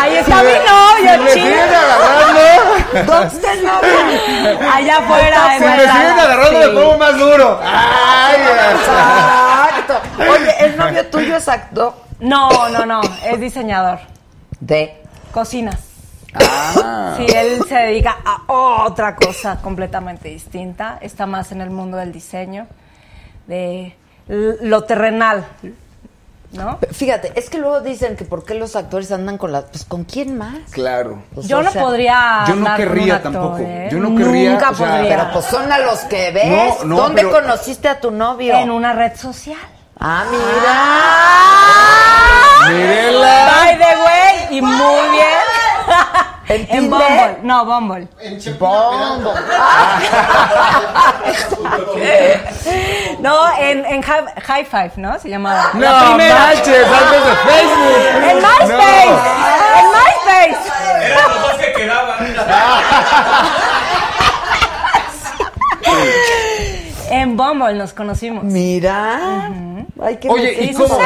Ahí está Si mi novio, si me chido. siguen agarrando, ¿Dónde está el novio? Allá afuera. si me siguen agarrando, Sí. me pongo más duro. ¡Ay! Exacto. Oye, ¿el novio tuyo es actor? No, no, no. Es diseñador. De. Cocinas. Ah. Sí, él se dedica a otra cosa completamente distinta. Está más en el mundo del diseño, de lo terrenal, ¿no? Fíjate, es que luego dicen que por qué los actores andan con la... Pues ¿con quién más? Claro. Pues, Yo no sea, podría. yo no andar con un querría actor, tampoco. ¿eh? Yo no querría, Nunca o sea, podría. Pero pues son a los que ves. No, no, ¿Dónde pero- conociste a tu novio? En una red social. Ah, mira. Mírela. By the way, y muy bien. ¿En En? Bumble. No, Bumble. Bombo. No, en, en High, High Five, ¿no? Se llamaba. No La primera. manches, antes de Facebook. En MySpace. En MySpace. Eran los dos que quedaban. En Bumble nos conocimos. Mira. Ay, qué Oye, ¿y cómo,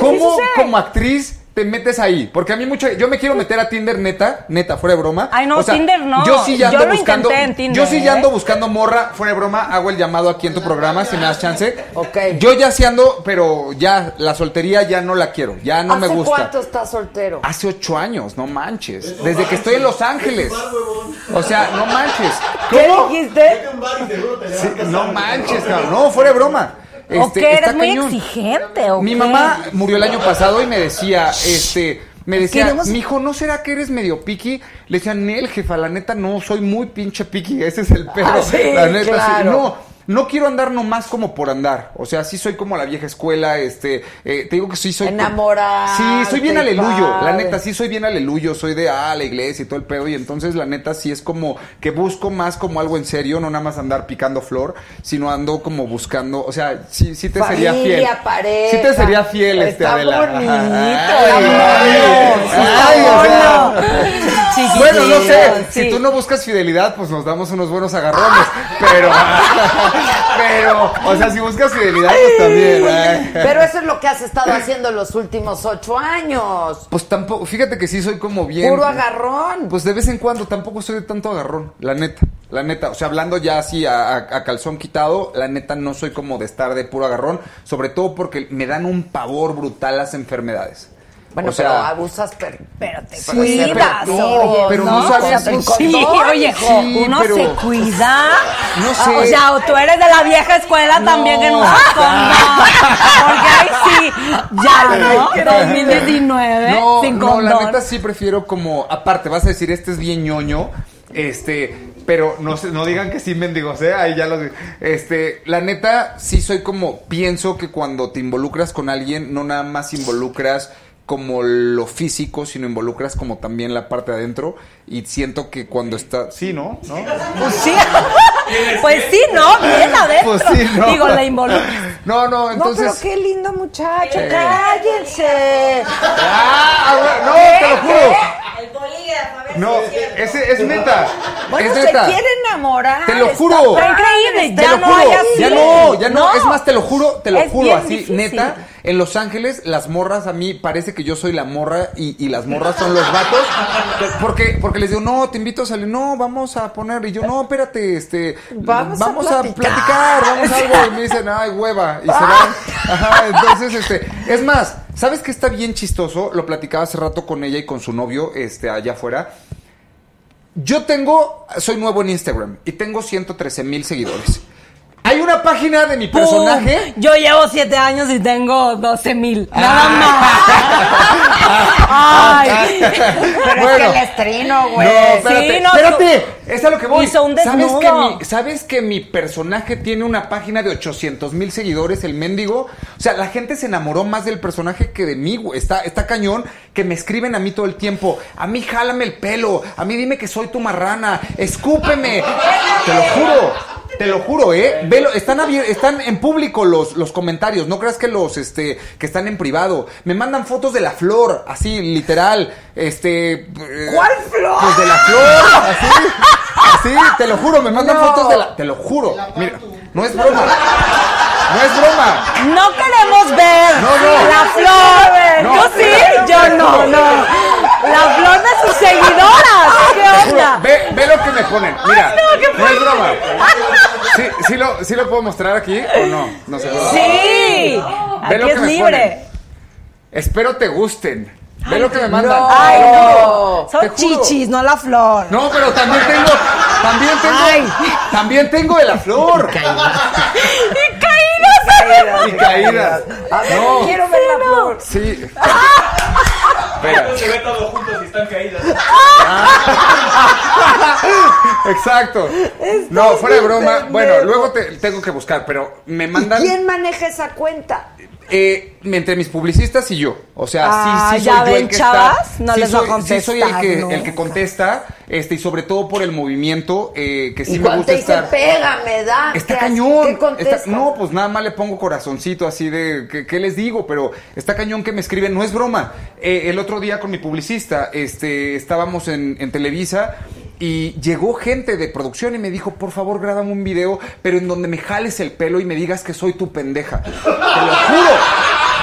cómo como actriz te metes ahí. Porque a mí mucho, yo me quiero meter a Tinder neta, neta, fuera de broma. Ay, no, O sea, Tinder no. Yo sí ya Yo ando lo buscando. en Tinder, yo sí ya ¿eh? ando buscando morra, fuera de broma, hago el llamado aquí en tu programa, si me das chance. Ok. Yo ya sí ando, pero ya, la soltería ya no la quiero, ya no me ¿Hace gusta. cuánto estás soltero? Hace ocho años, no manches. Desde que estoy en Los Ángeles. O sea, no manches. ¿Qué ¿Cómo? dijiste? Sí, no manches, cabrón. No, fuera de broma. ¿O Este, qué? está ¿Eres muy cañón. exigente o Mi qué? mamá murió el año pasado y me decía, este, me decía, Queremos- mijo, ¿no será que eres medio piqui? Le decía, Nel, jefa, la neta no, soy muy pinche piqui, ese es el. Ah, sí, la neta, sí. claro. No, no quiero andar nomás como por andar. O sea, sí soy como la vieja escuela, este, eh, te digo que sí soy... Enamorarte, Sí, soy bien aleluyo. La neta, sí soy bien aleluyo. Soy de, ah, la iglesia y todo el pedo. Y entonces, la neta, sí es como que busco más como algo en serio, no nada más andar picando flor, sino ando como buscando, o sea, sí, sí te sería fiel. pareja. Sí te sería fiel, este, Está Adela. bonito, Ay, bueno. No sé, sí. si tú no buscas fidelidad, pues nos damos unos buenos agarrones, pero, pero, o sea, si buscas fidelidad, pues también. Pero eso es lo que has estado haciendo los últimos ocho años. Pues tampoco, fíjate que sí soy como bien. Puro agarrón. Pues de vez en cuando tampoco soy de tanto agarrón, la neta. La neta, o sea, hablando ya así a, a- a calzón quitado, la neta no soy como de estar de puro agarrón, sobre todo porque me dan un pavor brutal las enfermedades. Bueno, o sea, pero abusas, pero, Pero te Sí, cuidas, pero- oye, pero no sabes- O sea, con sí, condón, oye. Sí, uno pero- se cuida. No Ah, sé. O sea, o tú eres de la vieja escuela No. también que no usas. Porque ahí sí, ya, ¿no? 2019, no, sin no, la neta sí prefiero como, aparte, vas a decir, este es bien ñoño, este, pero no se- no digan que sí mendigos, ¿eh? Ahí ya lo sé. Este, la neta sí soy como, pienso que cuando te involucras con alguien, no nada más involucras como lo físico, sino involucras como también la parte de adentro y siento que cuando está, sí, ¿no? ¿No? Pues sí, pues sí, ¿no? Bien adentro. Pues sí, ¿no? Digo, la involucras. No, no, No, entonces pero qué lindo muchacho, Eh. cállense. Ah, no, te lo juro. El polígrafo, a ver No, si es cierto. ese es neta. Bueno, es se quiere enamorar. Te lo juro. Está increíble, Te ya lo no juro, hay así. ya no, ya no, No. Es más, te lo juro, te lo Es juro así, difícil. neta. En Los Ángeles, las morras a mí parece que yo soy la morra y, y las morras son los vatos. Porque, porque les digo, no, te invito a salir, no, vamos a poner. Y yo, no, espérate, este, Vamos a a, platicar. platicar, vamos a algo. Y me dicen, ay, hueva. Y se van. Ajá, entonces, este, es más, ¿sabes qué está bien chistoso? Lo platicaba hace rato con ella y con su novio, este, allá afuera. Yo tengo, soy nuevo en Instagram y tengo 113 mil seguidores. Hay una página de mi ¡Pum! personaje. Yo llevo siete años y tengo 12 mil. Nada Ah. más. Ay. Pero es que el estreno, güey. No, espérate, Sí, no, espérate. Es a lo que voy. Hizo un ¿Sabes desnudo. que, mi, ¿Sabes que mi personaje tiene una página de 800 mil seguidores, el mendigo? O sea, la gente se enamoró más del personaje que de mí, güey. Está, está cañón que me escriben a mí todo el tiempo. A mí jálame el pelo. A mí dime que soy tu marrana. Escúpeme. Te lo juro. Te lo juro, ¿eh? Velo, están, están en público los, los comentarios. No creas que los, este, que están en privado. Me mandan fotos de la flor, así, literal. Este. eh, ¿Cuál flor? Pues de la flor, así. Así, te lo juro, me mandan No. fotos de la. Te lo juro. Mira, no es broma. No es broma. No queremos ver No, no. la flor. No, yo sí, yo no, no. La flor de sus seguidoras. Te ¿Qué onda? Ve, ve lo que me ponen. Mira, no, qué no es broma. ¿Sí, sí, lo, ¿Sí lo puedo mostrar aquí o no? No sé. Sí. Ve lo que es me libre. ponen. Espero te gusten. Ve lo que me mandan. no. Ay, no. Son chichis, no la flor. No, pero también tengo, también tengo, Ay. también tengo de la flor. Y caídas. Y caídas. A ver, No. quiero ver la flor. Sí. Espera. Se ve todo juntos y están caídas. Exacto. No, fuera de broma. Bueno, luego te tengo que buscar, pero me mandan ¿Quién maneja esa cuenta? Eh, entre mis publicistas y yo. O sea, Ah, sí, sí ¿ya soy yo ven, el que chavas? está. No sí les va a soy, sí soy el que, el que contesta, este, y sobre todo por el movimiento, eh, que sí y me gusta te dice, estar. pégame, da. Está ¿qué cañón. Está- no, pues nada más le pongo corazoncito así de, ¿qué, qué les digo? Pero está cañón que me escriben, no es broma. Eh, el otro día con mi publicista, este, estábamos en, en Televisa y llegó gente de producción y me dijo, por favor, grábame un video, pero en donde me jales el pelo y me digas que soy tu pendeja. Te lo juro,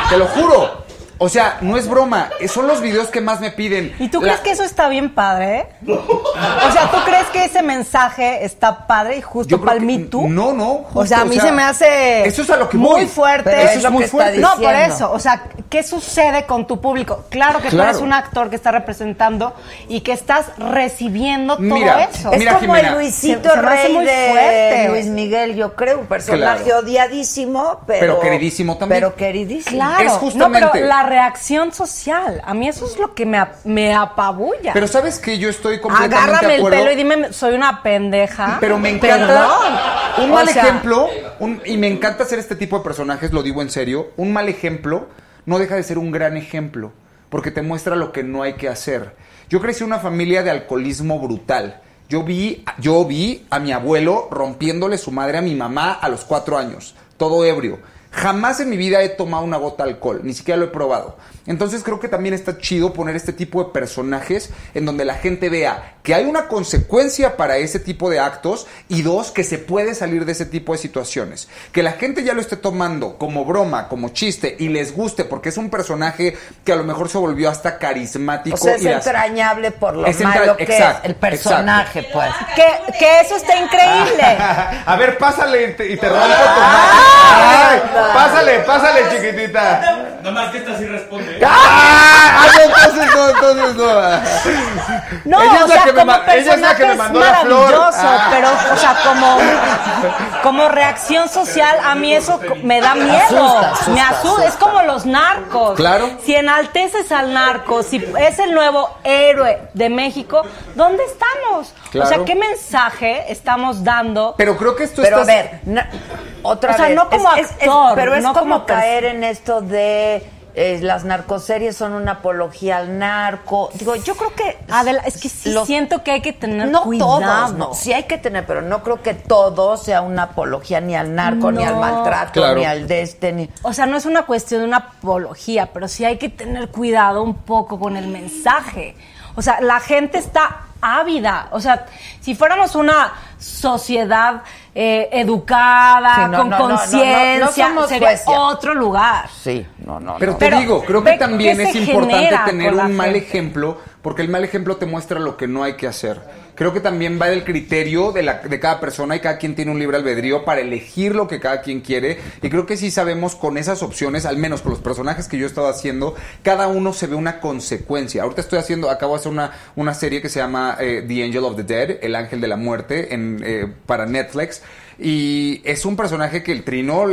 te lo juro. O sea, no es broma, son los videos que más me piden. ¿Y tú La- crees que eso está bien padre? O sea, ¿tú crees que ese mensaje está padre y justo para el Me Too? No, no. o sea, a mí se me hace Eso es a lo que muy voy. fuerte. Pero eso es muy fuerte. No, por eso. O sea, ¿qué sucede con tu público? Claro que tú eres un actor que está representando y que estás recibiendo todo Mira, eso. Es Mira, como Jimena. el Luisito Se- se Rey muy de fuerte. Luis Miguel, yo creo, un personaje Claro. odiadísimo, pero... Pero queridísimo también. Pero queridísimo. Claro, Es justamente- no, pero la reacción social, a mí eso es lo que me, ap- me apabulla. Pero sabes que yo estoy completamente Agárrame de el pelo y dime, soy una pendeja. Pero me encanta. Perdón. Un O mal sea, ejemplo, un- y me encanta hacer este tipo de personajes, lo digo en serio. Un mal ejemplo no deja de ser un gran ejemplo, porque te muestra lo que no hay que hacer. Yo crecí en una familia de alcoholismo brutal. Yo vi, yo vi a mi abuelo rompiéndole su madre a mi mamá a los cuatro años, todo ebrio. Jamás en mi vida he tomado una gota de alcohol, ni siquiera lo he probado. Entonces creo que también está chido poner este tipo de personajes en donde la gente vea que hay una consecuencia para ese tipo de actos y dos, que se puede salir de ese tipo de situaciones. Que la gente ya lo esté tomando como broma, como chiste y les guste porque es un personaje que a lo mejor se volvió hasta carismático. O sea, es y entrañable por lo Es entra- malo que exacto, es el personaje, pues. Que, que eso está increíble. A ver, pásale y te, y te rompo tu madre. Ay, pásale, pásale, chiquitita. Nomás que esta sí responde. ¡Ah! No, entonces no, entonces no. No, Ella es o la sea, que me como es personaje que me es maravilloso, Ah. pero, o sea, como, como reacción social, a mí eso me da miedo. Asusta, asusta, me asusta. Es como los narcos. Claro. Si enalteces al narco, si es el nuevo héroe de México, ¿dónde estamos? Claro. O sea, ¿qué mensaje estamos dando? Pero creo que esto Pero a ver, otra O sea, vez. no como Es- es- es- actor, pero es no como caer en esto de eh, las narcoseries son una apología al narco. Digo, yo creo que Adela, es que sí los- siento que hay que tener no cuidado. todos, no, sí hay que tener, pero no creo que todo sea una apología ni al narco, ni al maltrato, Claro. ni al de este, ni... O sea, no es una cuestión de una apología, pero sí hay que tener cuidado un poco con el mensaje. O sea, la gente está ávida. O sea, si fuéramos una sociedad eh, educada, Sí, no, con no, no, no, no, no conciencia, sería Suecia. otro lugar. Sí, no, no, Pero no. te Pero digo, creo que también es importante tener un mal gente. ejemplo, porque el mal ejemplo te muestra lo que no hay que hacer. Creo que también va del criterio de, la, de cada persona y cada quien tiene un libre albedrío para elegir lo que cada quien quiere. Y creo que sí sabemos con esas opciones, al menos con los personajes que yo he estado haciendo, cada uno se ve una consecuencia. Ahorita estoy haciendo, acabo de hacer una, una serie que se llama eh, The Angel of the Dead, El Ángel de la Muerte, en, eh, para Netflix. Y es un personaje que el Trino,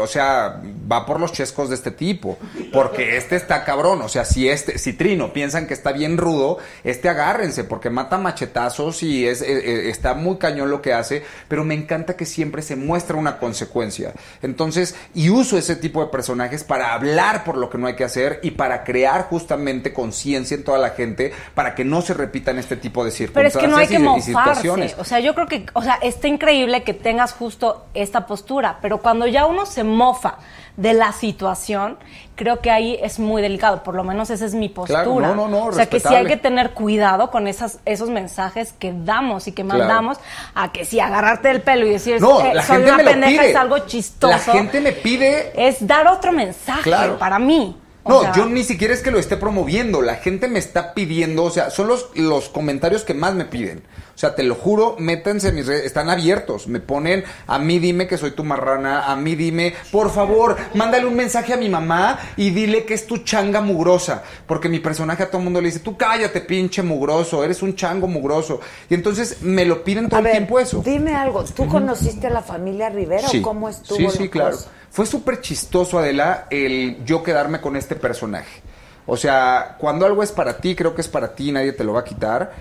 o sea, va por los chescos de este tipo. Porque este está cabrón. O sea, si este, si Trino piensan que está bien rudo, este agárrense, porque mata machetazos y es, eh, eh, está muy cañón lo que hace. Pero me encanta que siempre se muestra una consecuencia. Entonces, y uso ese tipo de personajes para hablar por lo que no hay que hacer y para crear justamente conciencia en toda la gente para que no se repitan este tipo de Pero es circunstancias que no hay que y de- y mofarse. situaciones. O sea, yo creo que, o sea, está increíble que tengas justo esta postura, pero cuando ya uno se mofa de la situación, creo que ahí es muy delicado. Por lo menos esa es mi postura. Claro, no, no, no, o sea, que sí hay que tener cuidado con esas, esos mensajes que damos y que Claro. mandamos a que si agarrarte del pelo y decir, No, eh, la soy gente una pendeja pide. es algo chistoso. La gente me pide Es dar otro mensaje Claro. para mí. O No, sea, yo ni siquiera es que lo esté promoviendo. La gente me está pidiendo, o sea, son los, los comentarios que más me piden. O sea, te lo juro, métanse en mis redes, están abiertos. Me ponen, a mí dime que soy tu marrana, a mí dime, por favor, mándale un mensaje a mi mamá y dile que es tu changa mugrosa. Porque mi personaje a todo el mundo le dice, tú cállate, pinche mugroso, eres un chango mugroso. Y entonces me lo piden todo A el ver, tiempo eso. dime algo, ¿tú conociste a la familia Rivera o cómo estuvo Sí, sí, claro. cosa? Fue súper chistoso, Adela, el yo quedarme con este personaje. O sea, cuando algo es para ti, creo que es para ti, nadie te lo va a quitar.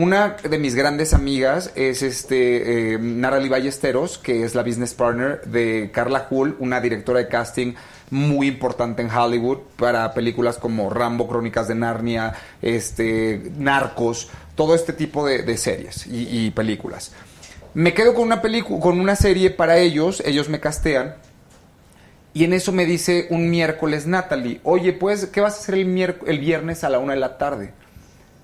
Una de mis grandes amigas es este eh, Ballesteros, que es la business partner de Carla Hull, una directora de casting muy importante en Hollywood para películas como Rambo, Crónicas de Narnia, este, Narcos, todo este tipo de, series y, películas. Me quedo con una con una serie para ellos, ellos me castean. Y en eso me dice un miércoles Natalie, oye, pues, ¿qué vas a hacer el, el viernes a la una de la tarde?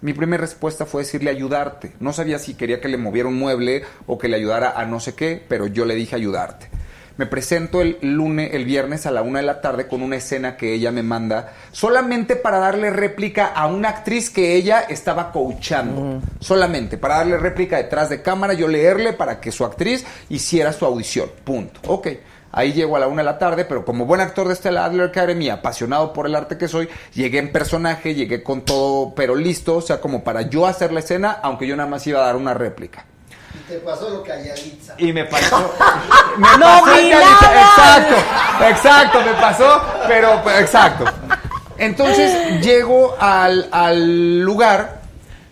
Mi primera respuesta fue decirle ayudarte. No sabía si quería que le moviera un mueble o que le ayudara a no sé qué, pero yo le dije ayudarte. Me presento el lunes, el viernes a la una de la tarde con una escena que ella me manda, solamente para darle réplica a una actriz que ella estaba coachando. Solamente, para darle réplica detrás de cámara, yo leerle para que su actriz hiciera su audición. Punto. Ok. Ahí llego a la una de la tarde, pero como buen actor de Stella Adler Academy, apasionado por el arte que soy, llegué en personaje, llegué con todo, pero listo, o sea, como para yo hacer la escena, aunque yo nada más iba a dar una réplica. Y te pasó lo que a Yalitza. Y me pasó. me ¡No pasó Exacto, exacto, me pasó, pero pero, exacto. Entonces llego al, al lugar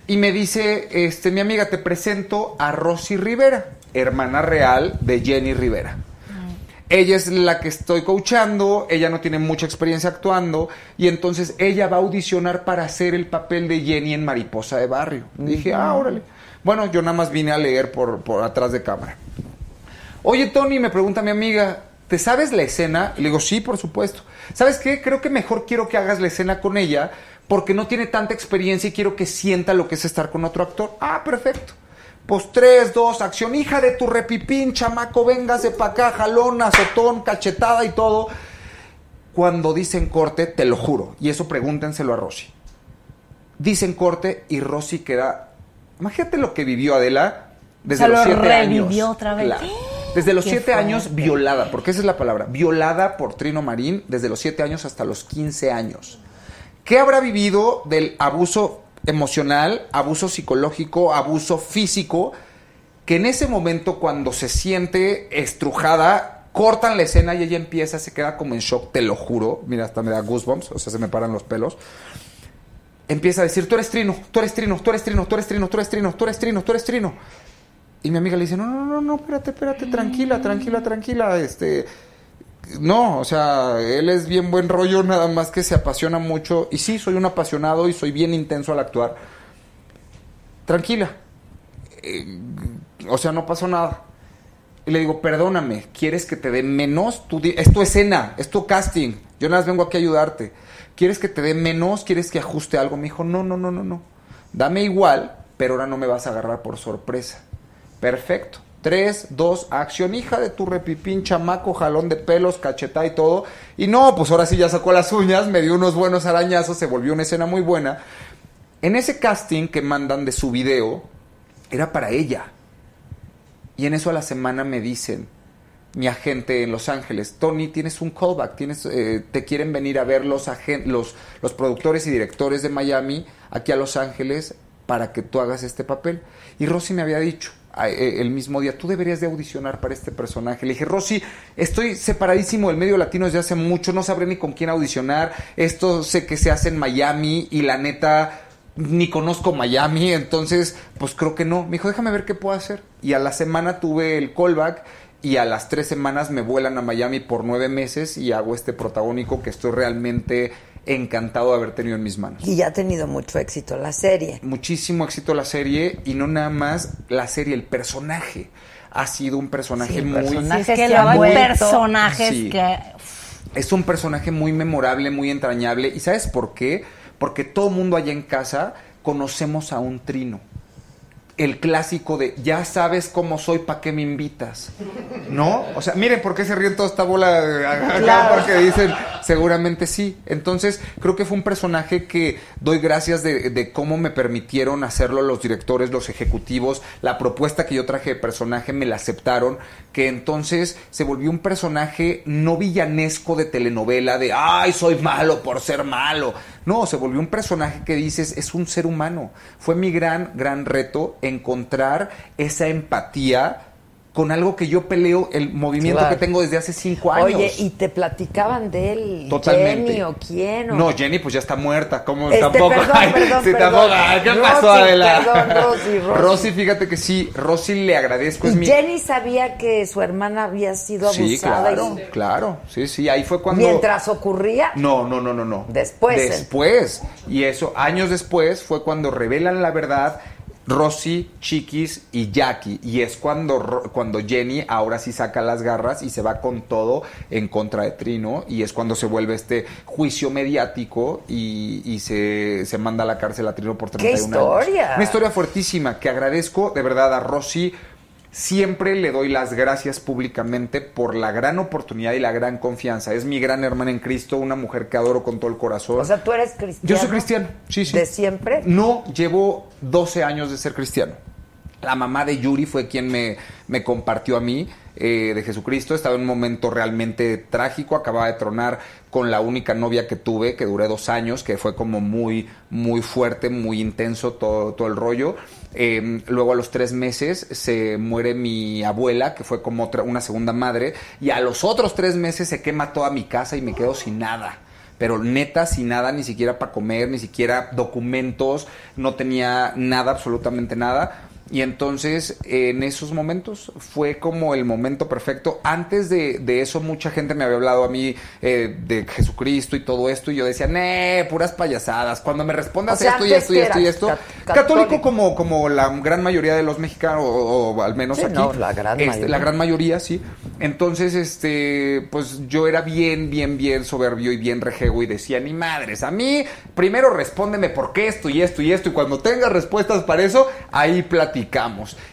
y me dice, este, mi amiga, te presento a Rosy Rivera, hermana real de Jenny Rivera. Ella es la que estoy coachando, ella no tiene mucha experiencia actuando y entonces ella va a audicionar para hacer el papel de Jenny en Mariposa de Barrio. Dije, ah, órale. Bueno, yo nada más vine a leer por, por atrás de cámara. Oye, Tony, me pregunta mi amiga, ¿te sabes la escena? Y le digo, sí, por supuesto. ¿Sabes qué? Creo que mejor quiero que hagas la escena con ella porque no tiene tanta experiencia y quiero que sienta lo que es estar con otro actor. Ah, perfecto. Pues tres, dos, acción. Hija de tu repipín, chamaco, véngase pa' acá, jalón, azotón, cachetada y todo. Cuando dicen corte, te lo juro. Y eso pregúntenselo a Rosy. Dicen corte y Rosy queda... Imagínate lo que vivió Adela desde los lo siete años. otra vez. Claro. Desde los Qué siete años, violada, porque esa es la palabra, violada por Trino Marín desde los siete años hasta los 15 años. ¿Qué habrá vivido del abuso emocional, abuso psicológico, abuso físico? Que en ese momento, cuando se siente estrujada, cortan la escena y ella empieza, se queda como en shock, te lo juro. Mira, hasta me da goosebumps, o sea, se me paran los pelos. Empieza a decir, tú eres Trino, tú eres Trino, tú eres Trino, tú eres Trino, tú eres Trino, tú eres Trino, tú eres Trino. Y mi amiga le dice, no, no, no, no, espérate, espérate, tranquila, tranquila, tranquila, este... No, o sea, él es bien buen rollo, nada más que se apasiona mucho. Y sí, soy un apasionado y soy bien intenso al actuar. Tranquila. Eh, o sea, no pasó nada. Y le digo, perdóname, ¿quieres que te dé menos? Di- es tu escena, es tu casting. Yo nada más vengo aquí a ayudarte. ¿Quieres que te dé menos? ¿Quieres que ajuste algo? Me dijo, no, no, no, no, no. Dame igual, pero ahora no me vas a agarrar por sorpresa. Perfecto. Tres, dos, acción, hija de tu repipín, chamaco, jalón de pelos, cacheta y todo. Y no, pues ahora sí ya sacó las uñas, me dio unos buenos arañazos, se volvió una escena muy buena. En ese casting que mandan de su video, era para ella. Y en eso a la semana me dicen, mi agente en Los Ángeles, Tony, tienes un callback, tienes, eh, te quieren venir a ver los, los, los productores y directores de Miami aquí a Los Ángeles para que tú hagas este papel. Y Rosy me había dicho el mismo día, tú deberías de audicionar para este personaje. Le dije, Rosy, estoy separadísimo del medio latino desde hace mucho, no sabré ni con quién audicionar, esto sé que se hace en Miami y la neta ni conozco Miami, entonces pues creo que no. Me dijo, déjame ver qué puedo hacer. Y a la semana tuve el callback y a las tres semanas me vuelan a Miami por nueve meses y hago este protagónico que estoy realmente encantado de haber tenido en mis manos. Y ya ha tenido mucho éxito la serie. Muchísimo éxito la serie y no nada más la serie, el personaje. Ha sido un personaje Sí, muy... personaje Es que hay vuelto- personajes que- Es un personaje muy memorable, muy entrañable. ¿Y sabes por qué? Porque todo mundo allá en casa conocemos a un trino. El clásico de, ya sabes cómo soy, ¿para qué me invitas? ¿No? O sea, miren por qué se ríen toda esta bola acá, Claro. porque dicen, seguramente sí. Entonces, creo que fue un personaje que doy gracias de, de cómo me permitieron hacerlo los directores, los ejecutivos, la propuesta que yo traje de personaje me la aceptaron, que entonces se volvió un personaje no villanesco de telenovela, de, ay, soy malo por ser malo. No, se volvió un personaje que dices, es un ser humano. Fue mi gran, gran reto encontrar esa empatía con algo que yo peleo, el movimiento Claro. que tengo desde hace cinco años. Oye, ¿y te platicaban de él? Totalmente. Jenny o quién? o- No, Jenny pues ya está muerta, ¿cómo Este, tampoco? perdón, Ay, perdón, sí, perdón. tampoco. ¿Qué Rosy, pasó, Adela? perdón, Rosy, Rosy. fíjate que sí, Rosy le agradezco, es ¿Y mi... Jenny sabía que su hermana había sido abusada? Sí, claro, y- claro, sí, sí, ahí fue cuando... Mientras ocurría. No, no, no, no, no. Después, ¿eh? Después. Y eso, años después, fue cuando revelan la verdad Rosy, Chiquis y Jackie. Y es cuando, cuando Jenny ahora sí saca las garras y se va con todo en contra de Trino. Y es cuando se vuelve este juicio mediático y, y se, se manda a la cárcel a Trino por ¡Qué 31 años. historia! Una historia fuertísima que agradezco de verdad a Rosy siempre le doy las gracias públicamente por la gran oportunidad y la gran confianza. Es mi gran hermana en Cristo, una mujer que adoro con todo el corazón. O sea, tú eres cristiano. Yo soy cristiano, sí, sí. ¿De siempre? No, llevo 12 años de ser cristiano. La mamá de Yuri fue quien me, me compartió a mí eh, de Jesucristo. Estaba en un momento realmente trágico. Acababa de tronar con la única novia que tuve, que duré dos años, que fue como muy, muy fuerte, muy intenso todo, todo el rollo. Eh, luego a los tres meses se muere mi abuela, que fue como otra, una segunda madre. Y a los otros tres meses se quema toda mi casa y me quedo sin nada pero neta sin nada, ni siquiera para comer, ni siquiera documentos, no tenía nada, absolutamente nada. Y entonces en esos momentos fue como el momento perfecto. Antes de, de eso mucha gente me había hablado a mí eh, de Jesucristo y todo esto y yo decía, nee, puras payasadas. Cuando me respondas O sea, esto y esto y esto y esto. ca- católico católico. como, como la gran mayoría de los mexicanos o, o al menos Sí, aquí. no, la gran Este, mayoría. La gran mayoría, sí. Entonces, este, pues yo era bien, bien, bien soberbio y bien rejego y decía, ni madres, a mí primero respóndeme por qué esto y esto y esto y cuando tengas respuestas para eso, ahí platicamos.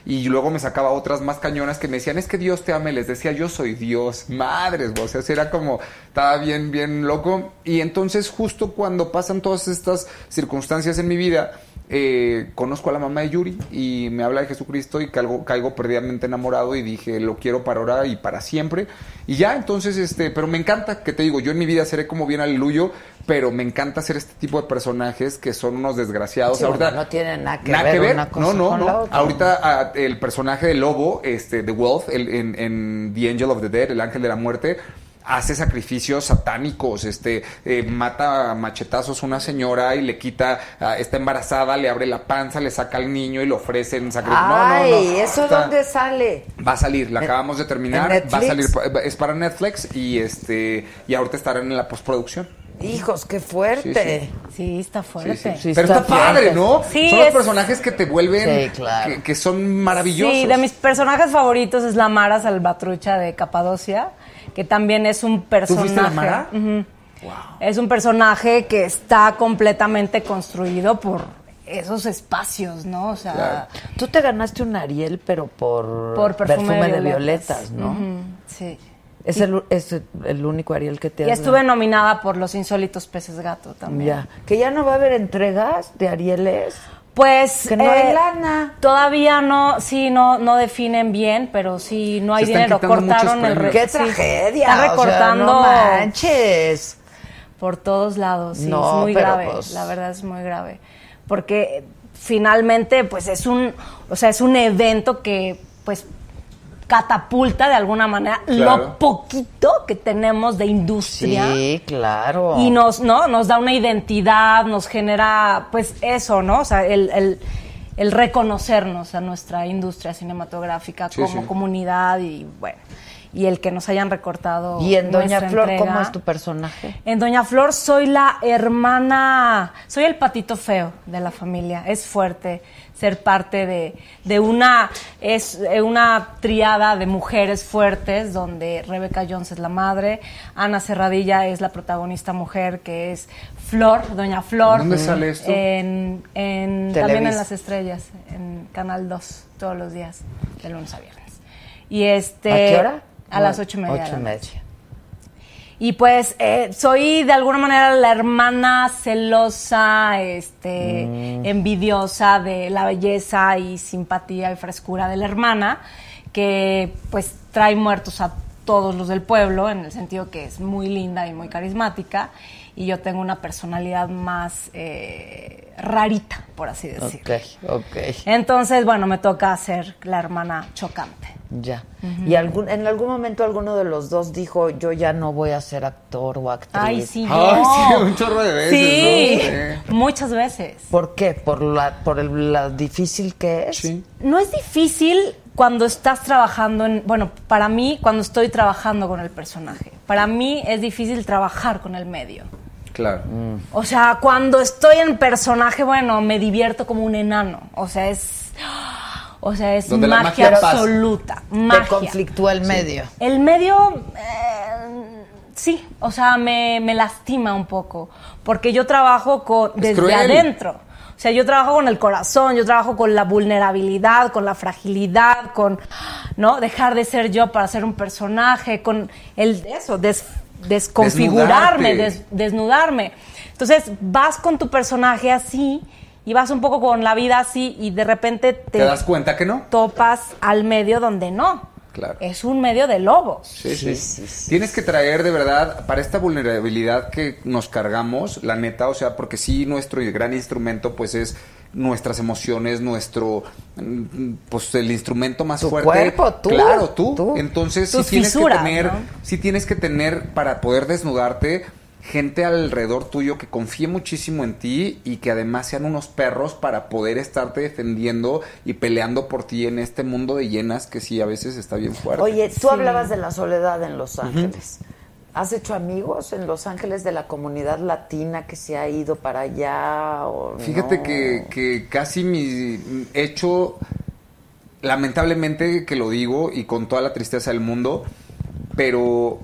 Y luego me sacaba otras más cañonas que me decían, es que Dios te ama les decía, yo soy Dios, madres, o sea, era como, estaba bien, bien loco. Y entonces justo cuando pasan todas estas circunstancias en mi vida, eh, conozco a la mamá de Yuri y me habla de Jesucristo y caigo, caigo perdidamente enamorado y dije, lo quiero para ahora y para siempre. Y ya, entonces, este, pero me encanta, que te digo, yo en mi vida seré como bien aleluyo, pero me encanta hacer este tipo de personajes que son unos desgraciados. Sí, Ahorita, no tienen nada que nada ver que ver. una cosa no, no, con la no. otra. Ahorita ah, el personaje de Lobo, este, The Wolf, el- en, en The Angel of the Dead, el ángel de la muerte, hace sacrificios satánicos, este, eh, mata a machetazos a una señora y le quita, está embarazada, le abre la panza, le saca al niño y le ofrecen. No, no, Ay, no. ¿eso Está- dónde sale? Va a salir, la acabamos de terminar, ¿en va a salir, es para Netflix y este, y ahorita estará en la postproducción. Hijos, qué fuerte. Sí, está fuerte. Sí, sí. Pero está, padre, ¿no? Sí, Son los es- personajes que te vuelven, Sí, claro. que, que son maravillosos. Sí, de mis personajes favoritos es la Mara Salvatrucha de Capadocia, que también es un personaje. fuiste la Mara? Ujú. Es un personaje que está completamente construido por esos espacios, ¿no? O sea, Tú te ganaste un Ariel, pero por, por perfume, de violetas, ¿no? Sí. Es, el, es el único Ariel que te Y has estuve nominada por los insólitos peces gato también. Ya. Que ya no va a haber entregas de Arieles. Pues Que no hay eh, lana. Todavía no, sí, no, no definen bien, pero sí, no hay Se están dinero. Cortaron el re- ¡Qué sí, tragedia! Están O sea, recortando. no manches. Por todos lados, sí, No, es muy grave. pues- La verdad es muy grave. Porque finalmente, pues es un, o sea, es un evento que, pues, catapulta de alguna manera Claro. lo poquito que tenemos de industria. Sí, claro. Y nos, ¿no? Nos da una identidad, nos genera, pues eso, ¿no? O sea, el, el- el reconocernos a nuestra industria cinematográfica Sí, como sí. comunidad y bueno, y el que nos hayan recortado. Y en Doña Flor, entrega. ¿cómo es tu personaje? En Doña Flor soy la hermana, soy el patito feo de la familia. Es fuerte ser parte de, de una, es eh, una triada de mujeres fuertes donde Rebeca Jones es la madre, Ana Serradilla es la protagonista mujer que es Flor, Doña Flor. ¿Dónde sale esto? En, en- también en Las Estrellas, en Canal 2, todos los días, de lunes a viernes. Y este, ¿A qué hora? A las ocho y media. Ocho y media. Y pues eh, soy de alguna manera la hermana celosa, este, Mm. envidiosa de la belleza y simpatía y frescura de la hermana, que pues trae muertos a todos los del pueblo, en el sentido que es muy linda y muy carismática, y yo tengo una personalidad más eh, rarita, por así decirlo. Ok, ok. Entonces, bueno, me toca ser la hermana chocante. Ya. ¿Y algún, en algún momento alguno de los dos dijo, yo ya no voy a ser actor o actriz? Ay, sí, yo. Ay, sí, un chorro de veces, Sí, ¿no? muchas veces. ¿Por qué? ¿Por la, por el, la difícil que es? Sí. No es difícil cuando estás trabajando en, bueno, para mí cuando estoy trabajando con el personaje. Para mí es difícil trabajar con el medio. Claro. O sea, cuando estoy en personaje, bueno, me divierto como un enano. O sea, es o sea, es Donde magia, absoluta. Te Magia. conflictúa el medio. El medio, eh, sí, o sea, me, me lastima un poco, porque yo trabajo con, Es desde cruel. adentro. O sea, yo trabajo con el corazón, yo trabajo con la vulnerabilidad, con la fragilidad, con, ¿no? Dejar de ser yo para ser un personaje, con el, eso, des- desconfigurarme, des- desnudarme. Entonces, vas con tu personaje así y vas un poco con la vida así y de repente te, ¿Te das cuenta que no? topas al medio donde no. Claro. Es un medio de lobos. Sí, sí. Tienes que traer de verdad, para esta vulnerabilidad que nos cargamos, la neta, o sea, porque sí, nuestro gran instrumento, pues es nuestras emociones, nuestro, mm, pues el instrumento más Tu fuerte. cuerpo, tú, Claro, tú. tú. Entonces, Tus sí tienes fisuras, que tener, ¿no? sí tienes que tener, para poder desnudarte, gente alrededor tuyo que confíe muchísimo en ti y que además sean unos perros para poder estarte defendiendo y peleando por ti en este mundo de llenas que sí a veces está bien fuerte. Oye, tú hablabas de la soledad en Los Ángeles. ¿Has hecho amigos en Los Ángeles de la comunidad latina que se ha ido para allá? O Fíjate no? que, que casi mi hecho, lamentablemente que lo digo y con toda la tristeza del mundo, pero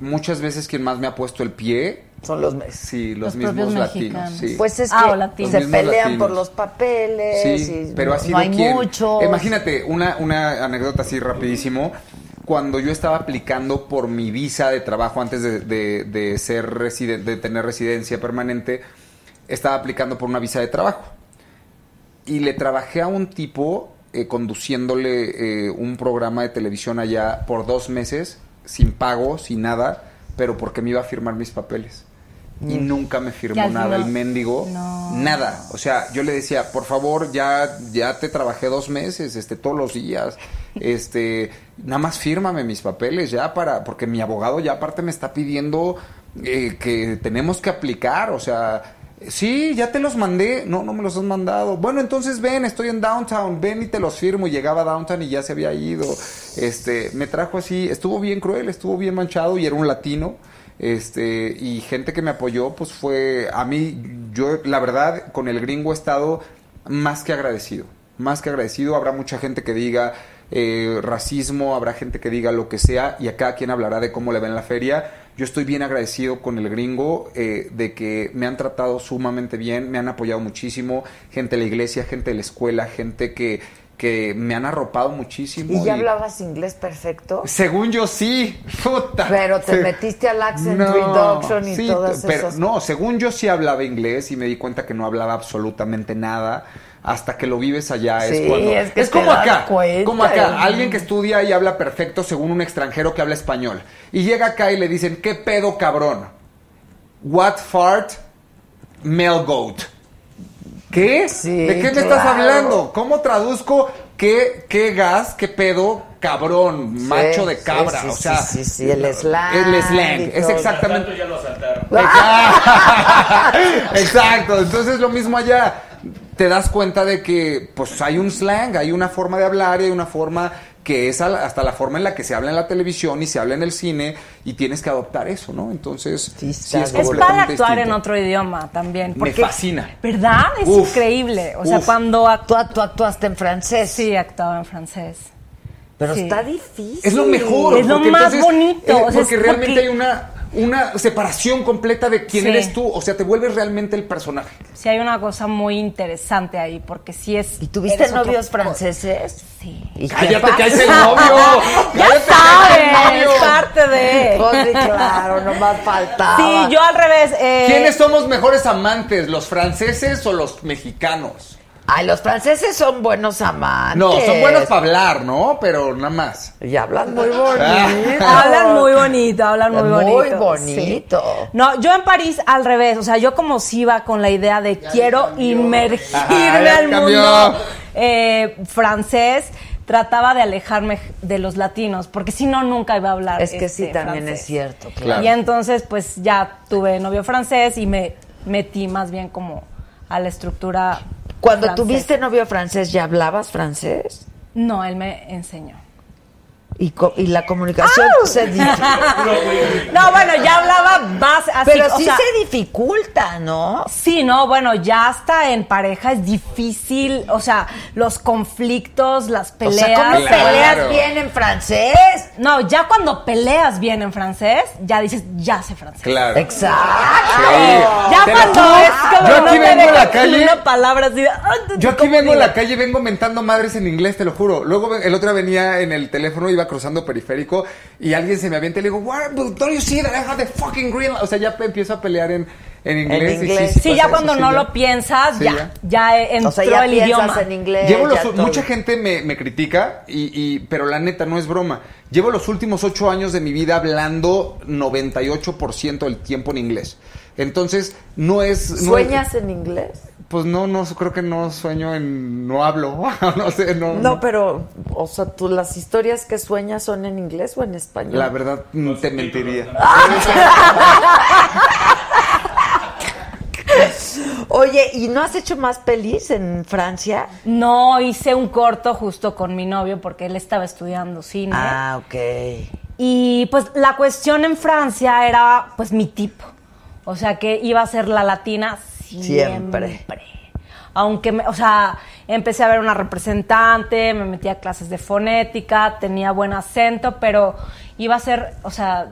muchas veces quien más me ha puesto el pie son los sí, los, Los mismos latinos. sí. Pues es Ah, que latinos. se pelean latinos. por los papeles. Sí, y pero no, ha sido no hay quien- muchos. Imagínate, una, una anécdota así rapidísimo. Cuando yo estaba aplicando por mi visa de trabajo antes de, de- de ser residen- de tener residencia permanente, estaba aplicando por una visa de trabajo. Y le trabajé a un tipo eh, conduciéndole eh, un programa de televisión allá por dos meses, sin pago, sin nada, pero porque me iba a firmar mis papeles. Y Mm. nunca me firmó nada el mendigo. No. Nada. O sea, yo le decía, por favor, ya, ya te trabajé dos meses, este, todos los días. Este, nada más fírmame mis papeles ya para, porque mi abogado ya aparte me está pidiendo eh, que tenemos que aplicar. O sea, sí, ya te los mandé. No, no me los has mandado. Bueno, entonces ven, estoy en downtown, ven y te los firmo. Llegaba a downtown y ya se había ido. Este, me trajo así, estuvo bien cruel, estuvo bien manchado y era un latino. Este, y gente que me apoyó, pues fue, a mí, yo la verdad, con el gringo he estado más que agradecido, más que agradecido, habrá mucha gente que diga eh, racismo, habrá gente que diga lo que sea, y a cada quien hablará de cómo le va en la feria. Yo estoy bien agradecido con el gringo eh, de que me han tratado sumamente bien, me han apoyado muchísimo, gente de la iglesia, gente de la escuela, gente que, que me han arropado muchísimo. ¿Y ya y- hablabas inglés perfecto? según yo sí, puta. Pero te Se- metiste al accent No, reduction y sí, todas pero esas No, según yo sí hablaba inglés y me di cuenta que no hablaba absolutamente nada. Hasta que lo vives allá Sí, es cuando. es que como acá. cuenta, como acá. Alguien que estudia y habla perfecto según un extranjero que habla español. Y llega acá y le dicen, ¿qué pedo, cabrón? What fart? Male goat. ¿Qué? Sí, ¿De qué me estás hablando? ¿Cómo traduzco qué, qué gas, qué pedo, cabrón, macho de cabra? sí, o sea, sí, sí, sí, el slang El slang, es exactamente. Tanto ya lo asaltaron. Exacto, entonces lo mismo allá. Te das cuenta de que pues hay un slang, hay una forma de hablar y hay una forma que es hasta la forma en la que se habla en la televisión y se habla en el cine y tienes que adoptar eso, ¿no? Entonces, sí, es, Es padre completamente actuar en otro idioma también. Me porque- fascina. ¿Verdad? Es Uf, increíble. O sea, uf. cuando Tú, tú actuaste en francés. Sí, actuaba en francés. Pero Sí. está difícil. Es lo mejor. Es lo más entonces, bonito, eh, o sea, porque es realmente porque- hay una, una separación completa de quién Sí. eres tú. O sea, te vuelves realmente el personaje. Sí, hay una cosa muy interesante ahí, porque sí es. ¿Y tuviste otro- novios franceses? Sí. ¿Y qué Cállate, que es el novio. Ya sabes, novio. es parte de. Pues claro, nomás faltaba. Sí, yo al revés. eh, ¿Quiénes somos mejores amantes, los franceses o los mexicanos? Ay, los franceses son buenos amantes. No, son buenos para hablar, ¿no? Pero nada más. Y hablan muy bonito. Hablan muy bonito, hablan muy bonito. Muy sí. bonito. No, yo en París al revés, o sea, yo como si iba con la idea de quiero inmergirme al mundo eh, francés, trataba de alejarme de los latinos, porque si no nunca iba a hablar. Es que sí, este, también francés. es cierto. Claro. Y entonces pues ya tuve novio francés y me metí más bien como a la estructura. Cuando tuviste novio francés, ¿ya hablabas francés? No, él me enseñó. Y, co- y la comunicación se dice. No, bueno, ya hablaba así, Pero o sí sea, se dificulta, ¿no? Sí, no, bueno, ya hasta en pareja es difícil, o sea, los conflictos, las O peleas. sea, ¿cómo Claro. peleas bien en francés? No, ya cuando peleas bien en francés, ya dices, ya sé francés. Claro. Exacto. Ya Te lo cuando juro, es como yo no aquí vengo a la calle- una palabra así de, "Ah, Yo aquí ¿cómo vengo a digo?". la calle, vengo mentando madres en inglés, te lo juro. Luego el otro venía en el teléfono, iba cruzando periférico y alguien se me avienta y le digo, What? But Don't you see that I have the fucking green light?" O sea, ya empiezo a pelear en, en inglés. Sí, ya eso, cuando sí, no ya. lo piensas, Sí, ya, ya. ya entró O sea, ya el idioma. en inglés. Llevo los, mucha gente me, me critica, y, y- pero la neta no es broma. Llevo los últimos ocho años de mi vida hablando 98% del tiempo en inglés. Entonces, no es... no es- ¿Sueñas en inglés? Pues no, no, creo que no sueño en... No hablo, no sé, no... No, pero, o sea, tú las historias que sueñas son en inglés o en español. La verdad, te mentiría. Oye, ¿y no has hecho más pelis en Francia? No, hice un corto justo con mi novio porque él estaba estudiando cine. Ah, ok. Y pues la cuestión en Francia era pues mi tipo. O sea, que iba a ser la latina siempre. Siempre. Aunque, me- o sea, empecé a ver una representante, me metí a clases de fonética, tenía buen acento, pero iba a ser, o sea,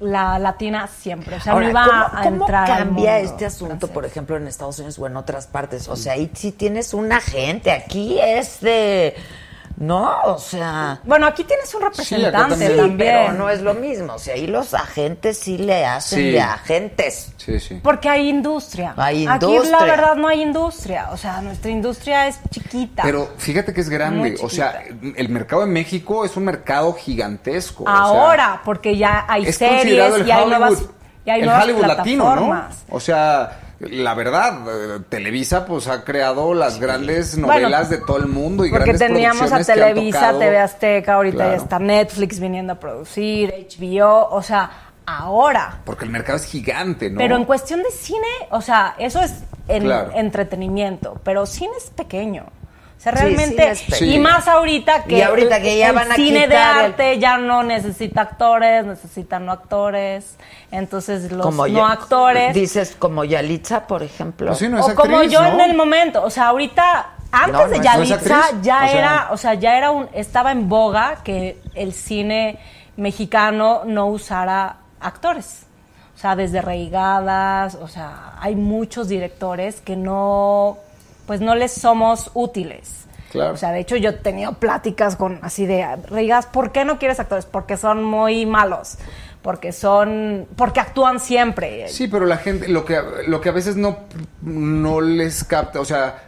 la latina siempre. O sea, Ahora, no iba ¿cómo, a cómo entrar al cambia mundo este asunto, francés. por ejemplo, en Estados Unidos o en otras partes? O sea, ahí sí tienes un agente, aquí es de... No, o sea... Bueno, aquí tienes un representante también. también. Sí, pero no es lo mismo. O sea, ahí los agentes sí le hacen Sí. de agentes. Sí, sí. Porque hay industria. Hay Aquí industria. la verdad no hay industria. O sea, nuestra industria es chiquita. Pero fíjate que es grande. O sea, el mercado de México es un mercado gigantesco. o sea, Ahora, porque ya hay es series y hay nuevas, y hay el nuevas Hollywood latino, ¿no? plataformas. O sea, la verdad, Televisa pues ha creado las grandes Bueno, novelas de todo el mundo y Porque grandes teníamos a Televisa, TV Azteca, ahorita Claro. ya está Netflix viniendo a producir, HBO, o sea, ahora. Porque el mercado es gigante, ¿no? Pero en cuestión de cine, o sea, eso es en Claro. entretenimiento, pero cine es pequeño. O sea, realmente, y más ahorita que, Y ahorita que ya el van a cine de el- arte ya no necesita actores, necesita no actores. Entonces los como no ya- actores Dices como Yalitza, por ejemplo. Pues sí, no es o como yo ¿no? en el momento, o sea, ahorita antes No, no de Yalitza ya O sea- era, o sea, ya era un estaba en boga que el cine mexicano no usara actores. O sea, desde Reigadas, o sea, hay muchos directores que no pues no les somos útiles. Claro. O sea, de hecho yo he tenido pláticas con así de Reigadas, ¿por qué no quieres actores? Porque son muy malos. Porque son porque actúan siempre. Sí, pero la gente, lo que, lo que a veces no, no les capta, o sea,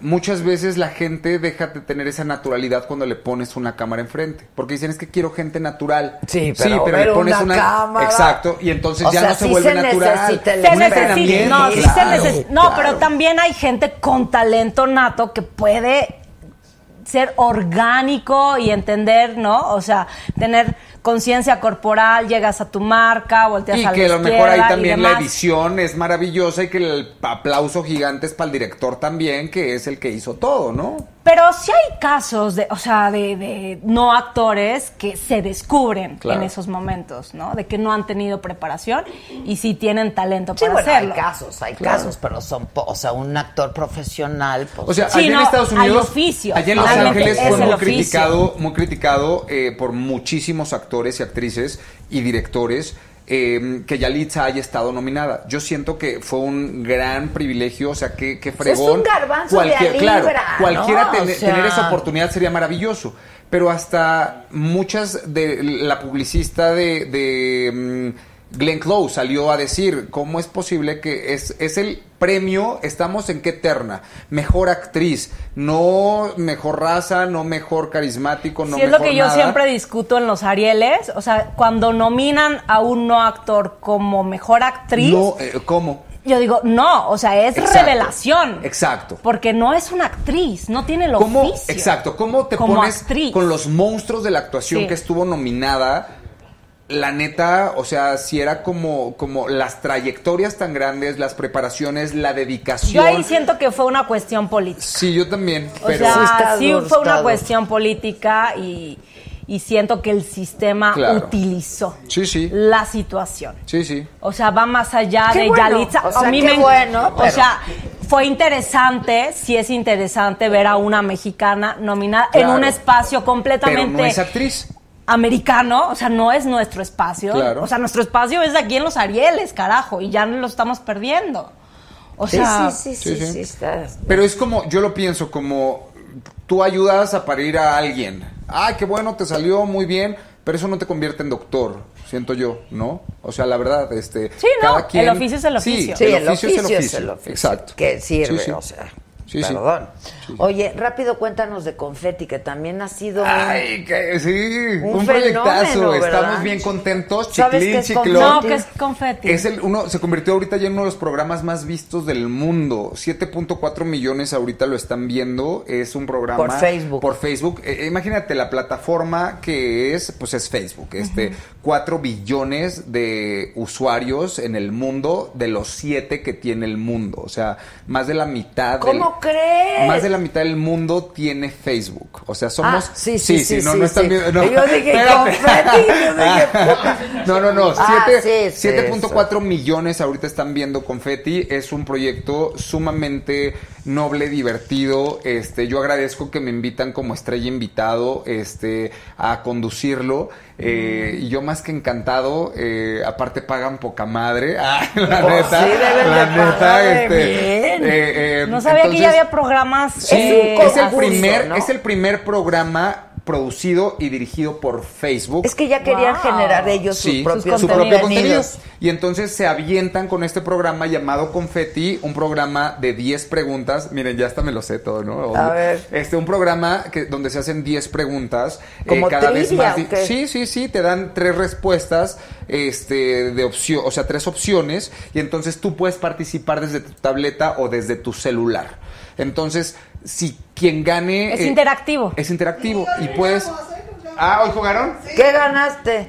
muchas veces la gente deja de tener esa naturalidad cuando le pones una cámara enfrente. Porque dicen, es que quiero gente natural. Sí, pero ver una cámara. Exacto, y entonces O ya sea, no se sí vuelve se natural. necesita el Se necesita, no, sí claro. se necesita- no, claro. pero también hay gente con talento nato que puede ser orgánico y entender, ¿no? O sea, tener conciencia corporal, llegas a tu marca, volteas Y a la que a lo mejor ahí y también la edición es maravillosa y que el aplauso gigante es para el director también, que es el que hizo todo, ¿no? Pero sí hay casos de, o sea, de, de no actores que se descubren Claro. en esos momentos, ¿no? De que no han tenido preparación y sí tienen talento Sí, para bueno, hacerlo. hay casos, hay Claro. casos, pero son, po- o sea, un actor profesional, pues, O sea, Sí, allá no, en Estados hay Unidos, oficios, allá en Los Ángeles es fue muy oficio. criticado, muy criticado eh, por muchísimos actores y actrices y directores eh, que Yalitza haya estado nominada. Yo siento que fue un gran privilegio, o sea, que, que fregón. un garbanzo de a claro, cualquiera ¿no? ten- O sea- tener esa oportunidad sería maravilloso. Pero hasta muchas de la publicista de, de mm, Glenn Close salió a decir cómo es posible que es, es el premio, estamos en qué terna, mejor actriz, no mejor raza, no mejor carismático, no Sí, es mejor lo que yo siempre discuto en los Arieles. O sea, cuando nominan a un no actor como mejor actriz, No, eh, ¿cómo? yo digo, no, o sea, es Exacto. revelación. Exacto. Porque no es una actriz, no tiene el ¿Cómo, oficio. exacto, ¿cómo te pones actriz. con los monstruos de la actuación Sí. que estuvo nominada? La neta, o sea, si era como, como las trayectorias tan grandes, las preparaciones, la dedicación. Yo ahí siento que fue una cuestión política. Sí, yo también, O pero... sea, Sí está sí fue una cuestión política y, y siento que el sistema Claro. utilizó Sí, sí. la situación. Sí, sí. O sea, va más allá Qué de bueno, Yalitza. o sea, a mí qué me, bueno, O pero- sea, fue interesante, sí es interesante ver a una mexicana nominada en Claro. un espacio Pero completamente no es actriz. Americano, o sea, no es nuestro espacio. Claro. O sea, nuestro espacio es aquí en los Arieles, carajo, y ya lo estamos perdiendo. O Sí, sea, sí, sí, sí, sí, sí, sí. está- Pero es como, yo lo pienso como, tú ayudas a parir a alguien. Ay, qué bueno, te salió muy bien, pero eso no te convierte en doctor, siento yo, ¿no? O sea, la verdad, este... Sí, no, cada quien- el oficio es el oficio. Sí, el oficio es el oficio. oficio. Exacto. Que sirve, Sí, sí. o sea. Sí, sí. perdón. Oye, rápido cuéntanos de Confetti, que también ha sido un- Ay, que sí, Un un, proyectazo. fenómeno. Estamos bien contentos. ¿Sabes Chiclín, chiclón. no, que es confeti. Es el uno, se convirtió ahorita ya en uno de los programas más vistos del mundo. 7.4 millones ahorita lo están viendo. Es un programa Por Facebook. Por Facebook. Eh, imagínate la plataforma que es, pues es Facebook. Este, 4 billones de usuarios en el mundo de los 7 que tiene el mundo. O sea, más de la mitad. ¿Cómo del, crees? Más de la mitad del mundo tiene Facebook. O sea, somos. Ah, sí, sí, sí, no, sí, no están sí. viendo. no. Yo dije, no, no, no. Ah, siete- sí, sí, 7.4 millones ahorita están viendo Confetti. Es un proyecto sumamente noble, divertido. Este, yo agradezco que me invitan como estrella invitado este, a conducirlo. Eh, y yo más que encantado, eh, aparte pagan poca madre. Ah, la Pues neta. sí, deben la de neta, este, bien. eh, eh, no sabía que ya había programas. Sí, eh, es el primer, ¿no? es el primer programa producido y dirigido por Facebook. Es que ya querían Wow. generar ellos Sí, sus propios su propio contenido. Y entonces se avientan con este programa llamado Confetti, un programa de 10 preguntas. Miren, ya hasta me lo sé todo, ¿no? A ver. Este, un programa que, donde se hacen 10 preguntas. eh, ¿Como cada vez más. Sí, sí, sí, te dan tres respuestas este, de opción, o sea, tres opciones. Y entonces tú puedes participar desde tu tableta o desde tu celular. Entonces, si quien gane. Es eh, interactivo. Es interactivo. Y puedes. Ah, ¿hoy jugaron? ¿Qué ganaste?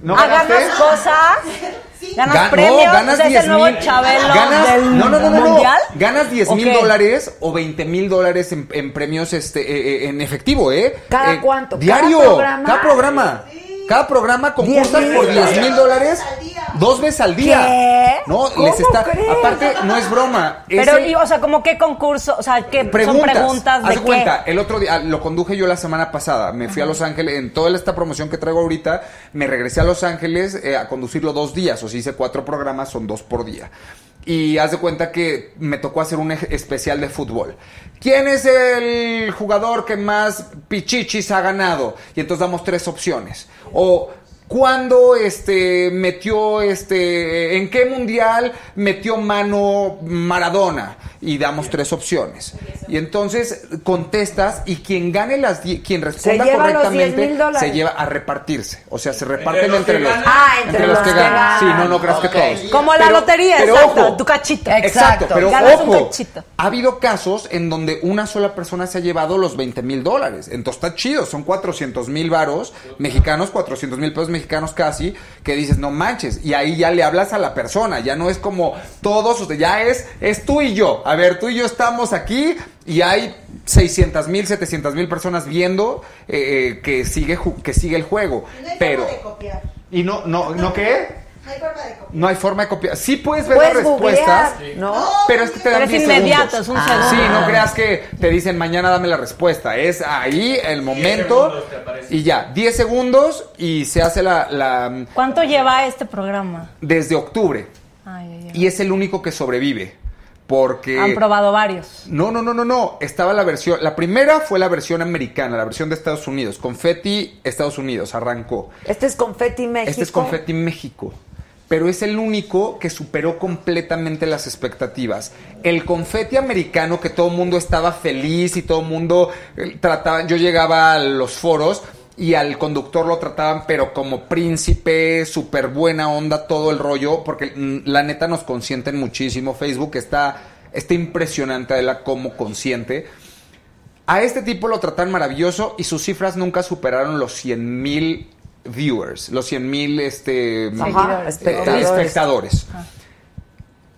¿No Ah, ganaste? ganas cosas. Ganas Gan- premios. no, ganas es 10 el nuevo mil. Chabelo ganas, del no, no, no, no, no. mundial. Ganas 10 mil ¿O qué? dólares o 20 mil dólares en, en premios este, eh, eh, en efectivo, ¿eh? ¿Cada Eh, cuánto? Diario. ¿Cada programa? Cada programa. Cada programa concursas 10,000 por 10 mil dólares dos veces al día. ¿Qué? No, ¿Cómo les está. crees? Aparte, no es broma. Pero, y, o sea, como qué concurso, o sea, que Preguntas. son preguntas Haz de qué. cuenta, el otro día, lo conduje yo la semana pasada. Me fui a Los Ángeles, en toda esta promoción que traigo ahorita, me regresé a Los Ángeles eh, a conducirlo dos días. O sea, hice cuatro programas, son dos por día. Y haz de cuenta que me tocó hacer un especial de fútbol. ¿Quién es el jugador que más pichichis ha ganado? Y entonces damos tres opciones. O ¿Cuándo este metió este en qué mundial metió mano Maradona? Y damos tres opciones. Y entonces contestas y quien gane las die- quien responda Se lleva los correctamente 10,000 dólares. se lleva a repartirse, o sea, se reparten los entre que los ganan. Ah, entre los que ganan. Sí, no, no creas Ok. que todos. Como la Pero- lotería, pero exacto, ojo, tu cachito. Exacto, pero Ganas un ojo, cachito. ha habido casos en donde una sola persona se ha llevado los 20 mil dólares. Entonces está chido, son 400 mil varos mexicanos, 400 mil pesos mexicanos casi, que dices, no manches. Y ahí ya le hablas a la persona, ya no es como todos, o sea, ya es, es tú y yo. A ver, tú y yo estamos aquí y hay 600 mil, 700 mil personas viendo eh, eh, que, sigue, ju- que sigue el juego. No hay Pero, forma de copiar. y no, no, ¿no qué? No hay forma de copiar. No hay forma de copiar. Sí puedes ver Puedes las respuestas. googlear, ¿no? Pero es que te dan Pero es 10 inmediato, segundos. es un segundo. Sí, no creas que te dicen mañana dame la respuesta. Es ahí el momento y ya, 10 segundos y se hace la, la ¿Cuánto lleva este programa? desde octubre Ay, ay, ay. y es el único que sobrevive porque Han probado varios. no, no, no, no, no. Estaba la versión. La primera fue la versión americana, la versión de Estados Unidos. Confetti, Estados Unidos, arrancó. Este es Confetti México. Este es Confetti México. Pero es el único que superó completamente las expectativas. El confeti americano, que todo el mundo estaba feliz y todo el mundo eh, trataba. Yo llegaba a los foros y al conductor lo trataban, pero como príncipe, súper buena onda, todo el rollo, porque mm, la neta nos consienten muchísimo. Facebook está, está impresionante de la cómo consiente. A este tipo lo tratan maravilloso y sus cifras nunca superaron los 100 mil viewers, los 100 mil este, Ajá, espectadores. espectadores.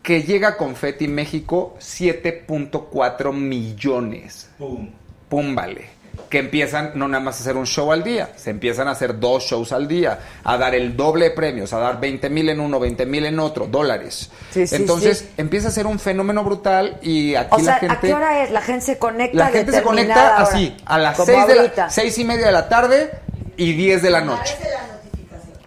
Que llega a Confetti México 7.4 millones. Pum. Pum, vale. que empiezan no nada más a hacer un show al día, se empiezan a hacer dos shows al día, a dar el doble de premios, a dar 20 mil en uno, 20 mil en otro, dólares. Sí, sí, Entonces sí. empieza a ser un fenómeno brutal y aquí O sea, la gente... ¿a qué hora es? La gente se conecta La gente se conecta hora. así, a las Como 6 de la, seis y media de la tarde y 10 de la noche.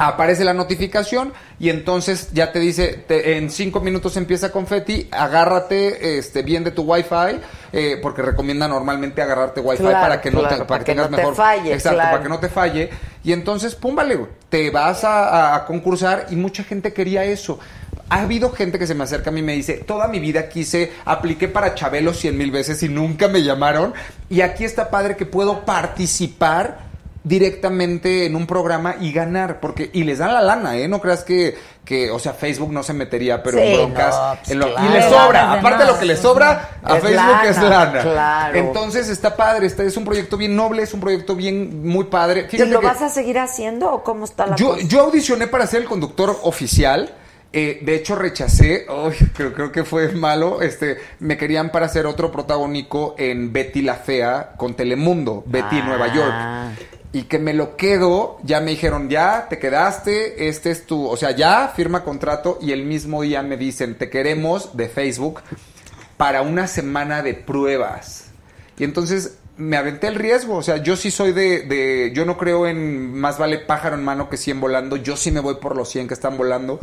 Aparece la notificación y entonces ya te dice, te- en cinco minutos empieza confeti, agárrate este, bien de tu wifi, eh, porque recomienda normalmente agarrarte wifi Claro, para que no claro, te, para para que que no te falle, exacto, claro. para que no te falle. Y entonces, pum, vale, te vas a concursar y mucha gente quería eso. Ha habido gente que se me acerca a mí y me dice, toda mi vida quise, apliqué para Chabelo cien mil veces y nunca me llamaron. Y aquí está padre que puedo participar directamente en un programa y ganar, porque, y les dan la lana, ¿eh? No creas que, que o sea, Facebook no se metería, pero Sí, en broncas, no, pues en lo- claro. y les Le sobra, de aparte más. lo que les sobra, a Es Facebook es lana, claro. Entonces está padre, este es un proyecto bien noble, es un proyecto bien, muy padre. ¿Y lo que- vas a seguir haciendo o cómo está la yo, cosa? yo audicioné para ser el conductor oficial. eh, de hecho, rechacé. Uy, creo, creo que fue malo. Este, me querían para ser otro protagónico en Betty la Fea con Telemundo, Betty Nueva Ah. York. Y que me lo quedo, ya me dijeron, ya, te quedaste, este es tu, o sea, ya firma contrato y el mismo día me dicen, te queremos de Facebook para una semana de pruebas. Y entonces me aventé el riesgo, o sea, yo sí soy de, de- yo no creo en más vale pájaro en mano que 100 volando, yo sí me voy por los 100 que están volando.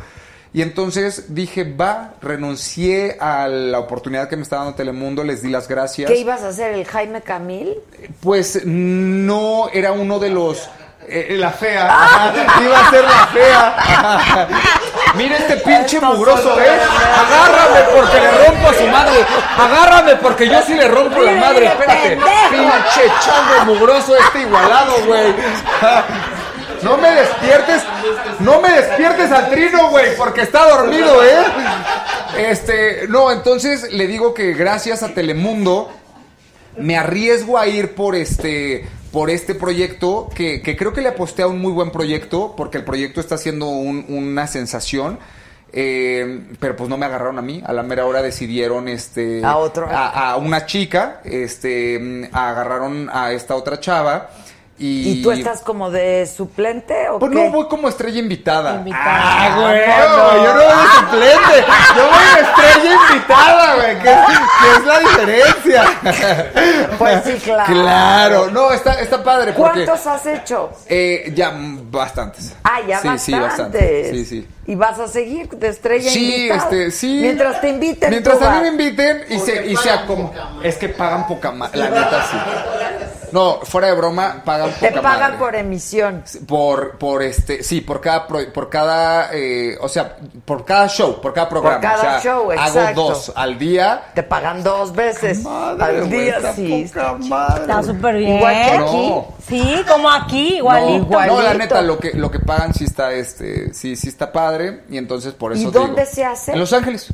Y entonces dije, va, renuncié a la oportunidad que me estaba dando Telemundo, les di las gracias. ¿Qué ibas a hacer? ¿El Jaime Camil? Pues no era uno de los... eh, la fea. Ajá, Iba a ser la fea. Mira este pinche mugroso, ¿eh? Agárrame porque le rompo a su madre. Agárrame porque yo sí le rompo la madre. Espérate. Pinche chango mugroso este igualado, güey. No me despiertes. No me despiertes al trino, güey, porque está dormido, ¿eh? Este, no, entonces le digo que gracias a Telemundo me arriesgo a ir por este por este proyecto que, que creo que le aposté a un muy buen proyecto porque el proyecto está siendo un- una sensación eh, pero pues no me agarraron a mí a la mera hora decidieron este A otro. a, a una chica este mm, agarraron a esta otra chava y, ¿Y tú estás como de suplente o pues qué? no voy como estrella invitada. Invitada. Ah, güey, Vámonos. yo no voy de suplente. Yo voy de estrella invitada, güey. ¿Qué, qué es la diferencia? Pues sí, claro. Claro, no, está, está padre porque... ¿Cuántos has hecho? Eh, ya, bastantes. Ah, ya sí, bastantes. Sí, bastantes. Sí, sí. ¿Y vas a seguir de estrella Sí, invitada? este, sí. Mientras te inviten. Mientras a mí me inviten y se, y se acom- Es que pagan poca madre. La neta, sí. No, fuera de broma, pagan Te poca pagan madre. por emisión. Por, por este, sí, por cada, pro- por cada, eh, o sea, por cada show, por cada programa. cada o sea, show, Hago exacto. dos al día. Te pagan dos veces al güey, día, está sí. poca madre. Está súper bien. Igual que aquí. No. Sí, como aquí, igualito. No, no, la neta, lo que, lo que pagan sí está, este, sí, sí está padre. Y entonces por ¿Y eso dónde digo, se hace? En Los Ángeles.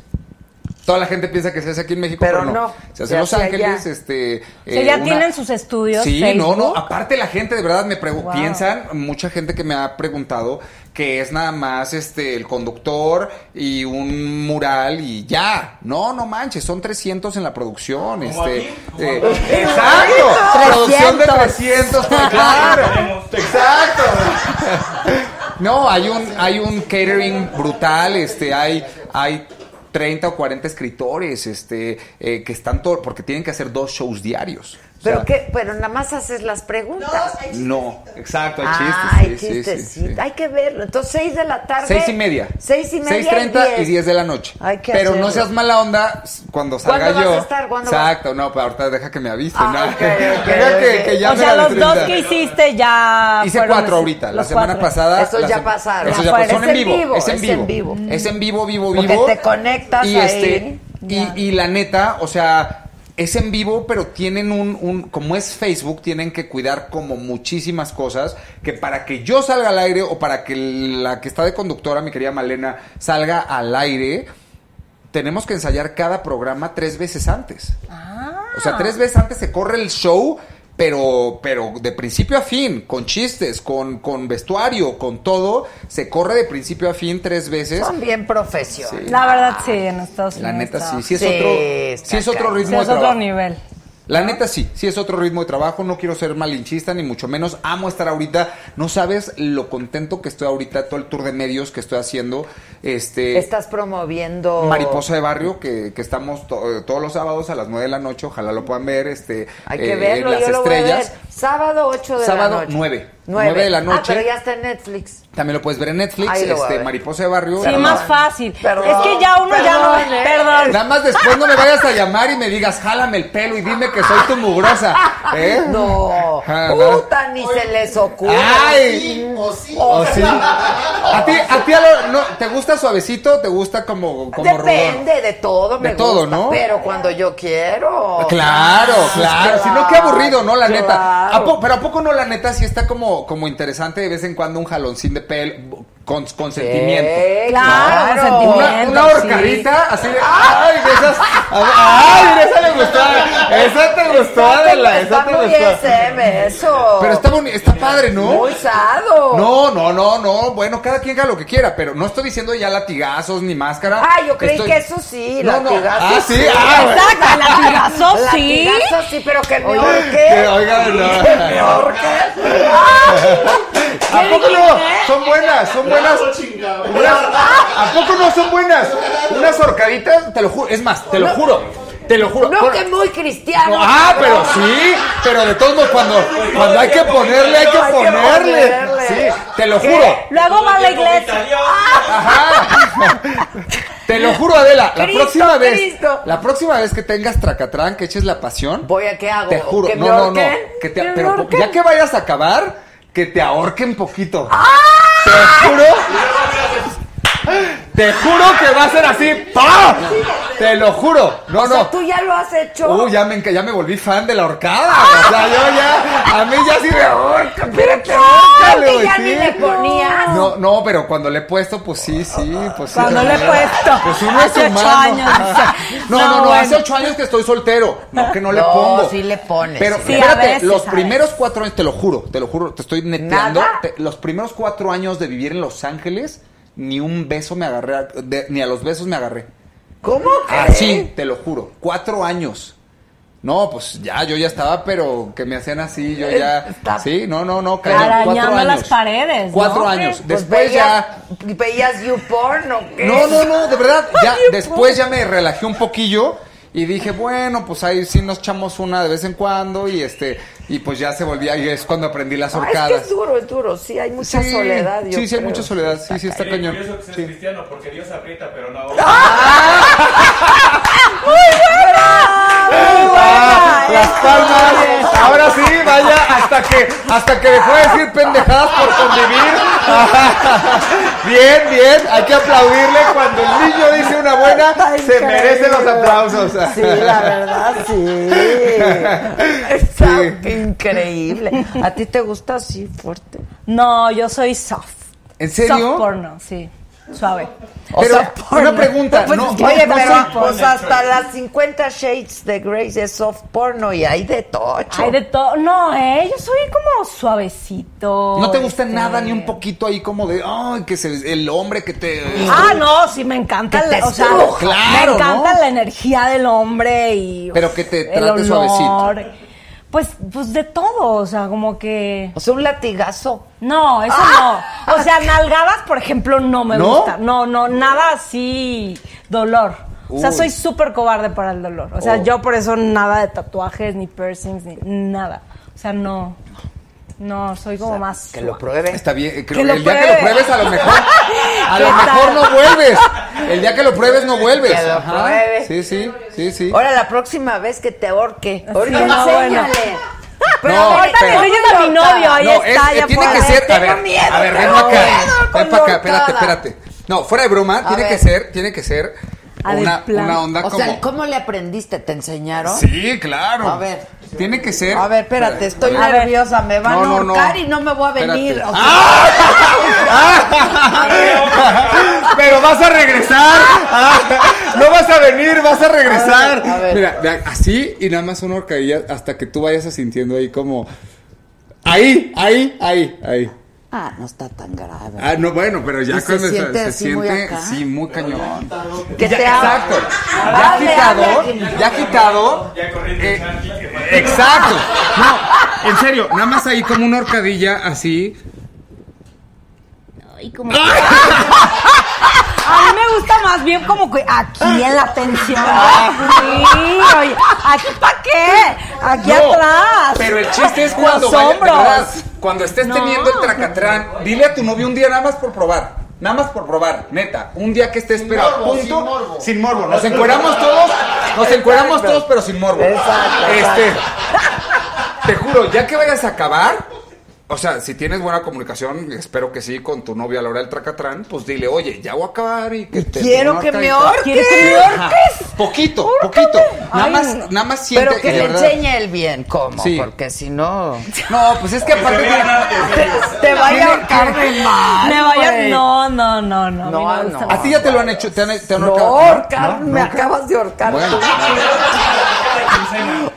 Toda la gente piensa que se hace aquí en México, Pero pero, no. no, Se hace en Los Ángeles, allá. este. O sea, ya una- tienen sus estudios. Sí, Facebook. no, no. Aparte la gente de verdad me Wow. piensan, mucha gente que me ha preguntado que es nada más este el conductor y un mural y ya. No, no manches, son 300 en la producción, este. eh, exacto. Producción de 300, pues, claro. Exacto. No, hay un hay un catering brutal, este, hay hay 30 o 40 escritores, este, eh, que están todo porque tienen que hacer dos shows diarios. Pero sea, qué, pero nada más haces las preguntas. no, exacto, hay Ah, hay chistes. sí, sí, sí, chistecito. sí. Hay que verlo. Entonces, seis de la tarde. Seis y media. Seis y media. Seis treinta y diez. 10 de la noche. Hay que Pero no seas mala onda cuando salga ¿Cuándo vas yo. a estar? ¿Cuándo Exacto, no, pero ahorita deja que me avisen. Ah, ya o sea, los dos 30. que hiciste ya. Hice cuatro ahorita. La semana cuatro. pasada. Esos la ya pasaron. Esos Ya. Son Es en vivo. Es en es en vivo. vivo. Es en vivo, vivo, Porque vivo. te conectas y ahí. Este, y la neta, o sea. Es en vivo, pero tienen un, un, como es Facebook, tienen que cuidar como muchísimas cosas, que para que yo salga al aire o para que la que está de conductora, mi querida Malena, salga al aire, tenemos que ensayar cada programa tres veces antes. O sea, tres veces antes se corre el show, pero, pero de principio a fin, con chistes, con, con vestuario, con todo, se corre de principio a fin tres veces. Son bien profesionales. Sí. La verdad, sí, en Estados La Unidos. neta está- sí, sí es Sí, otro, sí es otro ritmo Sí, es de otro trabajo. nivel. La neta sí, sí es otro ritmo de trabajo, no quiero ser malinchista ni mucho menos, amo estar ahorita, no sabes lo contento que estoy ahorita, todo el tour de medios que estoy haciendo, este... Estás promoviendo. Mariposa de Barrio, que, que estamos to- todos los sábados a las 9 de la noche, ojalá lo puedan ver, este... Hay que eh, verlo, Las yo lo voy a estrellas. ver. Sábado 8 de Sábado la noche. 9. 9. 9 de la Ah, noche. pero ya está en Netflix. También lo puedes ver en Netflix, Ahí lo voy a este, ver. Mariposa de Barrio. Sí, más fácil. Perdón, es que ya uno ya no. perdón, ¿eh? Perdón. Nada más después no me vayas a llamar y me digas, jálame el pelo y dime que soy tu mugrosa. ¿eh? No, Ah, no. puta, ni se les ocurre. Ay. O sí. ¿O sí? ¿A ti, a ti a lo- no, te gusta suavecito o te gusta como, como Depende de todo, me De todo, gusta, ¿no? Pero cuando yo quiero. Claro, claro. Si no, qué aburrido, ¿no? La neta. claro. ¿A po- pero ¿a poco no la neta sí está como, como interesante de vez en cuando un jaloncín de pelo con consentimiento? Sí, Claro, Una, consentimiento. una horcadita así de. ¡Ay! De esas. ¡Ay! Esa le gustó. Esa te gustó, Adela. Esa Está te muy gustó. SM, eso. Pero está, boni- está padre, ¿no? Muy sado. No, no, no, no. Bueno, cada quien haga lo que quiera, pero no estoy diciendo ya latigazos ni máscara. Ah, yo creí Estoy- que eso sí, No, no. latigazo. Ah, sí, ah, bueno. Exacto, el latigazo sí. Latigazo sí, pero que me Que, ahorque. oiga, no. Que me ahorque. ¿A poco no? Son buenas, son buenas. Unas- ¿A poco no son buenas? Unas horcaditas, te lo juro. Es más, te lo juro. Te lo juro. No, Por- que muy cristiano. No, ah, pero sí, pero de todos modos cuando, cuando hay que ponerle, hay que Hay que ponerle. ponerle. Sí, te lo ¿Qué? juro. Luego va a la iglesia. Ajá. Te lo juro, Adela, la Cristo, próxima vez, Cristo. la próxima vez que tengas tracatrán, que eches la pasión, Voy a qué hago. te juro, que no, me no, no, ahorquen. que te, me pero ahorquen. ya que vayas a acabar, que te ahorquen poquito. Te juro. Te juro que va a ser así. ¡Pah! Te lo juro. No, O sea, no. tú ya lo has hecho. Uh, ya me, ya me volví fan de la horcada. O sea, yo ya, a mí ya sí me ahorca, espérate, ya ni le ponías. No, no, pero cuando le he puesto, pues sí, sí, pues sí. Cuando le he puesto. Pues uno es Hace ocho humano. años, dice. No, no, No, no, bueno. hace ocho años que estoy soltero. No, que no le No, pongo. sí le pones. Pero Sí, espérate, veces, los primeros cuatro años, te lo juro, te lo juro, te estoy neteando. Los primeros cuatro años de vivir en Los Ángeles, ni un beso me agarré, de- ni a los besos me agarré. ¿Cómo que? Así, te lo juro. Cuatro años. No, pues ya, yo ya estaba, pero que me hacían así, yo ya. Está- Sí, no, no, no, cañón. Cuatro años. las paredes, ¿no? Cuatro años. Pues Después ya. veías, ¿Veías YouPorn o qué? No, no, no, de verdad. Ya, después ya me relajé un poquillo y dije, bueno, pues ahí sí nos echamos una de vez en cuando y este, y pues ya se volvía, y es cuando aprendí las Ah, es horcadas. que es duro, es duro. Sí, hay mucha Sí, soledad. yo sí, sí, hay creo. mucha soledad. Sí, sí, está Sí, cañón. curioso que seas Sí. cristiano, porque Dios aprieta, pero no Ah, las palmas. Ahora sí, vaya, hasta que, hasta que dejó de decir pendejadas por convivir. Bien, bien, hay que aplaudirle cuando el niño dice una buena, se merecen los aplausos. Sí, la verdad, sí. Está increíble. ¿A ti te gusta así fuerte? No, yo soy soft. ¿En serio? Soft porno, sí. Suave. Pero, sea, una pregunta, Pues, no, oye, no pero pues hasta las 50 Shades de Grace es soft porno y hay de tocho. Hay de todo. No, eh, yo soy como suavecito. ¿No te gusta este. nada ni un poquito ahí como de, ay, que se, el hombre que te... Ah, no, sí, me encanta. Que la- o sea. Claro, me encanta ¿no? la energía del hombre y. Pero que te el trate olor. Pues, pues de todo, o sea, como que. O sea, un latigazo. No, eso no. O sea, nalgadas, por ejemplo, no me ¿No? gusta. No, no, nada así. Dolor. O sea, soy súper cobarde para el dolor. O sea, Oh. yo por eso nada de tatuajes, ni piercings, ni nada. O sea, no. No, soy como más. Que lo pruebe. Está bien, creo Que el día que lo pruebes a lo mejor, a lo ¿Qué mejor tal? no vuelves. El día que lo pruebes no vuelves. Que lo Ajá. pruebe. Sí, sí, sí, sí. Ahora la próxima vez que te ahorque. Ahorita no, enséñale. Pero No, Ahorita le enseñas a mi novio, ahí No, es- está, eh, ya tiene por que ser, a tengo ver, miedo, a ver, ven acá, ven para acá, espérate, espérate. No, fuera de broma, A tiene ver. que ser, tiene que ser Una, una onda O como... sea, ¿cómo le aprendiste? ¿Te enseñaron? Sí, claro. A ver. Tiene que ser... A ver, espérate, estoy A ver. nerviosa, me van No, a no, no. ahorcar y no me voy a venir. O sea, ¡Ah! Pero vas a regresar. Ah, No vas a venir, vas a regresar. A ver, a ver. Mira, así y nada más una horcadilla hasta que tú vayas sintiendo ahí como. Ahí, ahí, ahí, ahí. Ah, no está tan grave. Ah, no, bueno, pero ya ¿Y se cuando siente se, así muy siente, acá? sí, muy cañón. Que te exacto. Ya quitado, ya quitado. Ya corriendo eh, Exacto. No, en serio, nada más ahí como una horcadilla así. Ay, como... A mí me gusta más bien como que aquí en la tensión. Sí, oye, ¿aquí para qué? Aquí No, atrás. Pero el chiste es Los cuando, vaya- hombros. verdad, cuando estés No. teniendo el tracatrán, dile a tu novio un día nada más por probar. Nada más por probar, neta. Un día que estés, pero a morbo, punto. sin morbo. Sin morbo. Nos encueramos todos. Nos encueramos todos, pero sin morbo. Exacto, Este. Te juro, ya que vayas a acabar. O sea, si tienes buena comunicación, espero que sí, con tu novia a la hora del tracatrán, pues dile, oye, ya voy a acabar y que te quiero que me horcadita". ahorques. ¿Quieres que me Ajá. Poquito, poquito. Nada Ay, más, no. nada más siente Pero que le verdad. enseñe el bien, ¿cómo? Sí. Porque si no, No, pues es que aparte nada, te vaya a que- de mal. Me vaya. güey. No, no, no, no. a mí No, no. A ti ya te lo han hecho, te han, te han No, ¿No? me ¿Nunca? acabas de ahorcar Bueno. tú.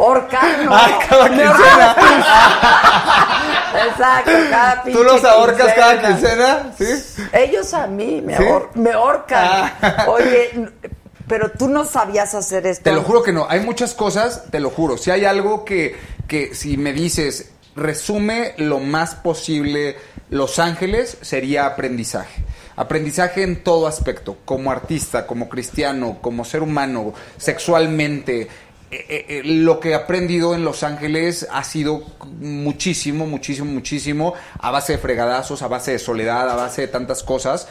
Ahorcar, no. Ah, cada quincena. Exacto, cada pinche ¿Tú los ahorcas cada quincena. ¿Sí? Ellos a mí me, ¿Sí? ahor- me ahorcan. Ah. Oye, pero tú no sabías hacer esto. Te lo juro que no. Hay muchas cosas, te lo juro. Si hay algo que, que si me dices, resume lo más posible Los Ángeles, sería aprendizaje. Aprendizaje en todo aspecto, como artista, como cristiano, como ser humano, sexualmente. Eh, eh, eh, lo que he aprendido en Los Ángeles ha sido muchísimo, muchísimo, muchísimo, a base de fregadazos, a base de soledad, a base de tantas cosas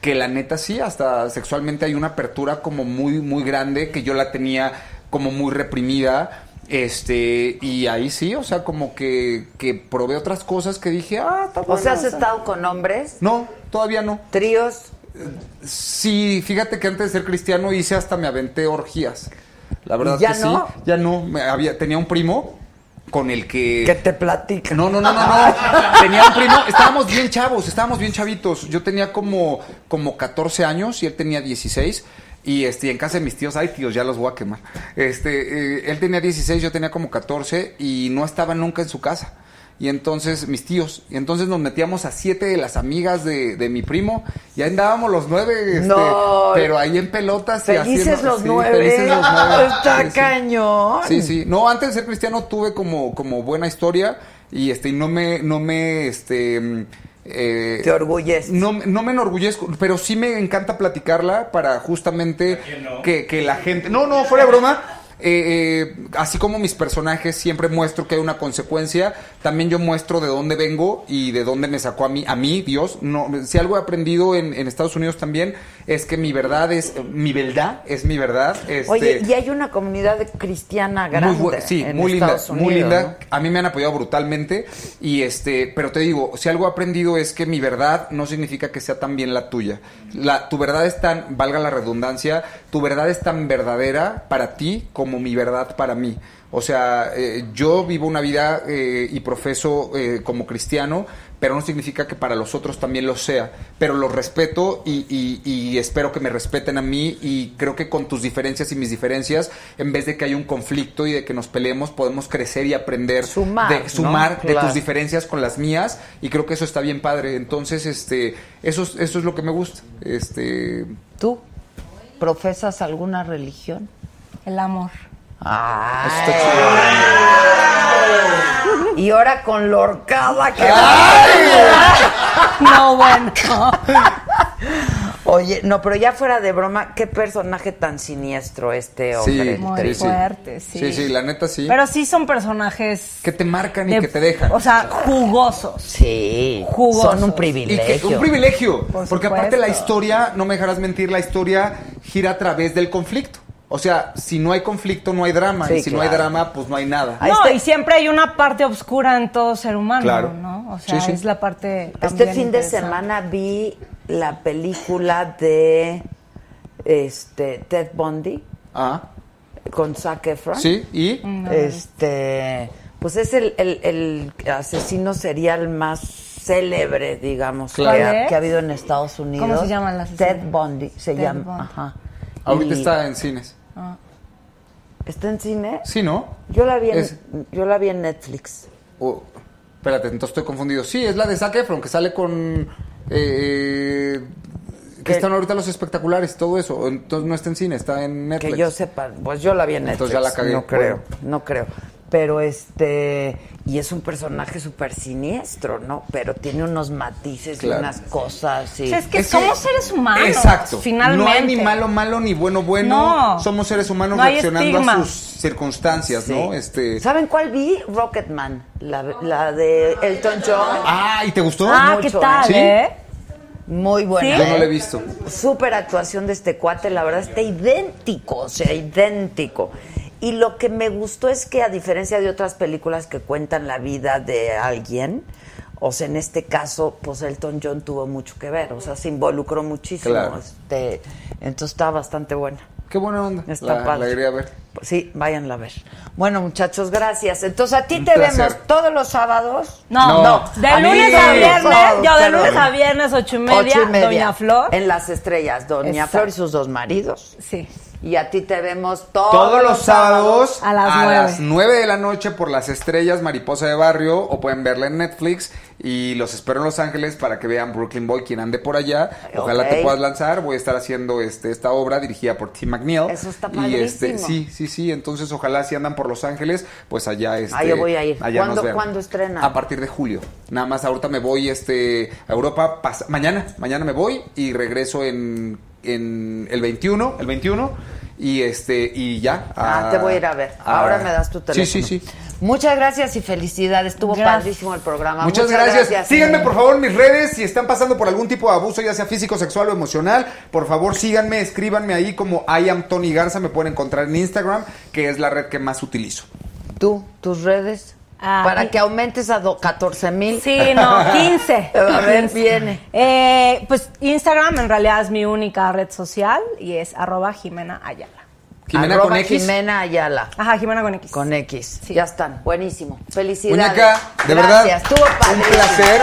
que la neta sí, hasta sexualmente hay una apertura como muy, muy grande que yo la tenía como muy reprimida. Este, y ahí sí, o sea, como que, que probé otras cosas que dije, ah, está O bueno, sea, ¿has o sea. estado con hombres? No, todavía no. ¿Tríos? Sí, fíjate que antes de ser cristiano hice hasta me aventé orgías. La verdad ¿Ya que no? sí, ya no. Me había, tenía un primo con el que... Que te platica. No, no, no, no, no. Tenía un primo, estábamos bien chavos, estábamos bien chavitos. Yo tenía como, como 14 años y él tenía 16. Y este, en casa de mis tíos, ay tíos, ya los voy a quemar. Este, eh, él tenía 16, yo tenía como 14 y no estaba nunca en su casa. Y entonces, mis tíos, y entonces nos metíamos a siete de las amigas de, de mi primo, y ahí andábamos los nueve, este, No. pero ahí en pelotas. y Felices haciendo- los sí, nueve. felices los nueve. Está Sí, cañón. Sí, sí. No, antes de ser cristiano tuve como, como buena historia y este y no me, no me, este, mm, eh, Te orgulleces. no, no me enorgullezco, pero sí me encanta platicarla para justamente no? que, que la gente... No, no, fuera de broma. Eh, eh, así como mis personajes siempre muestro que hay una consecuencia, también yo muestro de dónde vengo y de dónde me sacó a mí, a mí Dios. No, si algo he aprendido en, en Estados Unidos también es que mi verdad es mi verdad es mi verdad. Este, Oye, y hay una comunidad cristiana grande. muy sí, en muy linda, muy linda. A mí me han apoyado brutalmente y este, pero te digo, si algo he aprendido es que mi verdad no significa que sea también la tuya. La, tu verdad es tan, valga la redundancia, tu verdad es tan verdadera para ti como mi verdad para mí. O sea, eh, yo vivo una vida eh, y profeso eh, como cristiano, pero no significa que para los otros también lo sea. Pero los respeto y, y- y espero que me respeten a mí y creo que con tus diferencias y mis diferencias, en vez de que haya un conflicto y de que nos peleemos, podemos crecer y aprender Sumar, de, ¿no? sumar de tus diferencias con las mías y creo que eso está bien padre. Entonces, este, eso, es- eso es lo que me gusta. Este, ¿Tú profesas alguna religión? El amor. Eso está Y ahora con la horcada que No, bueno. Oye, no, pero ya fuera de broma, qué personaje tan siniestro este hombre. Sí, Muy fuerte, sí. Sí, sí, la neta sí. Pero sí son personajes... que te marcan y que te dejan. O sea, jugosos. Sí, Jugosos. son un Y que- privilegio. un privilegio. Por porque aparte la historia, no me dejarás mentir, la historia gira a través del conflicto. O sea, si no hay conflicto, no hay drama. Sí, y si no hay drama, pues no hay nada. No, está. y siempre hay una parte oscura en todo ser humano, Claro. ¿no? O sea, Sí, sí. es la parte Este fin de semana vi la película de este Ted Bundy Ah, con Zac Efron. sí, y. Este, pues es el, el- el asesino serial más célebre, digamos, que ha, habido en Estados Unidos. ¿Cómo se llama el asesino? Ted Bundy se Ted llama. Bundy. Ajá. Ahorita Y- está en cines. ¿Está en cine? Sí, ¿no? Yo la vi en, Es- yo la vi en Netflix. Oh, espérate, entonces estoy confundido. Sí, es la de Zac Efron, que sale con. eh, que Que- están ahorita los espectaculares y todo eso. Entonces no está en cine, está en Netflix. Que yo sepa, pues yo la vi en Netflix. Entonces ya la cagué. No creo, Bueno. no creo. Pero este, y es un personaje súper siniestro, ¿no? Pero tiene unos matices y unas cosas. Y... O sea, es que somos seres humanos. Exacto. Finalmente. No hay ni malo malo ni bueno bueno. No. Somos seres humanos No hay reaccionando estigma. a sus circunstancias, ¿no? Este. ¿Saben cuál vi? Rocketman, la, la de Elton John. Ah, ¿y te gustó? Ah, ¿qué tal, ¿Sí? eh? Muy buena. Yo no lo he visto. Súper actuación de este cuate, la verdad está idéntico, o sea, idéntico. Y lo que me gustó es que a diferencia de otras películas que cuentan la vida de alguien, o sea, en este caso, pues Elton John tuvo mucho que ver, o sea, se involucró muchísimo. Claro. Este, entonces está bastante buena. Qué buena onda. Está la, padre. la iré a ver. Sí, váyanla a ver. Bueno, muchachos, gracias. Entonces, a ti Un te placer. vemos todos los sábados. No, No. De A mí- lunes a viernes, yo de lunes a viernes, ocho y media, Ocho y media. Doña Flor. En las estrellas, Doña Exacto. Flor y sus dos maridos. Sí. Y a ti te vemos todos, Todos los sábados A las nueve. las 9 de la noche por las estrellas Mariposa de Barrio o pueden verla en Netflix y los espero en Los Ángeles para que vean Brooklyn Boy quien ande por allá. Ojalá te puedas lanzar. Voy a estar haciendo este esta obra dirigida por Tim McNeil. Eso está Y este sí, sí, sí, entonces ojalá si andan por Los Ángeles, pues allá este Ah, yo voy a ir. allá ¿Cuándo- nos vean. cuándo estrena? A partir de julio. Nada más ahorita me voy este a Europa mañana, mañana me voy y regreso en en el 21, el 21 y este y ya. Ah, te voy a ir a ver. Ahora me das tu teléfono. Sí, sí, sí. Muchas gracias y felicidades. Estuvo Gracias. padrísimo el programa. Muchas, gracias. Síganme por favor en mis redes si están pasando por algún tipo de abuso, ya sea físico, sexual o emocional. Por favor, síganme, escríbanme ahí como I am Tony Garza, me pueden encontrar en Instagram, que es la red que más utilizo. Tú, tus redes. Ah, para y- que aumentes a do- 14 mil. Sí, no, 15. A ver, 15. viene. Eh, pues Instagram en realidad es mi única red social y es arroba Jimena Ayala. Jimena Arroba con X. Jimena Ayala. Ajá, Jimena con X. Con X. Sí. Ya están. Buenísimo. Felicidades. Muñeca, de verdad, Gracias. Estuvo un placer.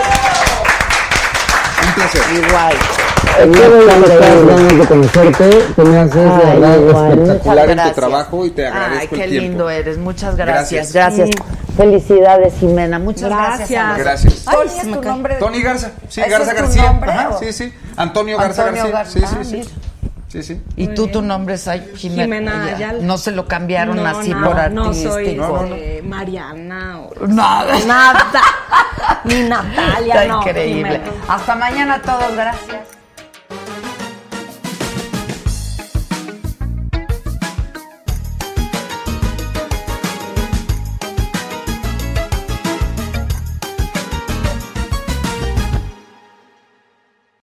Un placer. Igual. Tantas ganas de conocerte, te me haces de verdad espectacular en tu trabajo y te agradezco Ay, qué el tiempo. lindo eres. Muchas gracias. Gracias. Gracias. Felicidades, Jimena. Muchas gracias. Gracias. Gracias. Ay, es tu nombre. Tony Garza, sí, ¿Ese Garza García. nombre, Ajá, sí, sí. Antonio Garza Antonio García. Garza. Sí, Ah, sí, sí. Sí, sí. Y tú, tu nombre es ay, Jimena. Jimena. Ayala. No se lo cambiaron No, así no, por No artístico. soy No, no, no. este, Mariana o Nada. nada. Ni Natalia, Está no. increíble. Jimena. Hasta mañana a todos. Gracias.